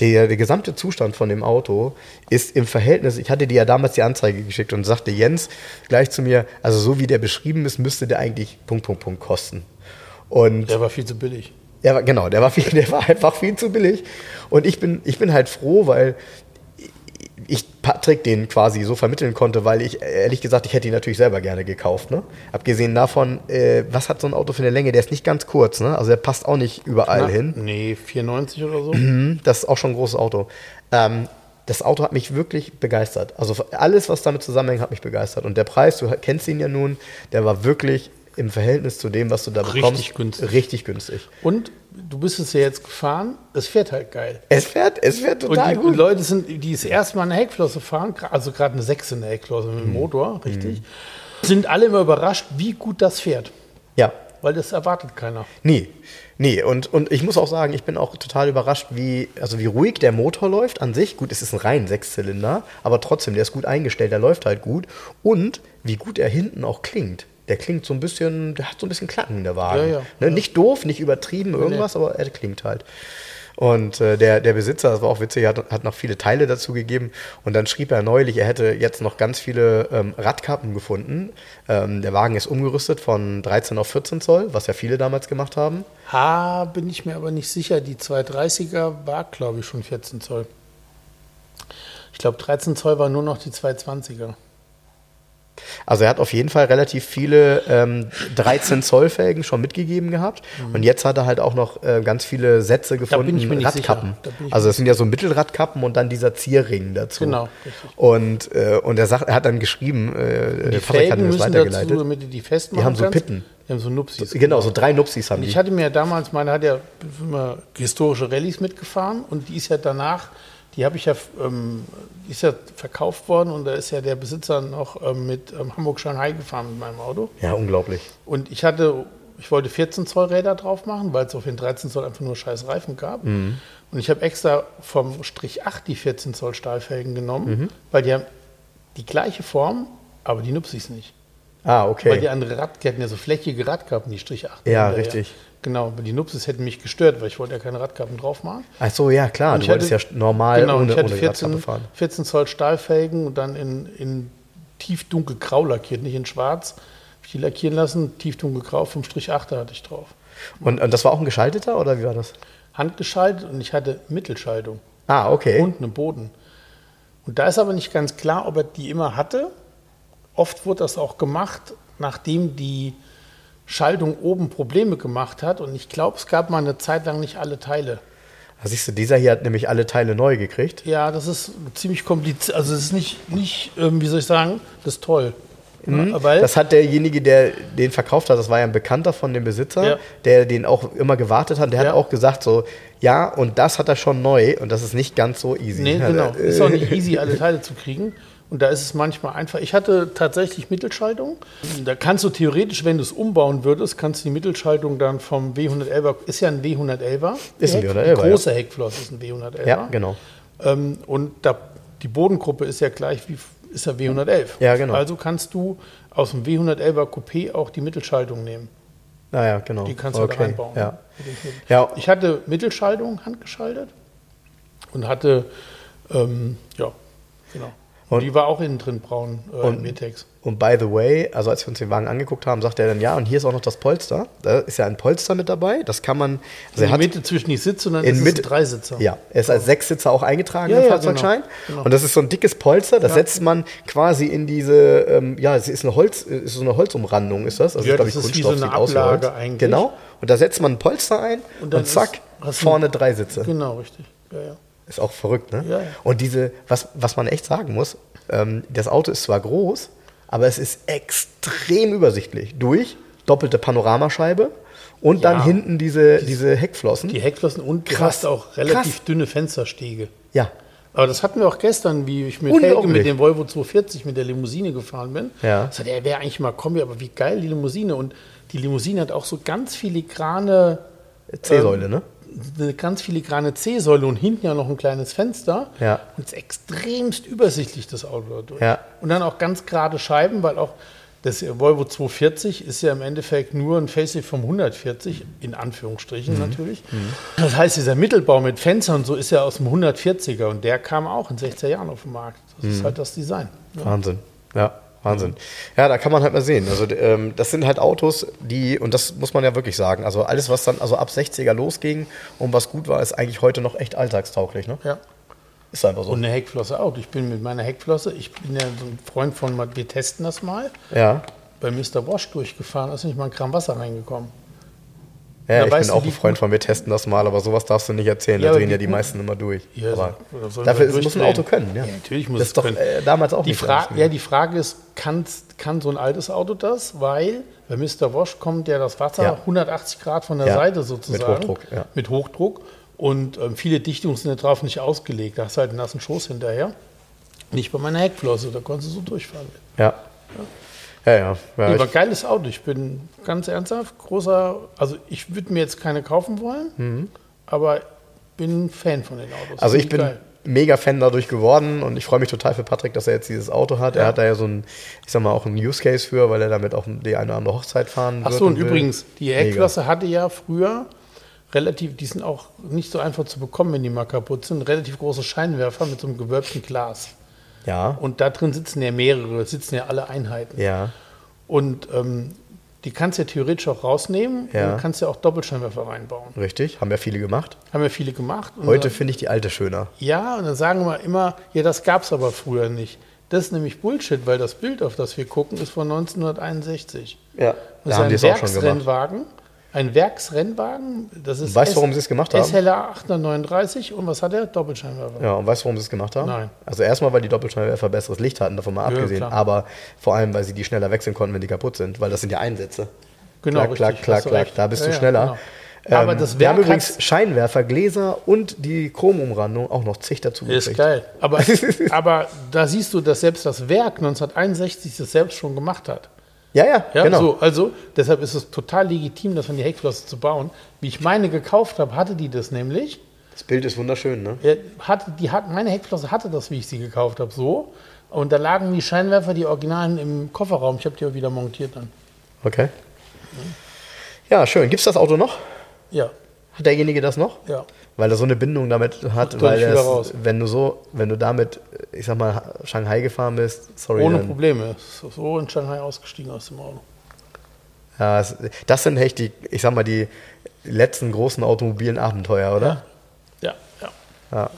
der, der gesamte Zustand von dem Auto ist im Verhältnis, ich hatte dir ja damals die Anzeige geschickt und sagte Jens gleich zu mir, also so wie der beschrieben ist, müsste der eigentlich Punkt, Punkt, Punkt kosten. Und Der war viel zu billig. ja, genau, der war, viel, der war einfach viel zu billig. Und ich bin, ich bin halt froh, weil ich Patrick den quasi so vermitteln konnte, weil ich ehrlich gesagt, ich hätte ihn natürlich selber gerne gekauft. Ne? Abgesehen davon, äh, was hat so ein Auto für eine Länge? Der ist nicht ganz kurz, ne? also der passt auch nicht überall Na, hin. Nee, 94 oder so. Mhm, Das ist auch schon ein großes Auto. Ähm, das Auto hat mich wirklich begeistert. Also alles, was damit zusammenhängt, hat mich begeistert. Und der Preis, du kennst ihn ja nun, der war wirklich im Verhältnis zu dem, was du da Richtig bekommst, günstig. richtig günstig. Und du bist es ja jetzt gefahren, es fährt halt geil. Es fährt, es fährt Und total die gut. Leute sind, die das erste Mal eine Heckflosse fahren, also gerade eine 6 in der Heckflosse mit dem Mhm. Motor, richtig, sind alle immer überrascht, wie gut das fährt. Ja, Weil das erwartet keiner. Nee, nee. Und, und ich muss auch sagen, ich bin auch total überrascht, wie, also wie ruhig der Motor läuft an sich. Gut, es ist ein rein Sechszylinder, aber trotzdem, der ist gut eingestellt, der läuft halt gut. Und wie gut er hinten auch klingt. Der klingt so ein bisschen, der hat so ein bisschen Klacken, der Wagen. Ja, ja, ne? ja. Nicht doof, nicht übertrieben, irgendwas, aber er klingt halt. Und äh, der, der Besitzer, das war auch witzig, hat, hat noch viele Teile dazu gegeben. Und dann schrieb er neulich, er hätte jetzt noch ganz viele ähm, Radkappen gefunden. Ähm, der Wagen ist umgerüstet von 13 auf 14 Zoll, was ja viele damals gemacht haben. Ha, bin ich mir aber nicht sicher. Die 230er war, glaube ich, schon 14 Zoll. Ich glaube, 13 Zoll war nur noch die 220er. Also er hat auf jeden Fall relativ viele ähm, 13 Zoll Felgen schon mitgegeben gehabt. Und jetzt hat er halt auch noch äh, ganz viele Sätze gefunden, ich Radkappen. ich Also das sind ja so Mittelradkappen und dann dieser Zierring dazu. Genau, richtig. Und, äh, und er, sagt, er hat dann geschrieben, äh, Die Patrick hat Felgen mir das müssen weitergeleitet. dazu, damit du die festmachen Die haben so kannst. Pitten. Die haben so Nupsis. genau, so drei Nupsis haben Und die. ich hatte mir damals, meine hat ja immer historische Rallyes mitgefahren und die ist ja danach, die habe ich ja, ähm, die ist ja verkauft worden und da ist ja der Besitzer noch ähm, mit ähm, Hamburg-Shanghai gefahren mit meinem Auto. ja, unglaublich. Und ich hatte, ich wollte 14 Zoll Räder drauf machen, weil es auf den 13 Zoll einfach nur scheiß Reifen gab. Mhm. Und ich habe extra vom Strich 8 die 14 Zoll Stahlfelgen genommen, Mhm. weil die haben die gleiche Form, aber die Nupsis nicht. Ah, Weil okay. die andere Rad, die hatten ja so flächige Radkappen, die Strich 8. Ja, richtig. Genau, aber die Nupsis hätten mich gestört, weil ich wollte ja keine Radkappen drauf machen. Ach so, ja, klar. Und Du wolltest hatte- ja normal genau, ohne, ich hatte ohne 14, Radkappe fahren. 14 Zoll Stahlfelgen und dann in, in tiefdunkel grau lackiert, nicht in schwarz. Hab ich die lackieren lassen, tiefdunkel grau, vom Strich 8 hatte ich drauf. Und, und das war auch ein geschalteter oder wie war das? Handgeschaltet und ich hatte Mittelschaltung Ah, okay. und einen Boden. Und da ist aber nicht ganz klar, ob er die immer hatte. Oft wurde das auch gemacht, nachdem die Schaltung oben Probleme gemacht hat. Und ich glaube, es gab mal eine Zeit lang nicht alle Teile. Da siehst du, dieser hier hat nämlich alle Teile neu gekriegt. Ja, das ist ziemlich kompliziert. Also es ist nicht, nicht ähm, wie soll ich sagen, das ist toll. Ja, weil, Das hat derjenige, der den verkauft hat, das war ja ein Bekannter von dem Besitzer, Ja. der den auch immer gewartet hat. Der Ja. hat auch gesagt so, ja, und das hat er schon neu und das ist nicht ganz so easy. nee, Ja, genau. Ist auch nicht easy, alle Teile zu kriegen. Und da ist es manchmal einfach. Ich hatte tatsächlich Mittelschaltung. Da kannst du theoretisch, wenn du es umbauen würdest, kannst du die Mittelschaltung dann vom W111er, ist ja ein W111er. Ist ein die Heck- W111er, Die große Heckflosse ist ein W111er. Ja, genau. Ähm, und da, die Bodengruppe ist ja gleich wie ist der W111. Ja, genau. Also kannst du aus dem W111er Coupé auch die Mittelschaltung nehmen. Naja, genau. Die kannst du da reinbauen. Ja. Ja. Ich hatte Mittelschaltung handgeschaltet und hatte, ähm, ja, genau. Und, die war auch innen drin braun, äh, Und- Metex. Und by the way, also als wir uns den Wagen angeguckt haben, sagt er dann, ja, und hier ist auch noch das Polster. Da ist ja ein Polster mit dabei. Das kann man. Also In er der Mitte zwischen die Sitze und dann in ist Mitte- es ein Dreisitzer. Ja, er ist als Sechssitzer auch eingetragen Ja, im ja, Fahrzeugschein. genau, genau. Und das ist so ein dickes Polster, das Ja. setzt man quasi in diese, ähm, ja, es ist eine Holz, ist so eine Holzumrandung, ist das? Also Ja, das ist wie so eine sieht aus wie Ablage eigentlich. Genau. Und da setzt man ein Polster ein und, Und zack, ist- vorne drei Sitze. Genau, richtig. Ja, ja. Ist auch verrückt, ne? Ja, ja. Und diese, was, was man echt sagen muss, ähm, das Auto ist zwar groß, aber es ist extrem übersichtlich. Durch doppelte Panoramascheibe und dann Ja. hinten diese, diese Heckflossen. Die Heckflossen und Krass, auch relativ krass. dünne Fensterstege. ja, Aber das hatten wir auch gestern, wie ich mit Helge mit dem Volvo 240 mit der Limousine gefahren bin. Ja. Hat er wäre eigentlich mal Kombi, aber wie geil die Limousine. Und die Limousine hat auch so ganz filigrane, C-Säule, ne? Eine ganz filigrane C-Säule und hinten ja noch ein kleines Fenster. Ja. Und es ist extremst übersichtlich, das Auto dadurch. Ja. Und dann auch ganz gerade Scheiben, weil auch das Volvo 240 ist ja im Endeffekt nur ein Facelift vom 140, in Mhm. Anführungsstrichen natürlich. Das heißt, dieser Mittelbau mit Fenstern und so ist ja aus dem 140er und der kam auch in 60er Jahren auf den Markt. Das Mhm. ist halt das Design. Ja. Wahnsinn. Ja, Wahnsinn. Ja, da kann man halt mal sehen. Also ähm, das sind halt Autos, die, und das muss man ja wirklich sagen, also alles, was dann also ab 60er losging und was gut war, ist eigentlich heute noch echt alltagstauglich. Ne? ja. Ist einfach so. Und eine Heckflosse auch. Ich bin mit meiner Heckflosse, ich bin ja so ein Freund von, wir testen das mal, ja. bei Mr. Wash durchgefahren, da ist nicht mal ein Gramm Wasser reingekommen. Ja, ich bin auch ein Freund von, wir testen das mal, aber sowas darfst du nicht erzählen. Ja, da drehen ja die meisten immer durch. Ja, aber dafür muss ein? Auto können. Ja, Ja, natürlich muss das es ist doch können. äh, damals auch Die nicht Fra so. ja, die Frage ist, kann, kann so ein altes Auto das? Weil bei Mr. Wash kommt ja das Wasser Ja. 180 Grad von der Ja, Seite mit sozusagen. Hochdruck, ja. Mit Hochdruck. Und ähm, viele Dichtungen sind da drauf nicht ausgelegt. Da hast du halt einen nassen Schoß hinterher. Nicht bei meiner Heckflosse, da konntest du so durchfahren. Ja. Ja, ja. ja, aber geiles Auto. Ich bin ganz ernsthaft großer, also ich würde mir jetzt keine kaufen wollen, aber bin Fan von den Autos. Mhm. also ich bin geil. mega Fan dadurch geworden und ich freue mich total für Patrick, dass er jetzt dieses Auto hat. Er Ja. hat da ja so ein, ich sag mal, auch einen Use Case für, weil er damit auch die eine oder andere Hochzeit fahren Ach wird so, und will. übrigens, die. Heckflosse hatte ja früher relativ, die sind auch nicht so einfach zu bekommen, wenn die mal kaputt sind, relativ große Scheinwerfer mit so einem gewölbten Glas. Ja. Und da drin sitzen ja mehrere, sitzen ja alle Einheiten. Ja. Und ähm, die kannst du ja theoretisch auch rausnehmen Ja. und kannst ja auch Doppelscheinwerfer reinbauen. Richtig. Haben ja viele gemacht. Haben ja viele gemacht. Heute finde ich die alte schöner. Ja, und dann sagen wir immer, ja, das gab es aber früher nicht. Das ist nämlich Bullshit, weil das Bild, auf das wir gucken, ist von 1961. Ja. Das Da ist haben ein die es auch schon gemacht. Ein Werksrennwagen. Das ist Weißt du, warum sie es gemacht haben? SLA 839 und was hat er? Doppelscheinwerfer. Ja, und weißt du, warum sie es gemacht haben? Nein. Also erstmal, weil die Doppelscheinwerfer besseres Licht hatten, davon mal Ja, abgesehen. klar. Aber vor allem, weil sie die schneller wechseln konnten, wenn die kaputt sind, weil das sind ja Einsätze. Genau, klack, klack, richtig, klack, klack, recht. da bist Ja, du ja, schneller. genau. Aber Ähm, das wir haben übrigens Scheinwerfer, Gläser und die Chromumrandung auch noch zig dazu Ist gekriegt. geil. Aber, aber da siehst du, dass selbst das Werk 1961 das selbst schon gemacht hat. Ja, ja, Ja, genau. so, also deshalb ist es total legitim, das an die Heckflosse zu bauen. Wie ich meine gekauft habe, hatte die das nämlich. Das Bild ist wunderschön, ne? Hatte, die hat, meine Heckflosse hatte das, wie ich sie gekauft habe, so. Und da lagen die Scheinwerfer, die Originalen, im Kofferraum. Ich habe die auch wieder montiert dann. Okay. Ja, schön. Gibt es das Auto noch? Ja, Hat derjenige das noch? ja. Weil er so eine Bindung damit hat, Kommt weil das, wenn du so, wenn du damit, ich sag mal, Shanghai gefahren bist, sorry, Ohne Probleme. So in Shanghai ausgestiegen aus dem Auto. Ja, das sind echt die, ich sag mal, die letzten großen automobilen Abenteuer, oder? Ja, ja. Ja.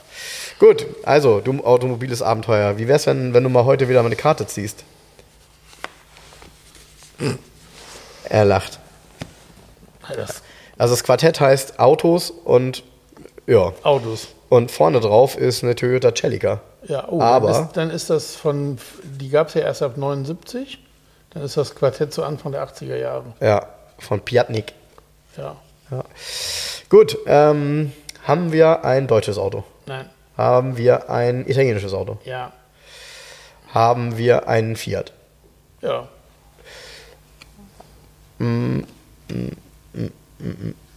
Gut, also, du automobiles Abenteuer. Wie wär's, wenn, wenn du mal heute wieder mal eine Karte ziehst? Er lacht. ja. Das Also das Quartett heißt Autos und ja. Autos. Und vorne drauf ist eine Toyota Celica. Ja, oh, Aber- dann, ist, dann ist das von, die gab es ja erst ab 79. Dann ist das Quartett zu Anfang der 80er Jahre. Ja, von Piatnik. Ja, Ja. Gut, ähm, haben wir ein deutsches Auto? nein, Haben wir ein italienisches Auto? ja, haben wir einen Fiat. Ja.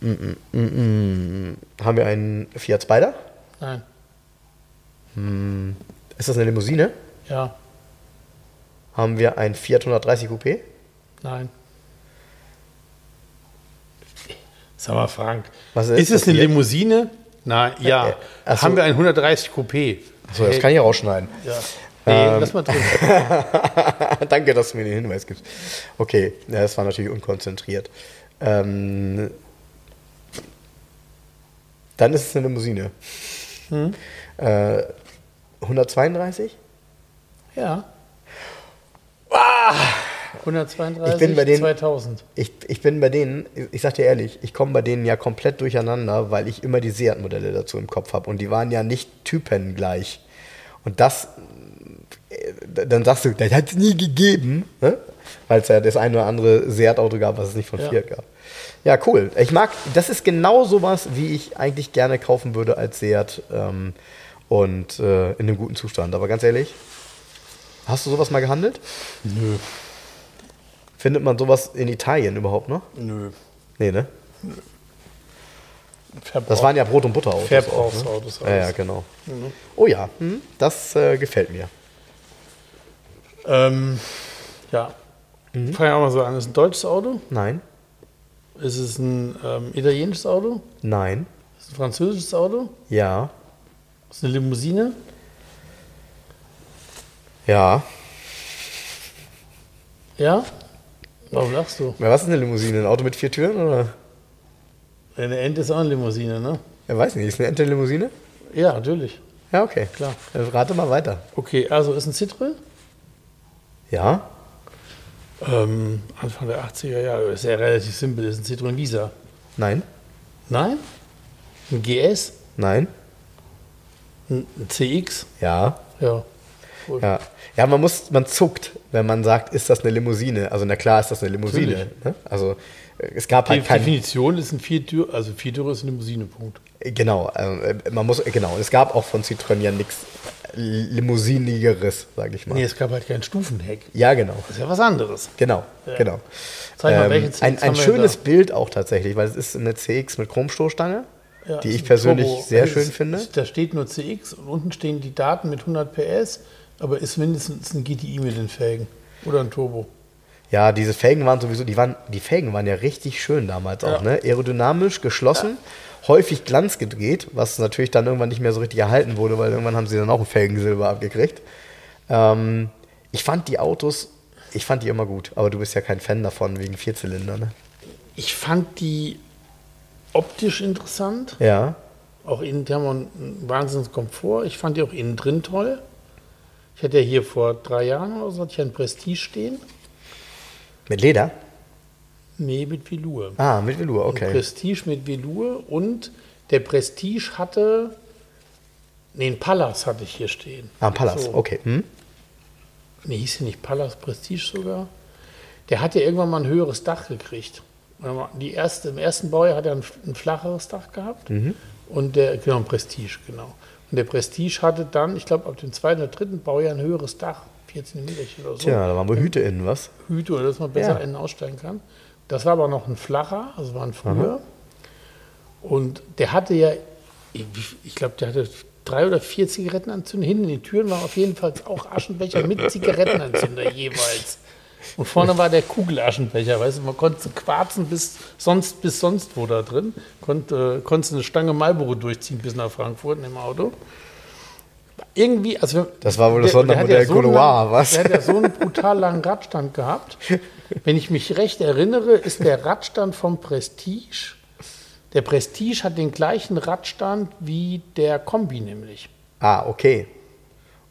Haben wir einen Fiat Spider? Nein. Ist das eine Limousine? Ja. Haben wir einen Fiat 130 Coupé? Nein. Sag mal, Frank. Was ist, ist es das eine hier? Limousine? Na, ja. Äh, ach so. Haben wir ein 130 Coupé? Achso, das kann ich rausschneiden. Ja. Nee, lass mal drin. Danke, dass du mir den Hinweis gibst. Okay, ja, das war natürlich unkonzentriert. Ähm, dann ist es eine Limousine. Hm? Äh, 132? Ja. 132, Ich bin bei denen- 2000. Ich, ich bin bei denen, ich sag dir ehrlich, ich komme bei denen ja komplett durcheinander, weil ich immer die Seat-Modelle dazu im Kopf habe. Und die waren ja nicht typengleich. Und das, äh, dann sagst du, das hat es nie gegeben, ne? weil es ja das ein oder andere Seat-Auto gab, was es nicht von Ja. Fiat gab. Ja, cool. Ich mag, das ist genau sowas, wie ich eigentlich gerne kaufen würde als Seat ähm, und äh, in einem guten Zustand. Aber ganz ehrlich, hast du sowas mal gehandelt? Nö. Findet man sowas in Italien überhaupt noch? Nö. Nee, ne? Verbrauch. Das waren ja Brot- und Butterautos. Verbrauchsautos. Auch, ne? Ja, ja, genau. Oh ja, hm, das äh, gefällt mir. Ähm, ja. Mhm. Fangen wir mal so an. Ist ein deutsches Auto? Nein, Ist es ein ähm, italienisches Auto? nein, Ist es ein französisches Auto? ja, Ist es eine Limousine? ja. Ja? Warum lachst du? Ja, Was ist eine Limousine? Ein Auto mit vier Türen? Oder? Eine Ente ist auch eine Limousine, ne? Ja, weiß nicht. Ist eine Ente eine Limousine? Ja, natürlich. Ja, okay. Klar. Rate mal weiter. Okay, also ist ein Citroën? Ja, Ähm, Anfang der 80er Jahre. Ist ja relativ simpel. Ist ein Citroën Visa. nein, Nein? Ein GS? nein, Ein ein CX? ja, Ja. Gut. ja. Ja, man muss, man zuckt, wenn man sagt, ist das eine Limousine? Also na klar ist das eine Limousine. Ne? Also es gab Die halt kein, Definition ist ein Viertür, also Viertürer ist eine Limousine, Punkt. Genau, äh, man muss, genau. Es gab auch von Citroën ja nichts Limousinigeres, sage ich mal. Nee, es gab halt kein Stufenheck. Ja, genau. Das ist ja was anderes. Genau, Ja. genau. Zeig mal, Ähm, welche CX ein ein schönes? Bild auch tatsächlich, weil es ist eine CX mit Chromstoßstange, Ja, die ich persönlich Turbo. sehr Es schön ist- finde. Da steht nur CX und unten stehen die Daten mit 100 PS, aber ist mindestens ein GTI mit den Felgen. Oder ein Turbo. Ja, diese Felgen waren sowieso, die waren, die Felgen waren ja richtig schön damals auch, Ja. ne? Aerodynamisch, geschlossen, häufig glanzgedreht, was natürlich dann irgendwann nicht mehr so richtig erhalten wurde, weil irgendwann haben sie dann auch ein Felgensilber abgekriegt. Ähm, ich fand die Autos, ich fand die immer gut, aber du bist ja kein Fan davon wegen Vierzylinder, ne? Ich fand die optisch interessant. Ja. Auch innen, die haben auch einen Wahnsinnskomfort. Ich fand die auch innen drin toll. Ich hatte ja hier vor drei Jahren oder so, hatte ich einen Prestige stehen. Mit Leder? Nee, mit Velour. Ah, mit Velour, Ein okay. Prestige mit Velour und der Prestige hatte, nee, ein Pallas hatte ich hier stehen. Ah, Pallas, So. okay. Hm? Nee, hieß der nicht Pallas Prestige sogar? Der hat ja irgendwann mal ein höheres Dach gekriegt. Die erste, Im ersten Baujahr hat er ein, ein flacheres Dach gehabt. Mhm. Und der, genau, ein Prestige, genau. Und der Prestige hatte dann, ich glaube, ab dem zweiten oder dritten Baujahr ein höheres Dach, 14 Meter oder so. Tja, da waren wohl Hüte innen, was? Hüte, oder dass man besser Ja. einen ausstellen kann. Das war aber noch ein flacher, also war ein früher. Und der hatte ja, ich, glaube, der hatte drei oder vier Zigarettenanzünder. Hinten in den Türen waren auf jeden Fall auch Aschenbecher mit Zigarettenanzünder jeweils. Und vorne war der Kugelaschenbecher, weißt du, man konnte quarzen bis sonst, bis sonst wo da drin. Konnte, konntest eine Stange Marlboro durchziehen bis nach Frankfurt in dem Auto. Irgendwie, also Das war wohl das der- der Sondermodell so langen- was? Der hat ja so einen brutal langen Radstand gehabt. Wenn ich mich recht erinnere, ist der Radstand vom Prestige. Der Prestige hat den gleichen Radstand wie der Kombi nämlich. Ah, okay.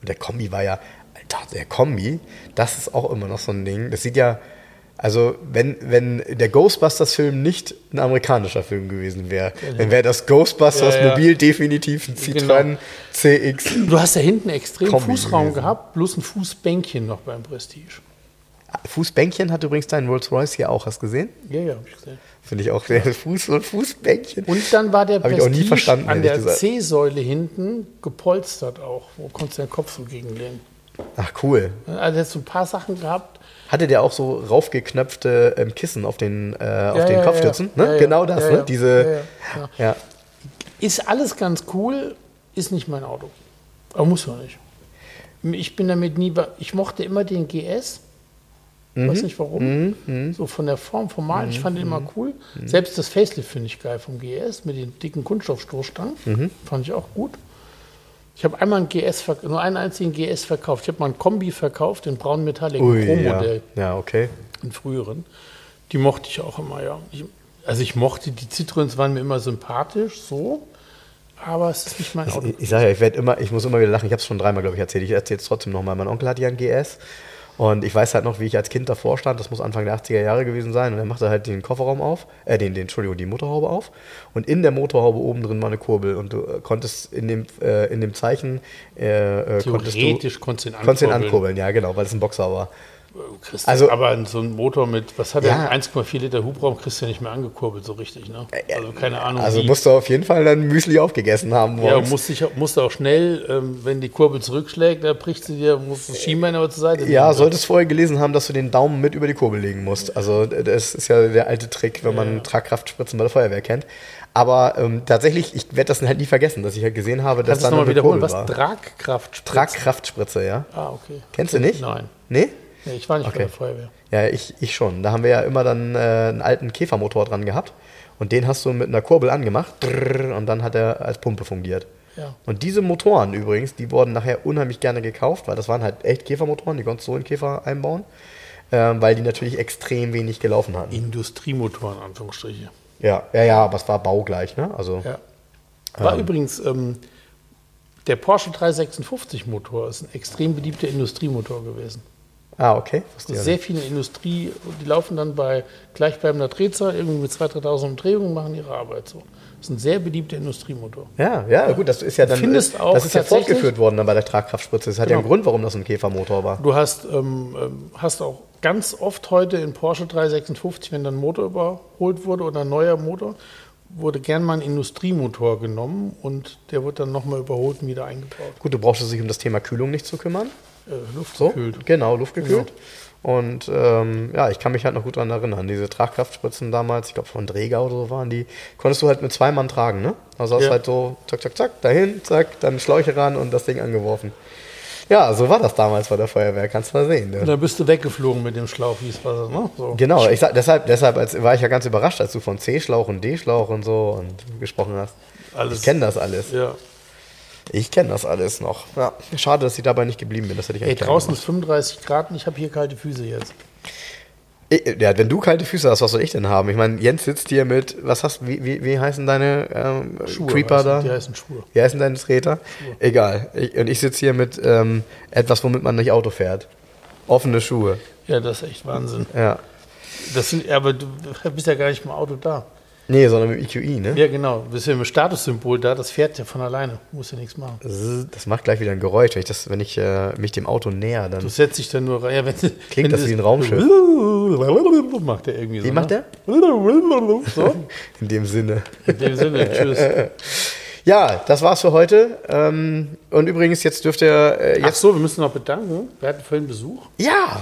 Und der Kombi war ja, Alter, der Kombi, das ist auch immer noch so ein Ding. Das sieht ja, also wenn, wenn der Ghostbusters-Film nicht ein amerikanischer Film gewesen wäre, dann wäre das Ghostbusters Ja, definitiv ein Citroën Genau. CX. Du hast ja hinten extrem Kombi Fußraum gewesen. gehabt, bloß ein Fußbänkchen noch beim Prestige. Fußbänkchen hat übrigens dein Rolls-Royce hier auch, hast du gesehen? Ja, ja, hab ich gesehen. Finde ich auch sehr Fuß und Fußbänkchen. Und dann war der verstanden, an der. C-Säule hinten gepolstert auch. Wo konntest du den Kopf so gegenlehnen? Ach, cool. Also jetzt so ein paar Sachen gehabt. Hatte der auch so raufgeknöpfte ähm, Kissen auf den, äh, auf Ja, den ja, Kopfstützen? ja. Ne? Ja, ja. Genau das, ne? Diese, Ja. Ist alles ganz cool, ist nicht mein Auto. Aber muss man nicht. Ich bin damit nie, ich mochte immer den GS. Mhm. Weiß nicht warum. So von der Form, formal, ich fand den immer cool. Selbst das Facelift finde ich geil vom GS mit den dicken Kunststoffstoßstangen. Mhm. Fand ich auch gut. Ich habe einmal einen GS, nur einen einzigen GS verkauft. Ich habe mal einen Kombi verkauft, den braun Metallic Ui, ja. Pro-Modell, ja, okay. einen früheren. Die mochte ich auch immer, ja. Ich, also ich mochte, die Citroens waren mir immer sympathisch, so. Aber es ist nicht mein Auto. Ich, ich sage ja, ich werde immer, ich muss immer wieder lachen. Ich habe es schon dreimal, glaube ich, erzählt. Ich erzähle es trotzdem nochmal. Mein Onkel hatte ja einen GS. Und ich weiß halt noch, wie ich als Kind davor stand. Das muss Anfang der 80er Jahre gewesen sein. Und er machte halt den Kofferraum auf, äh, den, den, Entschuldigung, die Motorhaube auf. Und in der Motorhaube oben drin war eine Kurbel. Und du äh, konntest in dem, äh, in dem Zeichen, äh, äh, konntest du, Theoretisch konntest du ihn konntest ihn ankurbeln. ankurbeln. Ja, genau, weil es ein Boxer war. Kriegst Also- aber so ein Motor mit, was hat Ja. er? 1,4 Liter Hubraum kriegst du ja nicht mehr angekurbelt, so richtig, ne? Also keine Ahnung. Also wie. musst du auf jeden Fall dann Müsli aufgegessen haben. ja, musst, dich, musst du auch schnell, ähm, wenn die Kurbel zurückschlägt, da bricht sie dir, musst das Schienbein aber zur Seite Ja, nehmen. solltest vorher gelesen haben, dass du den Daumen mit über die Kurbel legen musst. Also das ist ja der alte Trick, wenn man Tragkraftspritzen bei der Feuerwehr kennt. Aber ähm, tatsächlich, ich werde das halt nie vergessen, dass ich halt gesehen habe, dass Kannst du da noch eine wiederholen? Kurbel Was? war. Tragkraft? Tragkraftspritze, ja. Ah, okay. Kennst du nicht? Nein. Nee? Nee, ich war nicht Okay. bei der Feuerwehr. Ja, ich, ich schon. Da haben wir ja immer dann äh, einen alten Käfermotor dran gehabt. Und den hast du mit einer Kurbel angemacht. Und dann hat er als Pumpe fungiert. Ja. Und diese Motoren übrigens, die wurden nachher unheimlich gerne gekauft, weil das waren halt echt Käfermotoren, die konntest du so in Käfer einbauen, ähm, weil die natürlich extrem wenig gelaufen hatten. Industriemotor in Anführungsstriche. Ja, ja, ja, aber es war baugleich, ne? Also, Ja. War übrigens ähm, der Porsche 356 Motor ist ein extrem beliebter Industriemotor gewesen. Ah, okay. Ja Sehr viele Industrie, die laufen dann bei gleichbleibender Drehzahl irgendwie mit 2.000, 3.000 Umdrehungen und machen ihre Arbeit so. Das ist ein sehr beliebter Industriemotor. Ja, ja, gut, das ist ja dann, findest äh, auch das ist ja fortgeführt worden dann bei der Tragkraftspritze. Das hat ja einen Genau. Grund, warum das ein Käfermotor war. Du hast, ähm, ähm, hast auch ganz oft heute in Porsche 356, wenn dann ein Motor überholt wurde oder ein neuer Motor, wurde gern mal ein Industriemotor genommen und der wird dann nochmal überholt und wieder eingebaut. Gut, du brauchst dich um das Thema Kühlung nicht zu kümmern. Äh, So, luftgekühlt. genau, luftgekühlt. Und ähm, ja, ich kann mich halt noch gut daran erinnern. Diese Tragkraftspritzen damals, ich glaube von Dräger oder so waren die, konntest du halt mit zwei Mann tragen, ne? Also hast Ja. halt so, zack, zack, zack, dahin, zack, dann Schläuche ran und das Ding angeworfen. Ja, so war das damals bei der Feuerwehr, kannst du mal sehen. Und Ne? dann bist du weggeflogen mit dem Schlauch, wie es war. Ne? So. Genau, ich sag, deshalb, deshalb als, war ich ja ganz überrascht, als du von C-Schlauch und D-Schlauch und so und gesprochen hast. Alles. Ich kenne das alles. Ja. Ich kenne das alles noch. Ja, schade, dass ich dabei nicht geblieben bin. Das hätte ich Ey, draußen ist 35 Grad und ich habe hier kalte Füße jetzt. Ich- Ja, wenn du kalte Füße hast, was soll ich denn haben? Ich meine, Jens sitzt hier mit, was hast wie, wie, wie heißen deine ähm, Creeper heißen, da? Die heißen Schuhe. Wie heißen deine Treter? Egal. Ich, und ich sitze hier mit ähm, etwas, womit man nicht Auto fährt. Offene Schuhe. Ja, das ist echt Wahnsinn. Ja. Das sind, aber du bist ja gar nicht im Auto da. Nee, sondern mit EQI, ne? Ja, genau. Du bist ja mit dem Statussymbol da, das fährt ja von alleine. Musst ja nichts machen. Das macht gleich wieder ein Geräusch. Wenn ich, das, wenn ich äh, mich dem Auto näher, dann. Du setzt dich dann nur rein. Ja, wenn, Klingt wenn das wie ein Raumschiff? Macht der irgendwie so. Wie macht ne? der? So, In dem Sinne. in dem Sinne, tschüss. Ja, das war's für heute. Ähm, und übrigens, jetzt dürft ihr. Äh, Ach jetzt, so, wir müssen noch bedanken. Wir hatten vorhin Besuch. ja!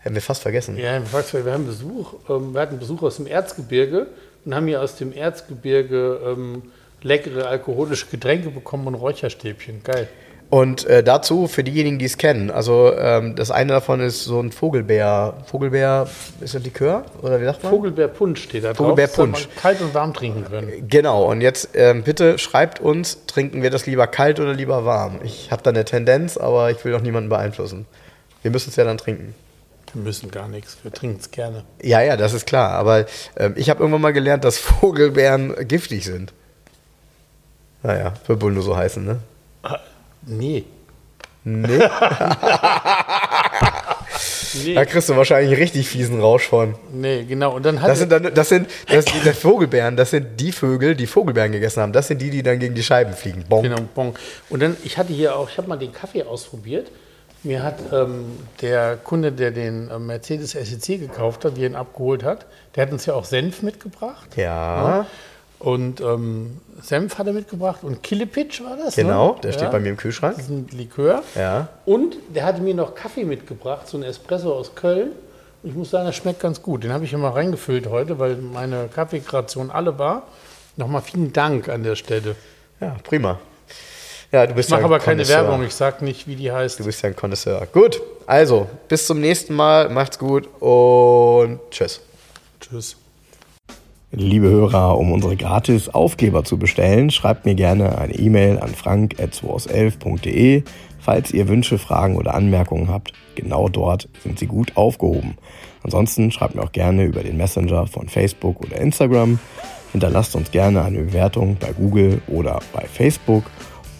Hätten wir fast vergessen. Ja, wir haben Besuch. Ähm, Wir hatten Besuch aus dem Erzgebirge und haben hier aus dem Erzgebirge ähm, leckere alkoholische Getränke bekommen und Räucherstäbchen. Geil. Und äh, dazu, für diejenigen, die es kennen, also ähm, das eine davon ist so ein Vogelbeer. Vogelbeer, ist das Likör? Oder wie sagt man? Vogelbeerpunsch steht da drauf. Vogelbeerpunsch. kalt und warm trinken können. Genau, und jetzt ähm, bitte schreibt uns, trinken wir das lieber kalt oder lieber warm? Ich habe da eine Tendenz, aber ich will doch niemanden beeinflussen. Wir müssen es ja dann trinken. Wir müssen gar nichts. Wir trinken es gerne. Ja, ja, das ist klar. Aber ähm, ich habe irgendwann mal gelernt, dass Vogelbeeren giftig sind. Naja, wohl nur so heißen, ne? Ah, nee. Nee. Nee, Da kriegst du wahrscheinlich einen richtig fiesen Rausch von. nee genau. Und dann hat Das sind, dann, das sind das, die der Vogelbeeren, das sind die Vögel, die Vogelbeeren gegessen haben. Das sind die, die dann gegen die Scheiben fliegen. Bonk. Genau, bon. Und dann, ich hatte hier auch, ich habe mal den Kaffee ausprobiert. Mir hat ähm, der Kunde, der den ähm, Mercedes SEC gekauft hat, die ihn abgeholt hat, der hat uns ja auch Senf mitgebracht. Ja. Und ähm, Senf hat er mitgebracht und Killepitch war das. Genau, ne? der ja. steht bei mir im Kühlschrank. Das ist ein Likör. Ja. Und der hatte mir noch Kaffee mitgebracht, so ein Espresso aus Köln. Und ich muss sagen, das schmeckt ganz gut. Den habe ich immer reingefüllt heute, weil meine Kaffeekreation alle war. Nochmal vielen Dank an der Stelle. Ja, prima. Ja, du bist Ich mache ja aber keine. Werbung, ich sage nicht, wie die heißt. Du bist ja ein Connoisseur. Gut, also, bis zum nächsten Mal. Macht's gut und tschüss. Tschüss. Liebe Hörer, um unsere gratis Aufkleber zu bestellen, schreibt mir gerne eine E-Mail an frank.2aus11.de. Falls ihr Wünsche, Fragen oder Anmerkungen habt, genau dort sind sie gut aufgehoben. Ansonsten schreibt mir auch gerne über den Messenger von Facebook oder Instagram. Hinterlasst uns gerne eine Bewertung bei Google oder bei Facebook.